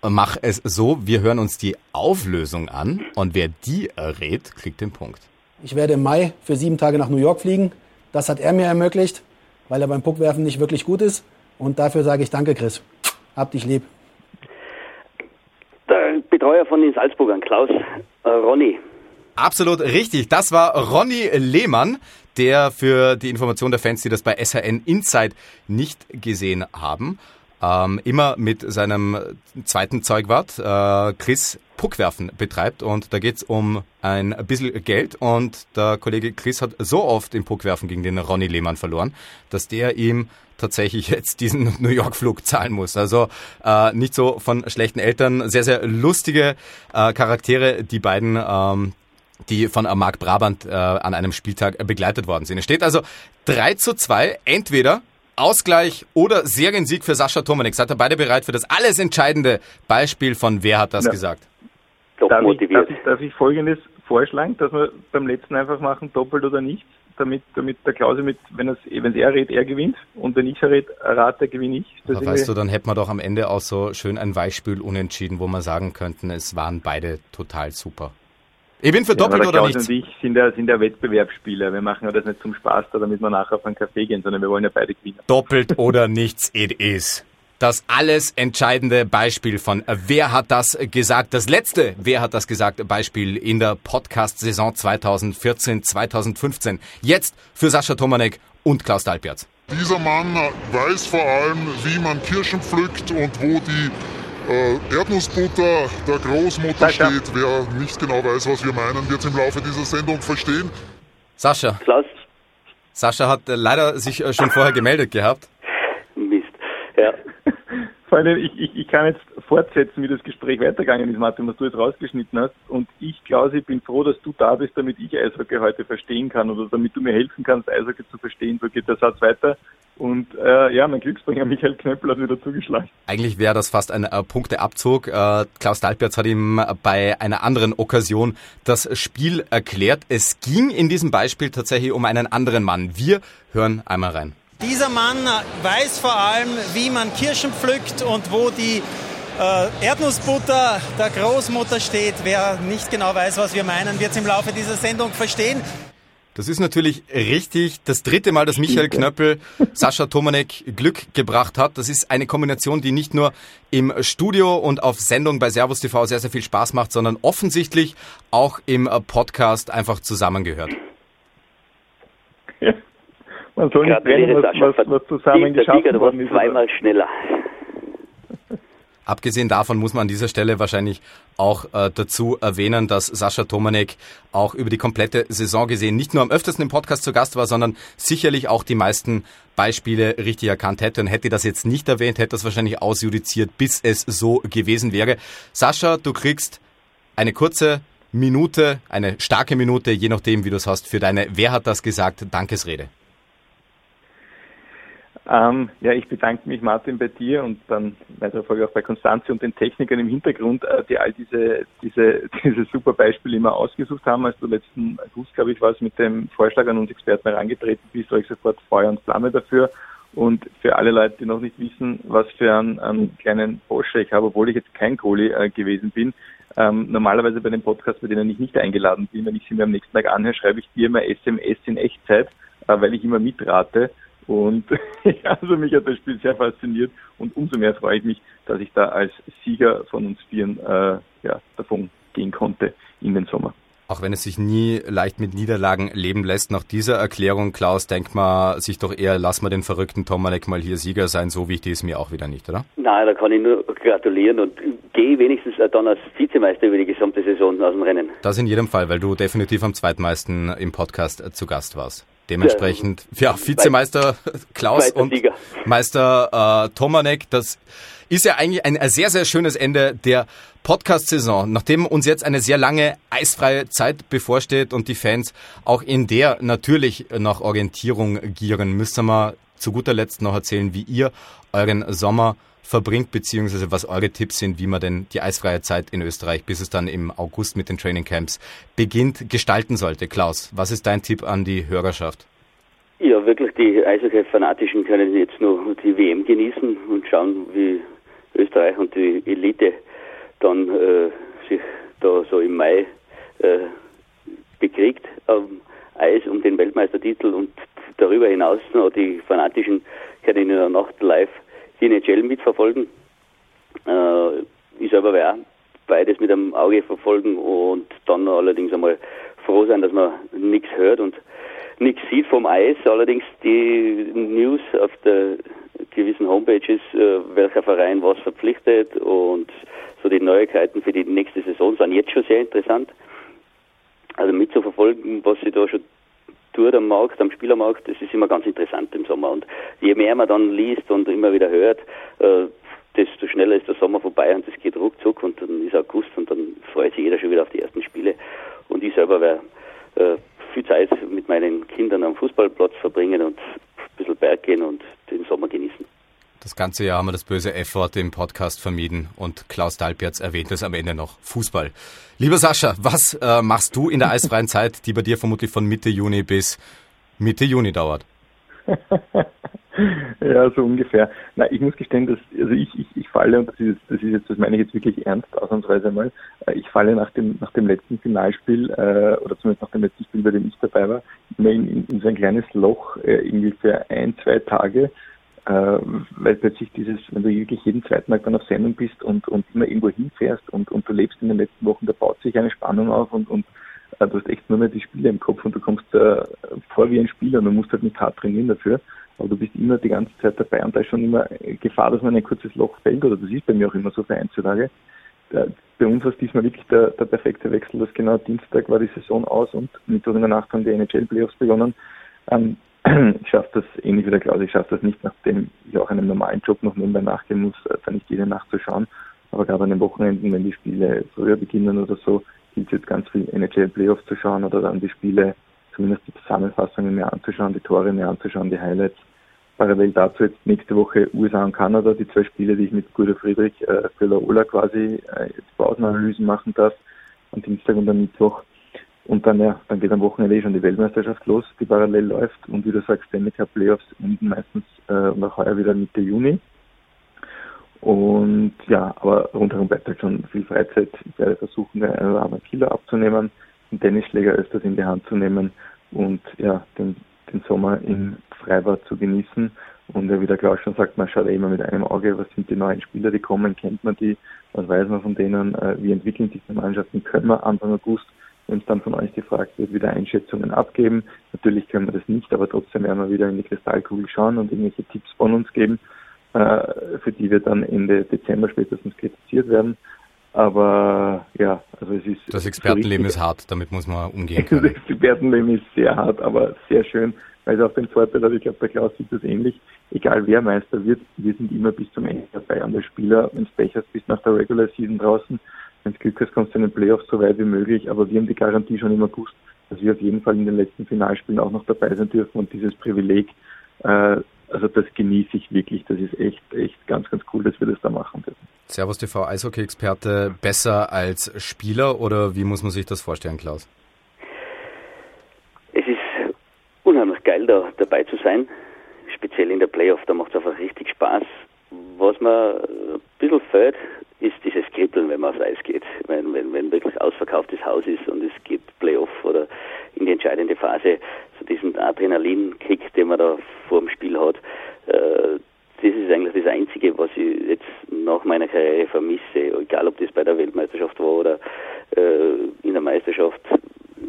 mach es so, wir hören uns die Auflösung an und wer die errät, kriegt den Punkt. Ich werde im Mai für sieben Tage nach New York fliegen. Das hat er mir ermöglicht, weil er beim Puckwerfen nicht wirklich gut ist. Und dafür sage ich Danke, Chris. Hab dich lieb. Der Betreuer von den Salzburgern, Klaus äh, Ronny. Absolut richtig. Das war Ronny Lehmann, der für die Information der Fans, die das bei SHN Inside nicht gesehen haben, ähm, immer mit seinem zweiten Zeugwart äh, Chris Puckwerfen betreibt und da geht's um ein bisschen Geld und der Kollege Chris hat so oft im Puckwerfen gegen den Ronny Lehmann verloren, dass der ihm tatsächlich jetzt diesen New York-Flug zahlen muss. Also äh, nicht so von schlechten Eltern, sehr, sehr lustige äh, Charaktere, die beiden, ähm, die von Marc Brabant äh, an einem Spieltag begleitet worden sind. Es steht also 3 zu 2, entweder Ausgleich oder Seriensieg für Sascha Tomanek. Seid ihr beide bereit für das alles entscheidende Beispiel von Wer hat das Ja. gesagt? Darf ich, darf, ich, darf ich Folgendes vorschlagen, dass wir beim letzten einfach machen, doppelt oder nichts, damit, damit der Klause mit, wenn es wenn er rät, er gewinnt und wenn ich rät, rate, gewinne ich. Das Aber weißt du, dann hätten wir doch am Ende auch so schön ein Weichspül unentschieden, wo wir sagen könnten, es waren beide total super. Ich bin für Ja, doppelt der oder Klaus nichts. und ich sind ja, sind ja Wettbewerbsspieler. Wir machen ja das nicht zum Spaß, da, damit wir nachher auf einen Kaffee gehen, sondern wir wollen ja beide gewinnen. Doppelt oder nichts, it is. Das alles entscheidende Beispiel von Wer hat das gesagt? Das letzte Wer hat das gesagt Beispiel in der Podcast-Saison 2014-2015. Jetzt für Sascha Tomanek und Klaus Dalperz. Dieser Mann weiß vor allem, wie man Kirschen pflückt und wo die äh, Erdnussbutter der Großmutter steht. Wer nicht genau weiß, was wir meinen, wird es im Laufe dieser Sendung verstehen. Sascha. Klaus. Sascha hat äh, leider sich äh, schon vorher gemeldet gehabt. Mist. Ja. Vor allem, ich, ich, ich kann jetzt fortsetzen, wie das Gespräch weitergegangen ist, Martin, was du jetzt rausgeschnitten hast. Und ich, Klaus, ich bin froh, dass du da bist, damit ich Eishockey heute verstehen kann oder damit du mir helfen kannst, Eishockey zu verstehen. So geht der Satz weiter. Und äh, ja, mein Glücksbringer Michael Knöppel hat wieder zugeschlagen. Eigentlich wäre das fast ein äh, Punkteabzug. Äh, Klaus Dalperz hat ihm bei einer anderen Okkasion das Spiel erklärt. Es ging in diesem Beispiel tatsächlich um einen anderen Mann. Wir hören einmal rein. Dieser Mann weiß vor allem, wie man Kirschen pflückt und wo die äh, Erdnussbutter der Großmutter steht. Wer nicht genau weiß, was wir meinen, wird es im Laufe dieser Sendung verstehen. Das ist natürlich richtig. Das dritte Mal, dass Michael Knöppel Sascha Tomanek Glück gebracht hat. Das ist eine Kombination, die nicht nur im Studio und auf Sendung bei Servus TV sehr, sehr viel Spaß macht, sondern offensichtlich auch im äh, Podcast einfach zusammengehört. Man soll nicht trennen, was, was, was zusammen Der geschaffen Sieger, du warst worden ist. zweimal schneller. Abgesehen davon muss man an dieser Stelle wahrscheinlich auch äh, dazu erwähnen, dass Sascha Tomanek auch über die komplette Saison gesehen nicht nur am öftesten im Podcast zu Gast war, sondern sicherlich auch die meisten Beispiele richtig erkannt hätte. Und hätte das jetzt nicht erwähnt, hätte das wahrscheinlich ausjudiziert, bis es so gewesen wäre. Sascha, du kriegst eine kurze Minute, eine starke Minute, je nachdem, wie du es hast, für deine Wer hat das gesagt? Dankesrede. Ähm, ja, ich bedanke mich, Martin, bei dir und dann weiterer Folge auch bei Konstanze und den Technikern im Hintergrund, äh, die all diese, diese, diese super Beispiele immer ausgesucht haben. Als du letzten August, glaube ich, war es mit dem Vorschlag an uns Experten herangetreten bist, war ich sofort Feuer und Flamme dafür. Und für alle Leute, die noch nicht wissen, was für einen, einen kleinen Porsche ich habe, obwohl ich jetzt kein Goalie äh, gewesen bin, ähm, normalerweise bei den Podcasts, bei denen ich nicht eingeladen bin, wenn ich sie mir am nächsten Tag anhöre, schreibe ich dir immer SMS in Echtzeit, äh, weil ich immer mitrate. Und also mich hat das Spiel sehr fasziniert und umso mehr freue ich mich, dass ich da als Sieger von uns Vieren äh, ja, davon gehen konnte in den Sommer. Auch wenn es sich nie leicht mit Niederlagen leben lässt, nach dieser Erklärung, Klaus, denkt man sich doch eher, lass mal den verrückten Tomalek mal hier Sieger sein. So wichtig ist mir auch wieder nicht, oder? Nein, da kann ich nur gratulieren und gehe wenigstens dann als Vizemeister über die gesamte Saison aus dem Rennen. Das in jedem Fall, weil du definitiv am zweitmeisten im Podcast zu Gast warst. Dementsprechend, ja, Vizemeister Klaus und. Meister äh, Tomanek, das ist ja eigentlich ein sehr, sehr schönes Ende der Podcast-Saison. Nachdem uns jetzt eine sehr lange eisfreie Zeit bevorsteht und die Fans auch in der natürlich nach Orientierung gieren, müssen wir zu guter Letzt noch erzählen, wie ihr euren Sommer verbringt, beziehungsweise was eure Tipps sind, wie man denn die eisfreie Zeit in Österreich, bis es dann im August mit den Trainingcamps beginnt, gestalten sollte. Klaus, was ist dein Tipp an die Hörerschaft? Ja, wirklich, die Eishockey-Fanatischen können jetzt nur die WM genießen und schauen, wie Österreich und die Elite dann äh, sich da so im Mai äh, bekriegt am Eis um den Weltmeistertitel und darüber hinaus noch die Fanatischen können in der Nacht live die NHL mitverfolgen. Äh, ich selber werde beides mit einem Auge verfolgen und dann allerdings einmal froh sein, dass man nichts hört und nichts sieht vom Eis. Allerdings die News auf der gewissen Homepages, äh, welcher Verein was verpflichtet und so die Neuigkeiten für die nächste Saison sind jetzt schon sehr interessant. Also mitzuverfolgen, was sie da schon tut am Markt, am Spielermarkt, das ist immer ganz interessant im Sommer. Und je mehr man dann liest und immer wieder hört, äh, desto schneller ist der Sommer vorbei und es geht ruckzuck und dann ist August und dann freut sich jeder schon wieder auf die ersten Spiele. Und ich selber werde äh, viel Zeit mit meinen Kindern am Fußballplatz verbringen und ein bisschen Berg gehen und den Sommer genießen. Das ganze Jahr haben wir das böse F-Wort im Podcast vermieden und Klaus Dalpertz erwähnt es am Ende noch. Fußball. Lieber Sascha, was äh, machst du in der eisfreien Zeit, die bei dir vermutlich von Mitte Juni bis Mitte Juni dauert? ja, so ungefähr. Na, ich muss gestehen, dass also ich, ich, ich falle, und das ist, das ist jetzt, das meine ich jetzt wirklich ernst, ausnahmsweise mal, äh, ich falle nach dem, nach dem letzten Finalspiel, äh, oder zumindest nach dem letzten Spiel, bei dem ich dabei war, in, in, in so ein kleines Loch, äh, irgendwie für ein, zwei Tage, weil plötzlich dieses, wenn du wirklich jeden zweiten Tag dann auf Sendung bist und, und immer irgendwo hinfährst und, und du lebst in den letzten Wochen, da baut sich eine Spannung auf und, und äh, du hast echt nur mehr die Spiele im Kopf und du kommst äh, vor wie ein Spieler und du musst halt nicht hart trainieren dafür, aber du bist immer die ganze Zeit dabei und da ist schon immer Gefahr, dass man in ein kurzes Loch fällt oder das ist bei mir auch immer so für ein, zwei Tage. Bei uns war es diesmal wirklich der, der perfekte Wechsel, dass genau Dienstag war die Saison aus und Mittwoch in der Nacht haben die NHL-Playoffs begonnen. Ähm, ich schaffe das ähnlich wie der Klaus, ich schaffe das nicht, nachdem ich auch einem normalen Job noch nebenbei nachgehen muss, da äh, nicht jede Nacht zu schauen. Aber gerade an den Wochenenden, wenn die Spiele früher beginnen oder so, gilt es jetzt ganz viel NHL Playoffs zu schauen oder dann die Spiele, zumindest die Zusammenfassungen mehr anzuschauen, die Tore mehr anzuschauen, die Highlights. Parallel dazu jetzt nächste Woche USA und Kanada, die zwei Spiele, die ich mit Guido Friedrich äh, für Laola quasi äh, jetzt Pausenanalysen machen darf, am Dienstag und am Mittwoch. Und dann, ja, dann geht am Wochenende eh schon die Weltmeisterschaft los, die parallel läuft. Und wie du sagst, Stanley Cup Playoffs enden meistens äh, nach heuer wieder Mitte Juni. Und ja, aber rundherum bleibt halt schon viel Freizeit. Ich werde versuchen, den einen oder anderen Kilo abzunehmen, einen Tennisschläger öfters in die Hand zu nehmen und ja, den, den Sommer im Freibad zu genießen. Und ja, wie der Klaus schon sagt, man schaut immer mit einem Auge, was sind die neuen Spieler, die kommen, kennt man die, was weiß man von denen, äh, wie entwickeln sich die Mannschaften, können wir Anfang August wenn es dann von euch gefragt wird, wieder Einschätzungen abgeben. Natürlich können wir das nicht, aber trotzdem werden wir wieder in die Kristallkugel schauen und irgendwelche Tipps von uns geben, äh, für die wir dann Ende Dezember spätestens kritisiert werden. Aber ja, also es ist. Das Expertenleben so ist hart, damit muss man umgehen können. Das Expertenleben ist sehr hart, aber sehr schön, weil es auch den Vorteil hat, ich glaube, der Klaus sieht das ähnlich. Egal wer Meister wird, wir sind immer bis zum Ende dabei. Und der Spieler, wenn es Pech hast, bis nach der Regular Season draußen, wenn es Glück hast, kommst du in den Playoffs so weit wie möglich. Aber wir haben die Garantie schon immer gewusst, dass wir auf jeden Fall in den letzten Finalspielen auch noch dabei sein dürfen. Und dieses Privileg, äh, also das genieße ich wirklich. Das ist echt, echt ganz, ganz cool, dass wir das da machen dürfen. Servus TV Eishockey-Experte, besser als Spieler oder wie muss man sich das vorstellen, Klaus? Es ist unheimlich geil, da dabei zu sein. Speziell in der Playoff, da macht es einfach richtig Spaß. Was mir ein bisschen fehlt, ist dieses Kribbeln, wenn man aufs Eis geht. Wenn, wenn, wenn wirklich ausverkauftes Haus ist und es geht Playoff oder in die entscheidende Phase, so diesen Adrenalinkick, den man da vor dem Spiel hat, äh, das ist eigentlich das Einzige, was ich jetzt nach meiner Karriere vermisse, egal ob das bei der Weltmeisterschaft war oder äh, in der Meisterschaft.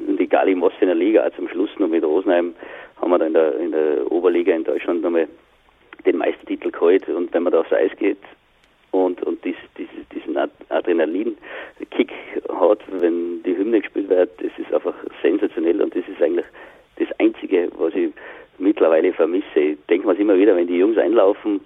Und egal in was für einer Liga, auch zum Schluss noch mit Rosenheim haben wir da in der, in der Oberliga in Deutschland nochmal den Meistertitel geholt. Und wenn man da aufs Eis geht und, und dies, dies, diesen Adrenalin-Kick hat, wenn die Hymne gespielt wird, das ist einfach sensationell und das ist eigentlich das Einzige, was ich mittlerweile vermisse. Ich denke mir immer wieder, wenn die Jungs einlaufen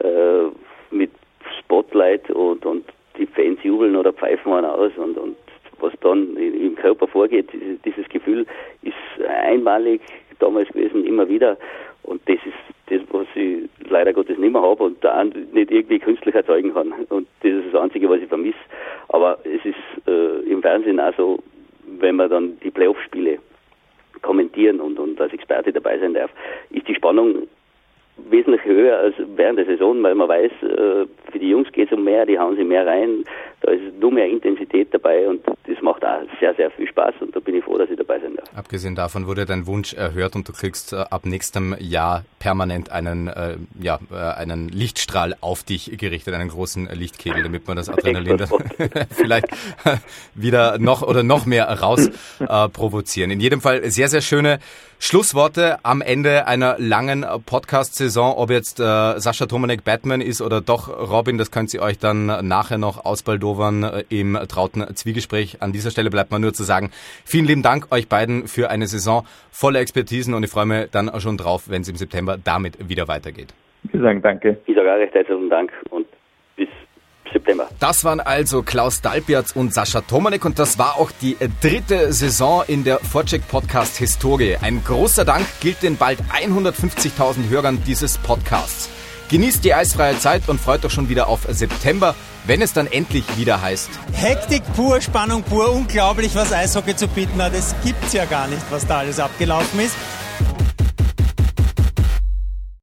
äh, mit Spotlight und, und die Fans jubeln oder pfeifen einen aus und, und was dann im Körper vorgeht, dieses Gefühl ist einmalig damals gewesen, immer wieder. Und das ist das, was ich leider Gottes nicht mehr habe und da nicht irgendwie künstlich erzeugen kann. Und das ist das Einzige, was ich vermisse. Aber es ist äh, im Fernsehen auch so, wenn man dann die Playoff-Spiele kommentieren und, und als Experte dabei sein darf, ist die Spannung wesentlich höher als während der Saison, weil man weiß, äh, für die Jungs geht es um mehr, die hauen sie mehr rein, da ist nur mehr Intensität dabei und das macht auch sehr, sehr viel Spaß und da bin ich froh, dass ich dabei sein darf. Abgesehen davon wurde dein Wunsch erhört und du kriegst äh, ab nächstem Jahr permanent einen, äh, ja, äh, einen Lichtstrahl auf dich gerichtet, einen großen Lichtkegel, damit man das Adrenalin vielleicht wieder noch oder noch mehr raus äh, provozieren. In jedem Fall sehr, sehr schöne Schlussworte am Ende einer langen Podcast-Saison. Ob jetzt äh, Sascha Tomanek Batman ist oder doch Robin, das könnt ihr euch dann nachher noch ausbaldowern äh, im trauten Zwiegespräch. An dieser Stelle bleibt mir nur zu sagen, vielen lieben Dank euch beiden für eine Saison voller Expertisen und ich freue mich dann schon drauf, wenn es im September damit wieder weitergeht. Wir sagen danke. Ich sage auch recht herzlichen Dank und bis September. Das waren also Klaus Dalpiatz und Sascha Tomanek und das war auch die dritte Saison in der Vorcheck Podcast Historie. Ein großer Dank gilt den bald 150.000 Hörern dieses Podcasts. Genießt die eisfreie Zeit und freut euch schon wieder auf September, wenn es dann endlich wieder heißt. Hektik pur, Spannung pur, unglaublich, was Eishockey zu bieten hat. Es gibt's ja gar nicht, was da alles abgelaufen ist.